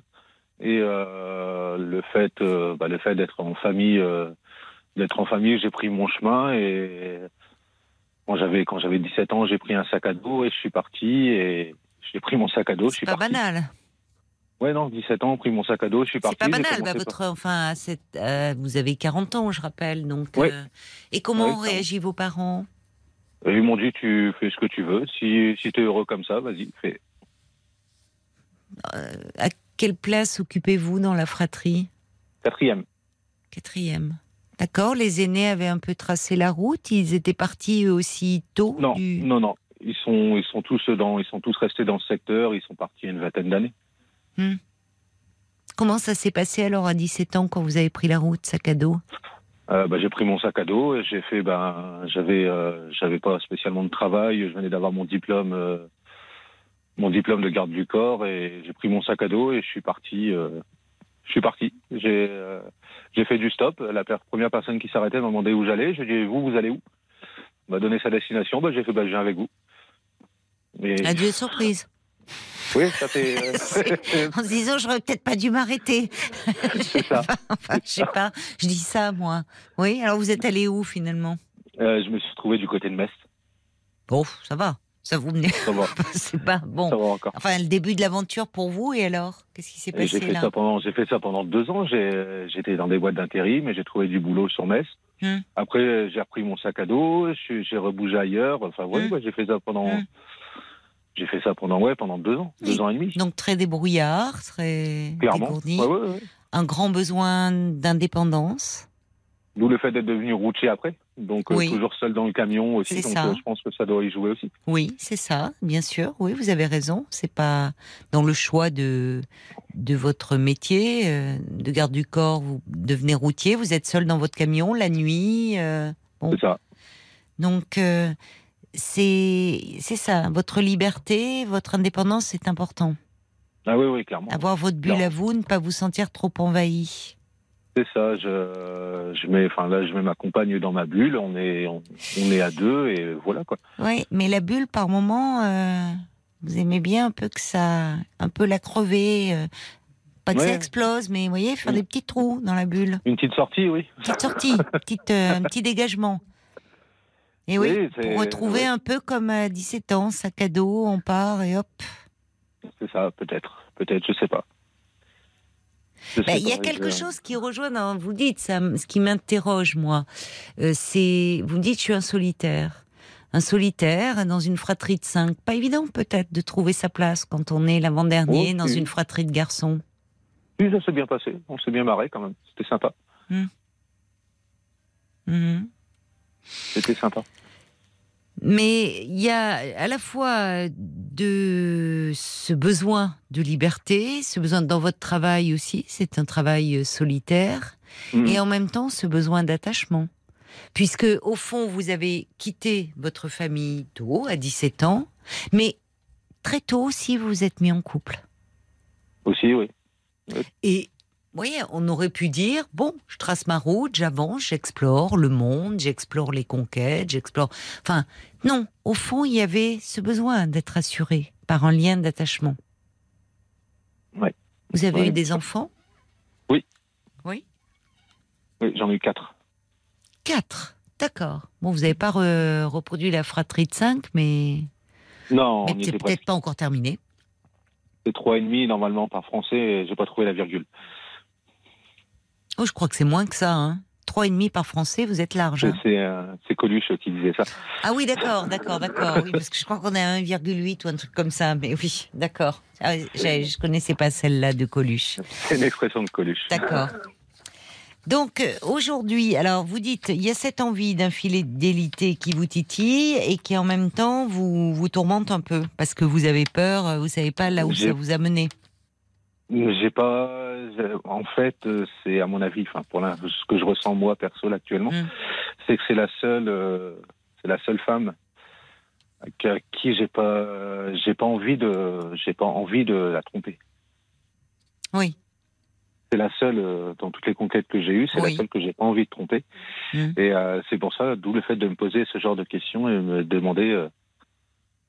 Et euh, le fait, euh, bah, le fait d'être en famille, euh, d'être en famille, j'ai pris mon chemin et quand j'avais quand j'avais 17 ans, j'ai pris un sac à dos et je suis parti et j'ai pris mon sac à dos, C'est pas parti. banal. Ouais non, 17 ans, pris mon sac à dos, je suis C'est parti. pas j'ai banal. bah, par- votre, enfin, euh, vous avez 40 ans, je rappelle. Donc, Ouais. euh, et comment Ouais, ont réagi vos parents? Et Ils m'ont dit tu fais ce que tu veux, si si t'es heureux comme ça, vas-y, fais. À quelle place occupez-vous dans la fratrie? Quatrième. Quatrième. D'accord. Les aînés avaient un peu tracé la route. Ils étaient partis eux aussi tôt. Non, du- non, non. Ils sont, ils sont tous dans, ils sont tous restés dans le secteur. Ils sont partis il y a une vingtaine d'années. Comment ça s'est passé alors à 17 ans quand vous avez pris la route, sac à dos? Euh, bah, j'ai pris mon sac à dos et j'ai fait ben j'avais euh, j'avais pas spécialement de travail je venais d'avoir mon diplôme euh, mon diplôme de garde du corps et j'ai pris mon sac à dos et je suis parti euh, je suis parti j'ai euh, j'ai fait du stop la première personne qui s'arrêtait m'a demandé où j'allais j'ai dit vous vous allez où? M'a donné sa destination bah, j'ai fait bah, je viens avec vous et Adieu surprise. oui ça fait euh, En se disant, j'aurais peut-être pas dû m'arrêter. c'est ça Enfin, je sais pas. Je dis ça, moi. Oui, alors vous êtes allé où finalement? Euh, je me suis retrouvé du côté de Metz Bon, ça va. Ça vous va C'est pas bon. ça va encore Enfin, le début de l'aventure pour vous, et alors? Qu'est-ce qui s'est Et J'ai passé fait là ça pendant, j'ai fait ça pendant deux ans. J'ai- J'étais dans des boîtes d'intérim et j'ai trouvé du boulot sur Metz. Hmm. Après, j'ai repris mon sac à dos, j'ai rebougé ailleurs. Enfin, ouais, Hmm. ouais, j'ai fait ça pendant, Hmm. j'ai fait ça pendant, ouais, pendant deux ans, Oui. deux ans et demi. Donc très débrouillard, très Clairement. dégourdi. Ouais, ouais. Un grand besoin d'indépendance. D'où le fait d'être devenu routier après. Donc, euh, toujours seul dans le camion aussi. Donc, ça. euh, je pense que ça doit y jouer aussi. Oui, c'est ça, bien sûr. Oui, vous avez raison. C'est pas dans le choix de de votre métier euh, de garde du corps. Vous devenez routier. Vous êtes seul dans votre camion la nuit. euh, bon. C'est ça. Donc c'est c'est ça. Votre liberté, votre indépendance, c'est important. Ah oui, oui, clairement. Avoir votre bulle à vous, ne pas vous sentir trop envahi. C'est ça. Je, je mets, enfin là, je mets ma compagne dans ma bulle. On est, on, on est à deux et voilà quoi. Oui, mais la bulle, par moment, euh, vous aimez bien un peu que ça, un peu la crever. euh, pas que ça explose, mais vous voyez, faire Oui. des petits trous dans la bulle. Une petite sortie, oui. Petite sortie, petite, euh, un petit dégagement. Et oui, pour retrouver un peu comme à 17 ans, sac à dos, on part et hop. C'est ça, peut-être. Peut-être, je sais pas. Bah, sais Il y a quelque je- chose qui rejoint, dans, vous dites, ça, ce qui m'interroge, moi, euh, c'est, vous dites, je suis un solitaire. Un solitaire dans une fratrie de cinq. Pas évident, peut-être, de trouver sa place quand on est l'avant-dernier Oh, dans oui. une fratrie de garçons. Oui, ça s'est bien passé. On s'est bien marré quand même. C'était sympa. Mhm. C'était sympa. Mais il y a à la fois de ce besoin de liberté, ce besoin dans votre travail aussi, c'est un travail euh, solitaire, Mhm. et en même temps ce besoin d'attachement. Puisque au fond, vous avez quitté votre famille tôt, à 17 ans, mais très tôt aussi, vous vous êtes mis en couple. Aussi, oui. Et vous voyez, on aurait pu dire bon, je trace ma route, j'avance, j'explore le monde, j'explore les conquêtes, j'explore. Enfin, non. Au fond, il y avait ce besoin d'être assuré par un lien d'attachement. Ouais. Vous avez Ouais. eu des enfants? Oui. Oui. Oui, j'en ai eu quatre. Quatre. D'accord. Bon, vous n'avez pas re- reproduit la fratrie de cinq, mais, Non, mais c'est peut-être pas encore terminé. C'est trois et demi normalement par français. J'ai pas trouvé la virgule. Oh, je crois que c'est moins que ça. Hein. Trois et demi par français, vous êtes large. hein. C'est euh, c'est Coluche qui disait ça. Ah oui, d'accord, d'accord, d'accord. Oui, parce que je crois qu'on est à 1,8 ou un truc comme ça. Mais oui, d'accord. Ah, je connaissais pas celle-là de Coluche. C'est une expression de Coluche. D'accord. Donc euh, aujourd'hui, alors vous dites, il y a cette envie d'infidélité qui vous titille et qui en même temps vous vous tourmente un peu parce que vous avez peur, euh, vous savez pas là où ça vous a mené. J'ai pas. j'ai- En fait, euh, c'est à mon avis, enfin pour l'in- ce que je ressens moi perso là, actuellement, Mm. c'est que c'est la seule, euh, c'est la seule femme à qui j'ai pas, j'ai pas envie de, j'ai pas envie de la tromper. Oui. C'est la seule euh, dans toutes les conquêtes que j'ai eues, c'est Oui. la seule que j'ai pas envie de tromper. Mm. Et euh, c'est pour ça, d'où le fait de me poser ce genre de questions et me demander euh,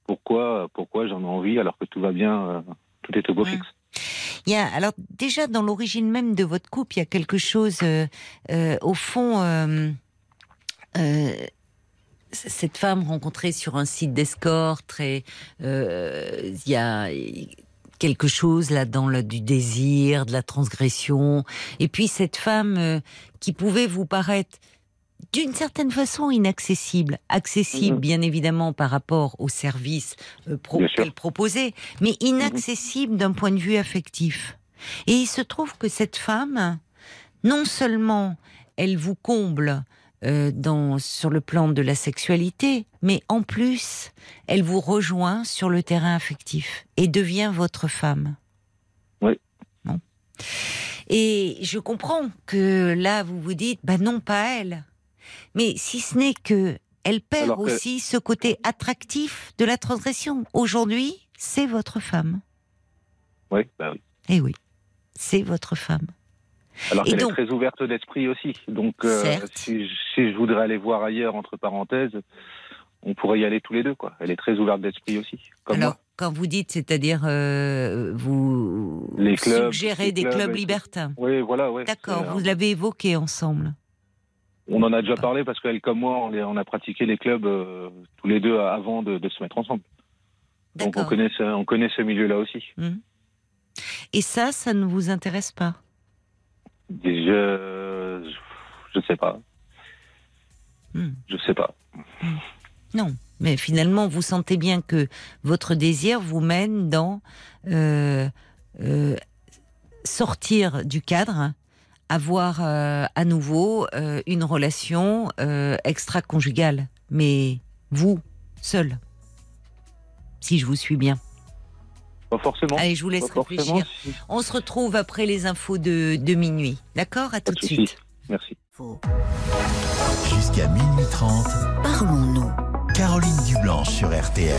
pourquoi, pourquoi j'en ai envie alors que tout va bien, euh, tout est au beau Mm. fixe. Il y a, alors déjà dans l'origine même de votre couple, il y a quelque chose euh, euh, au fond. euh, euh, cette femme rencontrée sur un site d'escorte, et euh, il y a quelque chose là dans le, du désir, de la transgression, et puis cette femme euh, qui pouvait vous paraître d'une certaine façon inaccessible, accessible Mhm. bien évidemment par rapport aux services euh, pro- qu'elle proposait, mais inaccessible d'un point de vue affectif. Et il se trouve que cette femme, non seulement elle vous comble euh, dans, sur le plan de la sexualité, mais en plus, elle vous rejoint sur le terrain affectif et devient votre femme. Oui. Bon. Et je comprends que là, vous vous dites, bah non, pas elle. Mais si ce n'est que elle perd Alors que- aussi ce côté attractif de la transgression. Aujourd'hui, c'est votre femme. Oui, bah oui. Eh oui, c'est votre femme. Alors Et qu'elle est très ouverte d'esprit aussi. Donc, euh, si, si je voudrais aller voir ailleurs, entre parenthèses, on pourrait y aller tous les deux, quoi. Elle est très ouverte d'esprit aussi, comme Alors, moi. quand vous dites, c'est-à-dire, euh, vous Les clubs, suggérez les des clubs et libertins. Oui, voilà, ouais. D'accord, vous l'avez évoqué ensemble. On en a déjà parlé parce qu'elle comme moi, on, les- on a pratiqué les clubs euh, tous les deux avant de, de se mettre ensemble. Donc on connaît ce, on connaît ce milieu-là aussi. Et ça, ça ne vous intéresse pas? Et je, je sais pas. Hmm. Je sais pas. Non. Mais finalement, vous sentez bien que votre désir vous mène dans euh, euh, sortir du cadre, avoir euh, à nouveau euh, une relation euh, extra-conjugale. Mais vous, seul. Si je vous suis bien. Pas forcément. Allez, je vous laisse Pas réfléchir. si. On se retrouve après les infos de, de minuit. D'accord? À tout Pas de suite. Merci. Jusqu'à minuit 30, Parlons-nous. Caroline Dublanche sur RTL.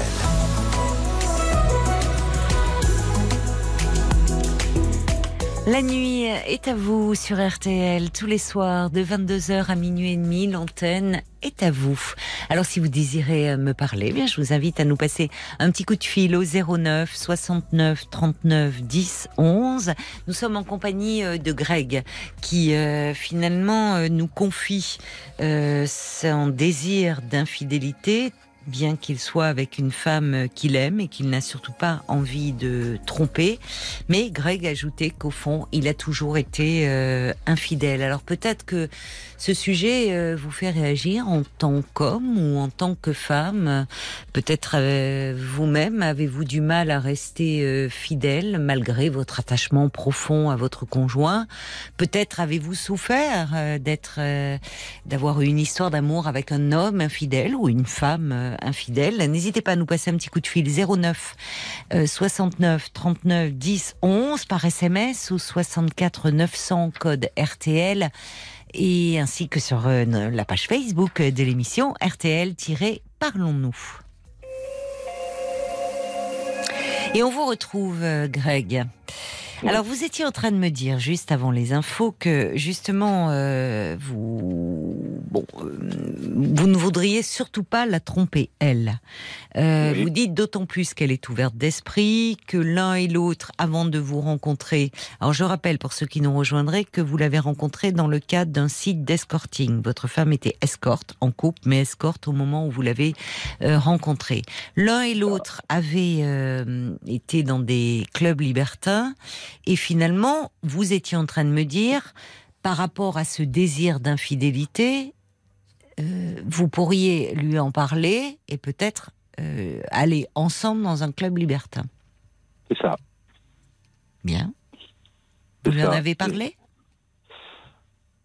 La nuit est à vous sur RTL tous les soirs de 22h à minuit et demi. L'antenne est à vous. Alors si vous désirez euh, me parler, eh bien je vous invite à nous passer un petit coup de fil au 09 69 39 10 11. Nous sommes en compagnie euh, de Greg qui euh, finalement nous confie son désir d'infidélité bien qu'il soit avec une femme qu'il aime et qu'il n'a surtout pas envie de tromper. Mais Greg ajoutait qu'au fond, il a toujours été euh, infidèle. Alors peut-être que ce sujet euh, vous fait réagir en tant qu'homme ou en tant que femme? Peut-être euh, vous-même avez-vous du mal à rester euh, fidèle malgré votre attachement profond à votre conjoint? Peut-être avez-vous souffert d'être, d'avoir une histoire d'amour avec un homme infidèle ou une femme infidèle? N'hésitez pas à nous passer un petit coup de fil 09 euh, 69 39 10 11 par SMS ou 64 900 code RTL et ainsi que sur euh, la page Facebook de l'émission RTL-Parlons-nous. Et on vous retrouve, euh, Greg. Alors, vous étiez en train de me dire, juste avant les infos, que justement, euh, vous, bon, euh, vous ne voudriez surtout pas la tromper, elle. Euh, Oui. Vous dites d'autant plus qu'elle est ouverte d'esprit, que l'un et l'autre, avant de vous rencontrer, alors je rappelle pour ceux qui nous rejoindraient que vous l'avez rencontrée dans le cadre d'un site d'escorting. Votre femme était escorte, en couple, mais escorte au moment où vous l'avez euh, rencontrée. L'un et l'autre avaient euh, été dans des clubs libertins. Et finalement, vous étiez en train de me dire, par rapport à ce désir d'infidélité, euh, vous pourriez lui en parler et peut-être euh, aller ensemble dans un club libertin. C'est ça. Bien. Vous lui en avez parlé?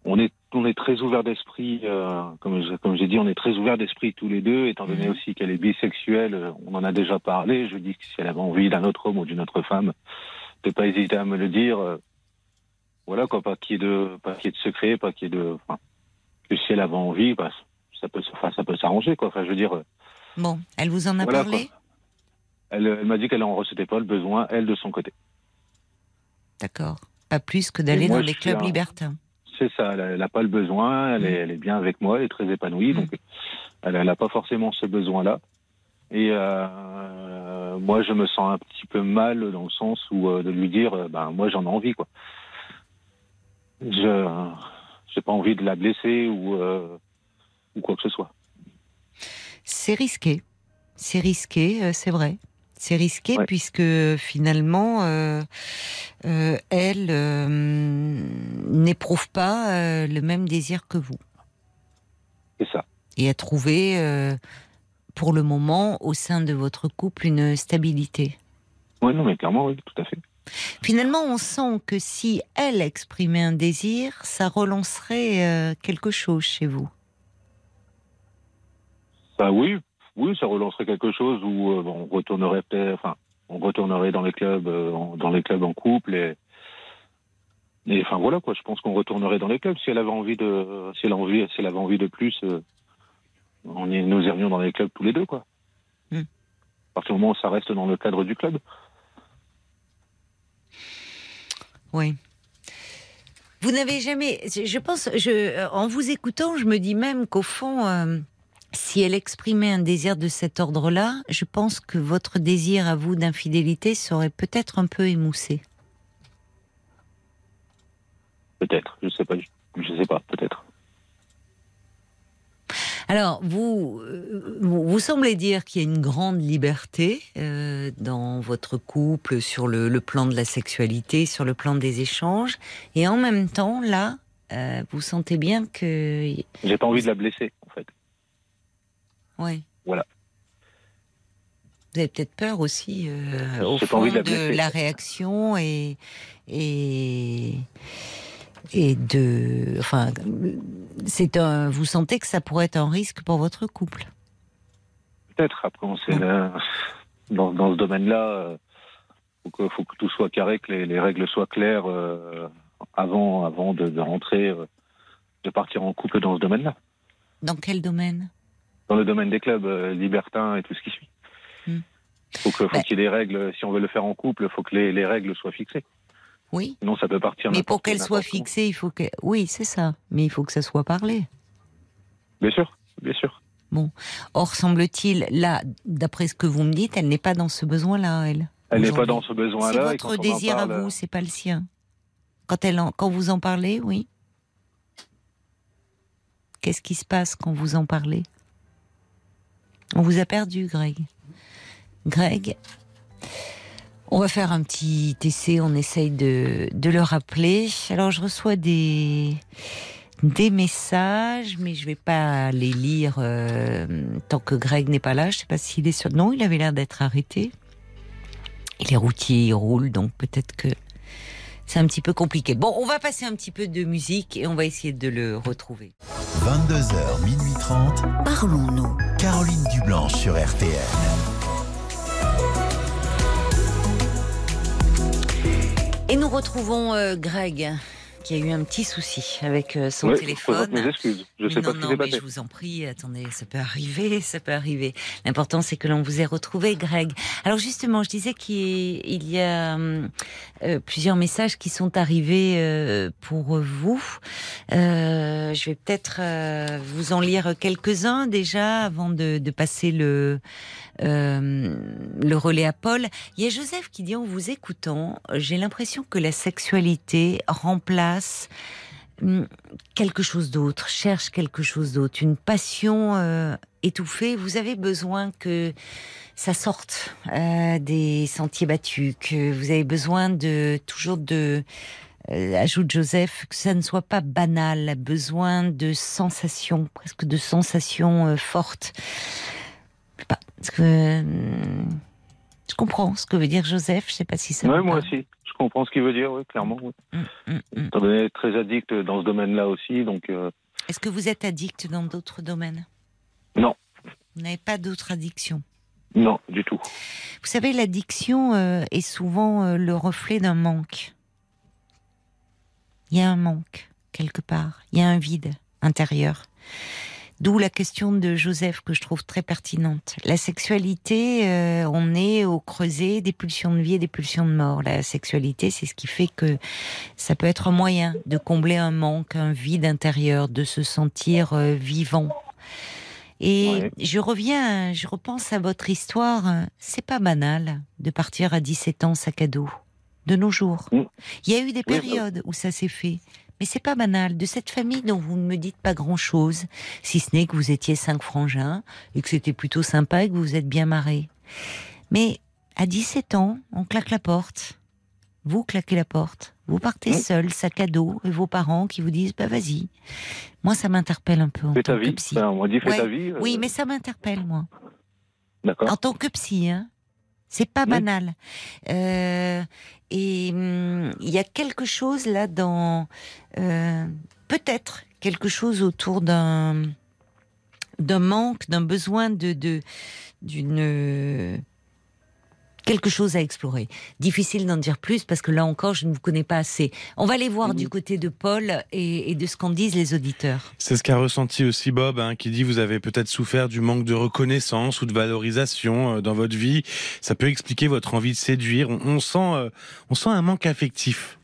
On est, on est très ouvert d'esprit, euh, comme je- comme j'ai dit, on est très ouvert d'esprit tous les deux, étant donné Mhm. aussi qu'elle est bisexuelle, on en a déjà parlé. Je dis que si elle avait envie d'un autre homme ou d'une autre femme, de pas hésiter à me le dire. euh, voilà quoi, pas qu'il y ait de, pas qu'il y ait de secret, pas qu'il y ait de, enfin, que si elle avait envie, bah, ça peut, enfin, ça peut s'arranger quoi. Enfin, je veux dire, euh, Bon, elle vous en a Voilà, parlé elle, elle m'a dit qu'elle en ressentait pas le besoin, elle de son côté. D'accord. Pas plus que d'aller dans les clubs un- libertins. C'est ça, elle n'a pas le besoin, elle, est, elle est bien avec moi, elle est très épanouie, Mm. donc elle n'a pas forcément ce besoin-là. Et euh, moi, je me sens un petit peu mal dans le sens où euh, de lui dire, euh, ben moi j'en ai envie, quoi. Je j'ai pas envie de la blesser ou ou quoi que ce soit. C'est risqué. C'est risqué, c'est vrai. C'est risqué Ouais. puisque finalement, elle n'éprouve pas le même désir que vous. C'est ça. Et a trouvé, pour le moment, au sein de votre couple, une stabilité. Ouais, non, mais clairement, oui, tout à fait. Finalement, on sent que si elle exprimait un désir, ça relancerait euh, quelque chose chez vous. Bah oui, oui, ça relancerait quelque chose où euh, on retournerait enfin, on retournerait dans les clubs, euh, en- dans les clubs en couple et Et enfin voilà quoi, je pense qu'on retournerait dans les clubs si elle avait envie de, si elle, a envie, si elle avait envie de plus, on y, nous irions dans les clubs tous les deux quoi. Hmm. À partir du moment où ça reste dans le cadre du club. Oui. Vous n'avez jamais. Je pense, je, en vous écoutant, je me dis même qu'au fond, euh, si elle exprimait un désir de cet ordre-là, je pense que votre désir à vous d'infidélité serait peut-être un peu émoussé. Peut-être, je sais pas, je sais pas, peut-être. Alors, vous, euh, vous, semblez dire qu'il y a une grande liberté euh, dans votre couple sur le, le plan de la sexualité, sur le plan des échanges, et en même temps, là, euh, vous sentez bien que, J'ai pas envie de la blesser en fait. ouais. Voilà. Vous avez peut-être peur aussi, euh, au fond, envie de de la blesser. la réaction et et et de, enfin, c'est un. Vous sentez que ça pourrait être un risque pour votre couple? Peut-être. Après, on sait, euh, dans, dans ce domaine-là, euh, faut que, faut que tout soit carré, que les, les règles soient claires euh, avant, avant de, de rentrer, euh, de partir en couple dans ce domaine-là. Dans quel domaine? Dans le domaine des clubs euh, libertins et tout ce qui suit. Hmm. Faut que- faut Bah. qu'il y ait des règles. Si on veut le faire en couple, faut que les, les règles soient fixées. Oui. Sinon, ça peut partir. Mais pour qu'elle soit fixée, il faut que. Oui, c'est ça. Mais il faut que ça soit parlé. Bien sûr, bien sûr. Or, semble-t-il, là, d'après ce que vous me dites, elle n'est pas dans ce besoin-là, elle. Elle n'est pas dans ce C'est besoin-là. et votre désir parle, à vous, c'est pas le sien. Quand, elle en- quand vous en parlez, oui. Qu'est-ce qui se passe quand vous en parlez? On vous a perdu, Greg. Greg, on va faire un petit essai, on essaye de, de le rappeler. Alors, je reçois des, des messages, mais je vais pas les lire euh, tant que Greg n'est pas là. Je sais pas s'il est sur... Non, il avait l'air d'être arrêté. Et les routiers ils roulent, donc peut-être que c'est un petit peu compliqué. Bon, on va passer un petit peu de musique et on va essayer de le retrouver. 22h, minuit 30, Parlons-nous. Caroline Dublanche sur RTL. Et nous retrouvons euh, Greg, qui a eu un petit souci avec euh, son téléphone. Je mes excuses. Je sais non, pas ce non, mais passé. je vous en prie, attendez, ça peut arriver, ça peut arriver. L'important, c'est que l'on vous ait retrouvé, Greg. Alors justement, je disais qu'il il y a hum, euh, plusieurs messages qui sont arrivés euh, pour vous. Euh, je vais peut-être euh, vous en lire quelques-uns déjà avant de, de passer le euh, le relais à Paul. Il y a Joseph qui dit en vous écoutant, j'ai l'impression que la sexualité remplace hum, quelque chose d'autre, cherche quelque chose d'autre, une passion euh, étouffée. Vous avez besoin que ça sorte euh, des sentiers battus, que vous avez besoin de toujours de ajoute Joseph, que ça ne soit pas banal, besoin de sensations, presque de sensations fortes. Parce que euh, je comprends ce que veut dire Joseph. Je sais pas si ça. Vous moi aussi. Je comprends ce qu'il veut dire, oui, clairement. oui. Hum, hum. Étant donné très addict dans ce domaine-là aussi, donc euh, Est-ce que vous êtes addict dans d'autres domaines? Non. Vous n'avez pas d'autres addictions? Non, du tout. Vous savez, l'addiction euh, est souvent le reflet d'un manque. Il y a un manque, quelque part. Il y a un vide intérieur. D'où la question de Joseph que je trouve très pertinente. La sexualité, euh, on est au creuset des pulsions de vie et des pulsions de mort. La sexualité, c'est ce qui fait que ça peut être un moyen de combler un manque, un vide intérieur, de se sentir euh, vivant. Et Ouais. je reviens, je repense à votre histoire. C'est pas banal de partir à 17 ans sac à dos de nos jours. Mm. Il y a eu des Oui, périodes où ça s'est fait. Mais c'est pas banal. De cette famille dont vous ne me dites pas grand chose, si ce n'est que vous étiez cinq frangins et que c'était plutôt sympa et que vous vous êtes bien marrés. Mais à 17 ans, on claque la porte. Vous claquez la porte. Vous partez seul, sac à dos, et vos parents qui vous disent, bah vas-y. Moi, ça m'interpelle un peu en Fais tant ta que vie. psy. Enfin, on m'a dit fais Ouais. ta vie. euh, Oui, mais ça m'interpelle, moi. D'accord. En tant que psy, hein. C'est pas Oui. banal. Euh, et hum, il y a quelque chose là dans. euh, Peut-être quelque chose autour d'un d'un manque, d'un besoin de de- d'une quelque chose à explorer. Difficile d'en dire plus parce que là encore, je ne vous connais pas assez. On va aller voir du côté de Paul et, de ce qu'en disent les auditeurs. C'est ce qu'a ressenti aussi Bob, hein, qui dit vous avez peut-être souffert du manque de reconnaissance ou de valorisation euh, dans votre vie. Ça peut expliquer votre envie de séduire. On, sent, euh, on sent un manque affectif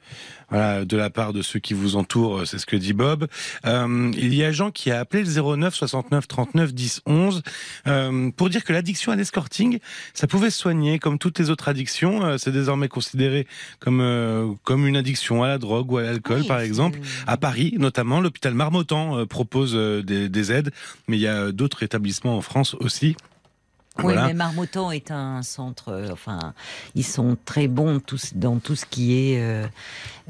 voilà, de la part de ceux qui vous entourent, c'est ce que dit Bob. Euh, il y a Jean qui a appelé le 09 69 39 10 11 euh, pour dire que l'addiction à l'escorting, ça pouvait se soigner comme toutes les autres addictions. Euh, c'est désormais considéré comme euh, comme une addiction à la drogue ou à l'alcool, par exemple. À Paris, notamment, l'hôpital Marmottan propose des, des aides, mais il y a d'autres établissements en France aussi. Oui, mais Marmottan est un centre. Euh, enfin, ils sont très bons tous, dans tout ce qui est euh,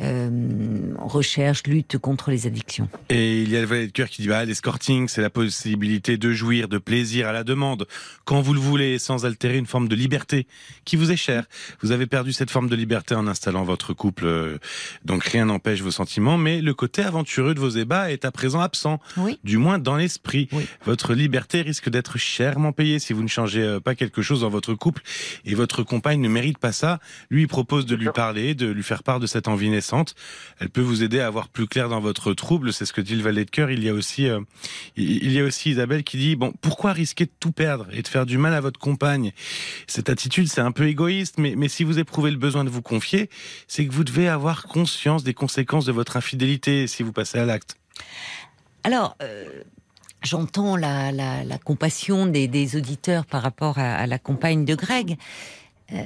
euh, recherche, lutte contre les addictions. Et il y a le valet de cœur qui dit bah, l'escorting, c'est la possibilité de jouir de plaisir à la demande, quand vous le voulez, sans altérer une forme de liberté qui vous est chère. Vous avez perdu cette forme de liberté en installant votre couple, donc rien n'empêche vos sentiments, mais le côté aventureux de vos ébats est à présent absent, oui. du moins dans l'esprit. Votre liberté risque d'être chèrement payée si vous ne changez euh, pas quelque chose dans votre couple et votre compagne ne mérite pas ça, lui il propose de lui parler, de lui faire part de cette envie naissante. Elle peut vous aider à avoir plus clair dans votre trouble. C'est ce que dit le valet de cœur. Il y a aussi, euh, il y a aussi Isabelle qui dit bon, pourquoi risquer de tout perdre et de faire du mal à votre compagne? Cette attitude, c'est un peu égoïste, mais, mais si vous éprouvez le besoin de vous confier, c'est que vous devez avoir conscience des conséquences de votre infidélité si vous passez à l'acte. Alors, euh, j'entends la, compassion des, auditeurs par rapport à, la compagne de Greg. Euh,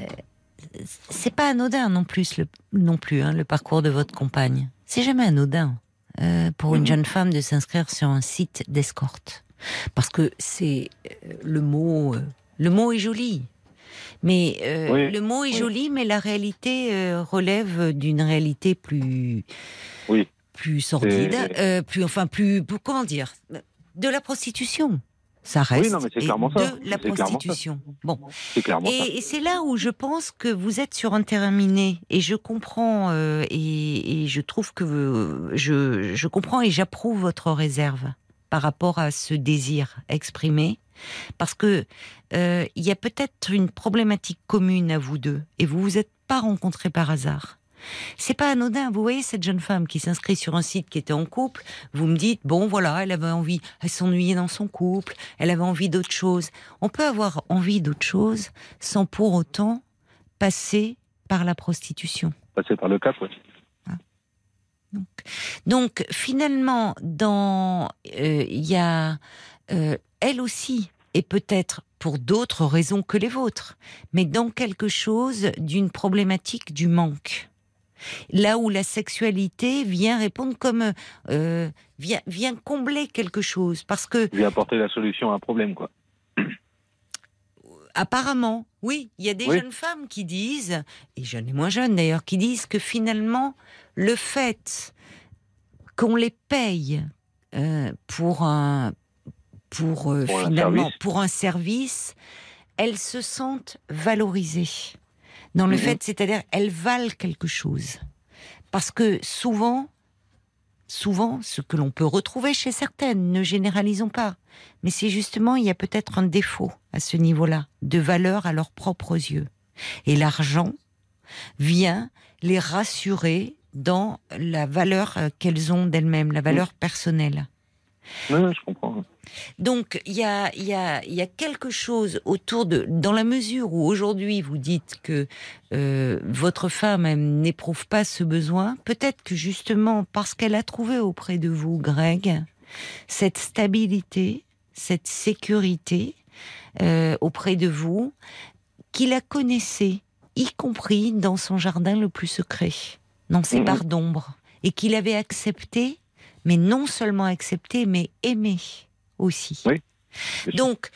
c'est pas anodin non plus le, non plus hein, le parcours de votre compagne. C'est jamais anodin euh, pour une mhm. jeune femme de s'inscrire sur un site d'escorte parce que c'est euh, le mot le mot est joli. Mais le mot est joli, mais la réalité relève d'une réalité plus plus sordide, plus enfin plus comment dire de la prostitution. Ça reste oui, non, mais clairement ça. de la prostitution. Bon. Et, c'est là où je pense que vous êtes sur un terrain miné. Et je comprends euh, et, je trouve que je, je comprends et j'approuve votre réserve par rapport à ce désir exprimé, parce que euh, il y a peut-être une problématique commune à vous deux et vous vous êtes pas rencontrés par hasard. C'est pas anodin. Vous voyez cette jeune femme qui s'inscrit sur un site qui était en couple. Vous me dites, bon, voilà, elle avait envie, elle s'ennuyait dans son couple, elle avait envie d'autre chose. On peut avoir envie d'autre chose sans pour autant passer par la prostitution. Passer par le cap, oui. Ah. Donc, finalement, dans euh, il y a euh, elle aussi, et peut-être pour d'autres raisons que les vôtres, mais dans quelque chose d'une problématique du manque. Là où la sexualité vient répondre comme euh, vient, vient combler quelque chose. Parce que vient apporter la solution à un problème quoi. Apparemment, oui, il y a des jeunes femmes qui disent, et jeunes et moins jeunes d'ailleurs, qui disent que finalement le fait qu'on les paye euh, pour un pour, euh, finalement pour un service, elles se sentent valorisées dans le mhm. fait, c'est-à-dire elles valent quelque chose. Parce que souvent, souvent, ce que l'on peut retrouver chez certaines, ne généralisons pas, mais c'est justement, il y a peut-être un défaut à ce niveau-là, de valeur à leurs propres yeux. Et l'argent vient les rassurer dans la valeur euh, qu'elles ont d'elles-mêmes, la valeur personnelle. Oui, je comprends. Donc il y a, y, a, y a quelque chose autour de, dans la mesure où aujourd'hui vous dites que euh, votre femme n'éprouve pas ce besoin, peut-être que justement parce qu'elle a trouvé auprès de vous, Greg, cette stabilité, cette sécurité euh, auprès de vous, qu'il la connaissait, y compris dans son jardin le plus secret, dans ses mhm. barres d'ombre, et qu'il avait accepté mais non seulement accepté, mais aimé aussi. Donc,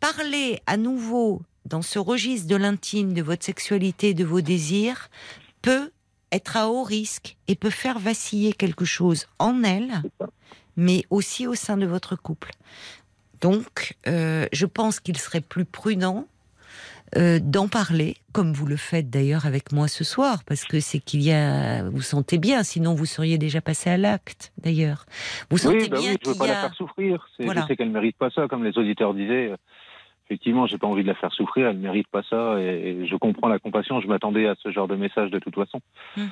parler à nouveau dans ce registre de l'intime, de votre sexualité, de vos désirs, peut être à haut risque et peut faire vaciller quelque chose en elle, mais aussi au sein de votre couple. Donc, euh, je pense qu'il serait plus prudent euh, d'en parler, comme vous le faites d'ailleurs avec moi ce soir, parce que c'est qu'il y a, vous sentez bien, sinon vous seriez déjà passé à l'acte d'ailleurs. Vous sentez bah bien oui, je veux pas la faire souffrir. Je sais qu'elle mérite pas ça, comme les auditeurs disaient. effectivement, j'ai pas envie de la faire souffrir. Elle mérite pas ça. Et, je comprends la compassion. Je m'attendais à ce genre de message de toute façon, Mm.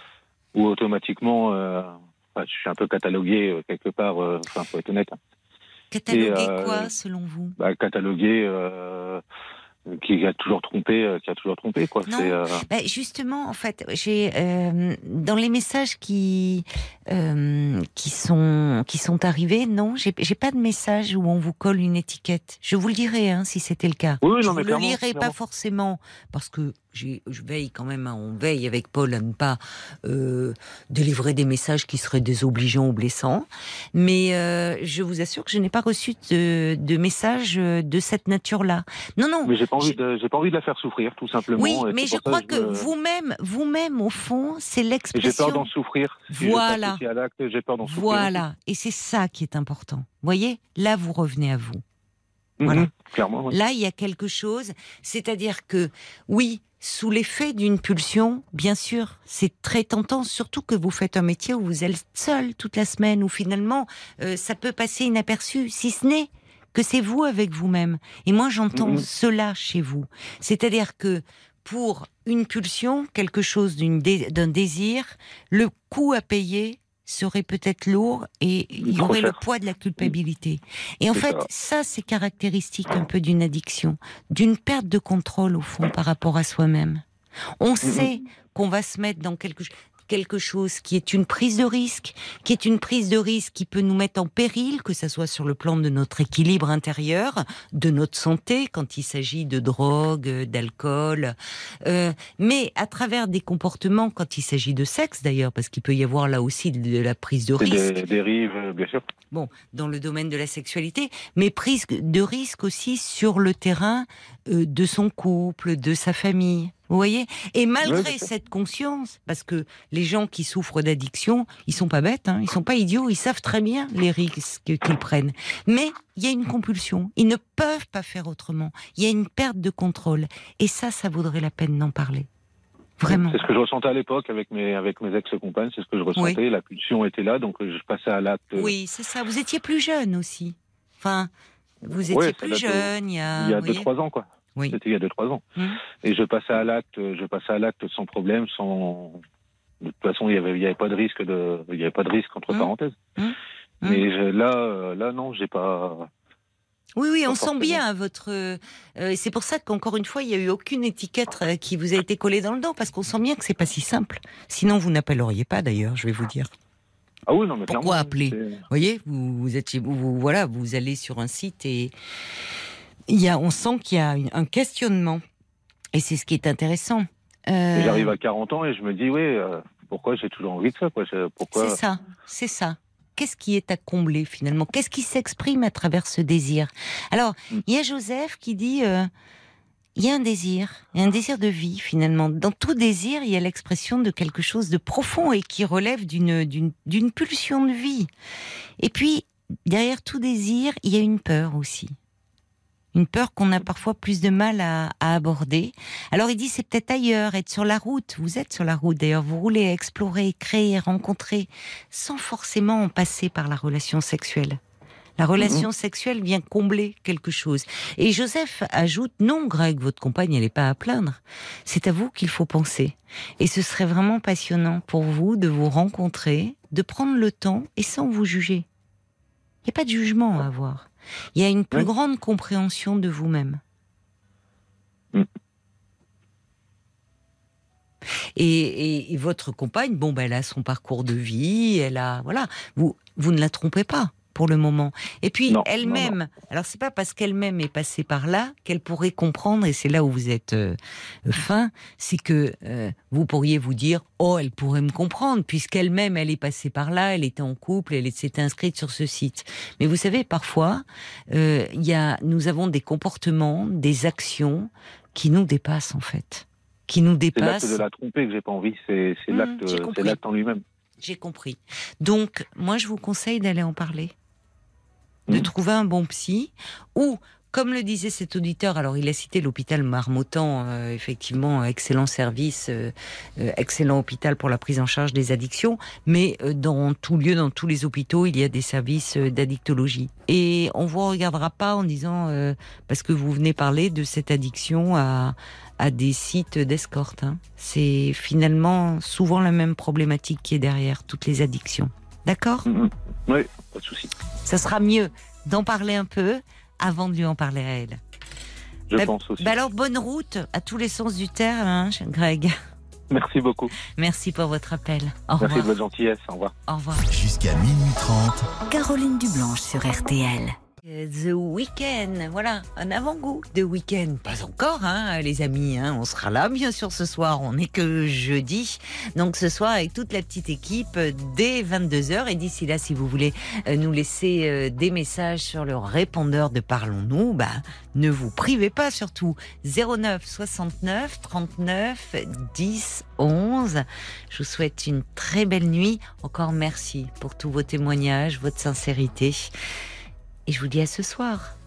où automatiquement, euh, enfin, je suis un peu catalogué euh, quelque part. euh, Enfin, faut être honnête. Cataloguer euh, quoi, selon vous? Bah, catalogué. Qui a toujours trompé, euh, qui a toujours trompé, quoi. Non. Euh, Ben, justement, en fait, j'ai euh, dans les messages qui euh, qui sont qui sont arrivés, non, j'ai j'ai pas de message où on vous colle une étiquette. Je vous le dirai hein, si c'était le cas. Oui, je non, vous mais le lirai pas forcément parce que je veille quand même, on veille avec Paul à ne pas euh, délivrer des messages qui seraient désobligeants ou blessants. Mais euh, je vous assure que je n'ai pas reçu de, de message euh, de cette nature-là. Non, non. mais j'ai pas envie de, j'ai pas envie de la faire souffrir, tout simplement. Oui, mais je crois que me- vous-même, vous-même, au fond, c'est Et j'ai peur l'expression. d'en souffrir. Si Voilà. J'ai peur d'en souffrir. Voilà, et c'est ça qui est important. Voyez, là, vous revenez à vous. Mhm, Voilà. Clairement. oui. Là, il y a quelque chose, c'est-à-dire que, oui, sous l'effet d'une pulsion, bien sûr, c'est très tentant, surtout que vous faites un métier où vous êtes seul toute la semaine, où finalement, euh, ça peut passer inaperçu, si ce n'est que c'est vous avec vous-même. Et moi, j'entends Mhm. cela chez vous. C'est-à-dire que pour une pulsion, quelque chose dé- d'un désir, le coût à payer serait peut-être lourd et il y aurait le poids de la culpabilité. Et en fait, ça. ça, c'est caractéristique un peu d'une addiction, d'une perte de contrôle au fond par rapport à soi-même. On sait qu'on va se mettre dans quelque chose quelque chose qui est une prise de risque, qui est une prise de risque qui peut nous mettre en péril, que ce soit sur le plan de notre équilibre intérieur, de notre santé, quand il s'agit de drogue, d'alcool, euh, mais à travers des comportements, quand il s'agit de sexe d'ailleurs, parce qu'il peut y avoir là aussi de la prise de risque des dérives, euh, bien sûr. bon, dans le domaine de la sexualité, mais prise de risque aussi sur le terrain euh, de son couple, de sa famille. Vous voyez? Et malgré cette conscience, parce que les gens qui souffrent d'addiction, ils sont pas bêtes, hein, ils sont pas idiots, ils savent très bien les risques qu'ils prennent. Mais il y a une compulsion, ils ne peuvent pas faire autrement. Il y a une perte de contrôle, et ça, ça vaudrait la peine d'en parler. Vraiment. C'est ce que je ressentais à l'époque avec mes, avec mes ex-compagnes, c'est ce que je ressentais. La pulsion était là, donc euh, je passais à l'acte. euh, Oui, c'est ça. Vous étiez plus jeune aussi. Enfin, vous étiez plus jeune il y a. il y a 2-3 voyez ans, quoi. Oui. C'était il y a 2-3 ans. Et je passais à l'acte, je passais à l'acte sans problème, sans. De toute façon, il y avait, il y avait pas de risque de, il y avait pas de risque entre Mhm. parenthèses. Mhm. Mais je- là, euh, là, non, j'ai pas. Oui, oui, on sent bien votre. euh, c'est pour ça qu'encore une fois, il n'y a eu aucune étiquette euh, qui vous a été collée dans le dos, parce qu'on sent bien que c'est pas si simple. Sinon, vous n'appelleriez pas, d'ailleurs, je vais vous dire. Ah oui, non, mais Pourquoi appeler Vous voyez, vous, vous êtes chez vous, vous- voilà, vous allez sur un site et il y a, on sent qu'il y a une- un questionnement. Et c'est ce qui est intéressant. Euh, J'arrive à 40 ans et je me dis, oui, euh, pourquoi j'ai toujours envie de ça, quoi? Pourquoi? C'est ça, c'est ça. Qu'est-ce qui est à combler finalement? Qu'est-ce qui s'exprime à travers ce désir? Alors, Mm. il y a Joseph qui dit euh, il y a un désir, il y a un désir de vie finalement. Dans tout désir, il y a l'expression de quelque chose de profond et qui relève d'une d'une d'une pulsion de vie. Et puis, derrière tout désir, il y a une peur aussi. Une peur qu'on a parfois plus de mal à, à aborder. Alors il dit c'est peut-être ailleurs, être sur la route. Vous êtes sur la route d'ailleurs, vous roulez, explorer, créer, rencontrer, sans forcément en passer par la relation sexuelle. La relation sexuelle vient combler quelque chose. Et Joseph ajoute non, Greg, votre compagne, elle n'est pas à plaindre. C'est à vous qu'il faut penser. Et ce serait vraiment passionnant pour vous de vous rencontrer, de prendre le temps et sans vous juger. Il n'y a pas de jugement à avoir. Il y a une plus Oui. grande compréhension de vous-même. Mm. Et, et- et votre compagne, bon, ben, elle a son parcours de vie, elle a, voilà, vous, vous ne la trompez pas pour le moment. Et puis elle-même, alors c'est pas parce qu'elle-même est passée par là qu'elle pourrait comprendre, et c'est là où vous êtes euh, fin, c'est que euh, vous pourriez vous dire, oh, elle pourrait me comprendre, puisqu'elle-même elle est passée par là, elle était en couple, elle s'était inscrite sur ce site. Mais vous savez, parfois, euh, y a, nous avons des comportements, des actions qui nous dépassent en fait, qui nous C'est l'acte de la tromper que j'ai pas envie, c'est Mmh, l'acte en lui-même. J'ai compris. Donc, moi, je vous conseille d'aller en parler. De Mhm. trouver un bon psy ou comme le disait cet auditeur, alors il a cité l'hôpital Marmottan, euh, effectivement, excellent service, euh, euh, excellent hôpital pour la prise en charge des addictions, mais dans tout lieu, dans tous les hôpitaux, il y a des services d'addictologie. Et on vous regardera pas en disant, parce que vous venez parler de cette addiction à, à des sites d'escorte. Hein. C'est finalement souvent la même problématique qui est derrière toutes les addictions. D'accord mm-hmm. Oui, pas de souci. Ça sera mieux d'en parler un peu avant de lui en parler à elle. Je bah, pense aussi. Bah alors, bonne route à tous les sens du terme, hein, Greg. Merci beaucoup. Merci pour votre appel. Au Merci de votre gentillesse. Au revoir. Au revoir. Jusqu'à minuit 30. Caroline Dublanche sur RTL. The Weekend, voilà, un avant-goût de week-end. Pas encore, hein, les amis. Hein, on sera là, bien sûr, ce soir. On n'est que jeudi. Donc, ce soir, avec toute la petite équipe, dès 22h. Et d'ici là, si vous voulez euh, nous laisser euh, des messages sur le répondeur de Parlons-nous, bah, ne vous privez pas, surtout. 09 69 39 10 11. Je vous souhaite une très belle nuit. Encore merci pour tous vos témoignages, votre sincérité. Et je vous dis à ce soir.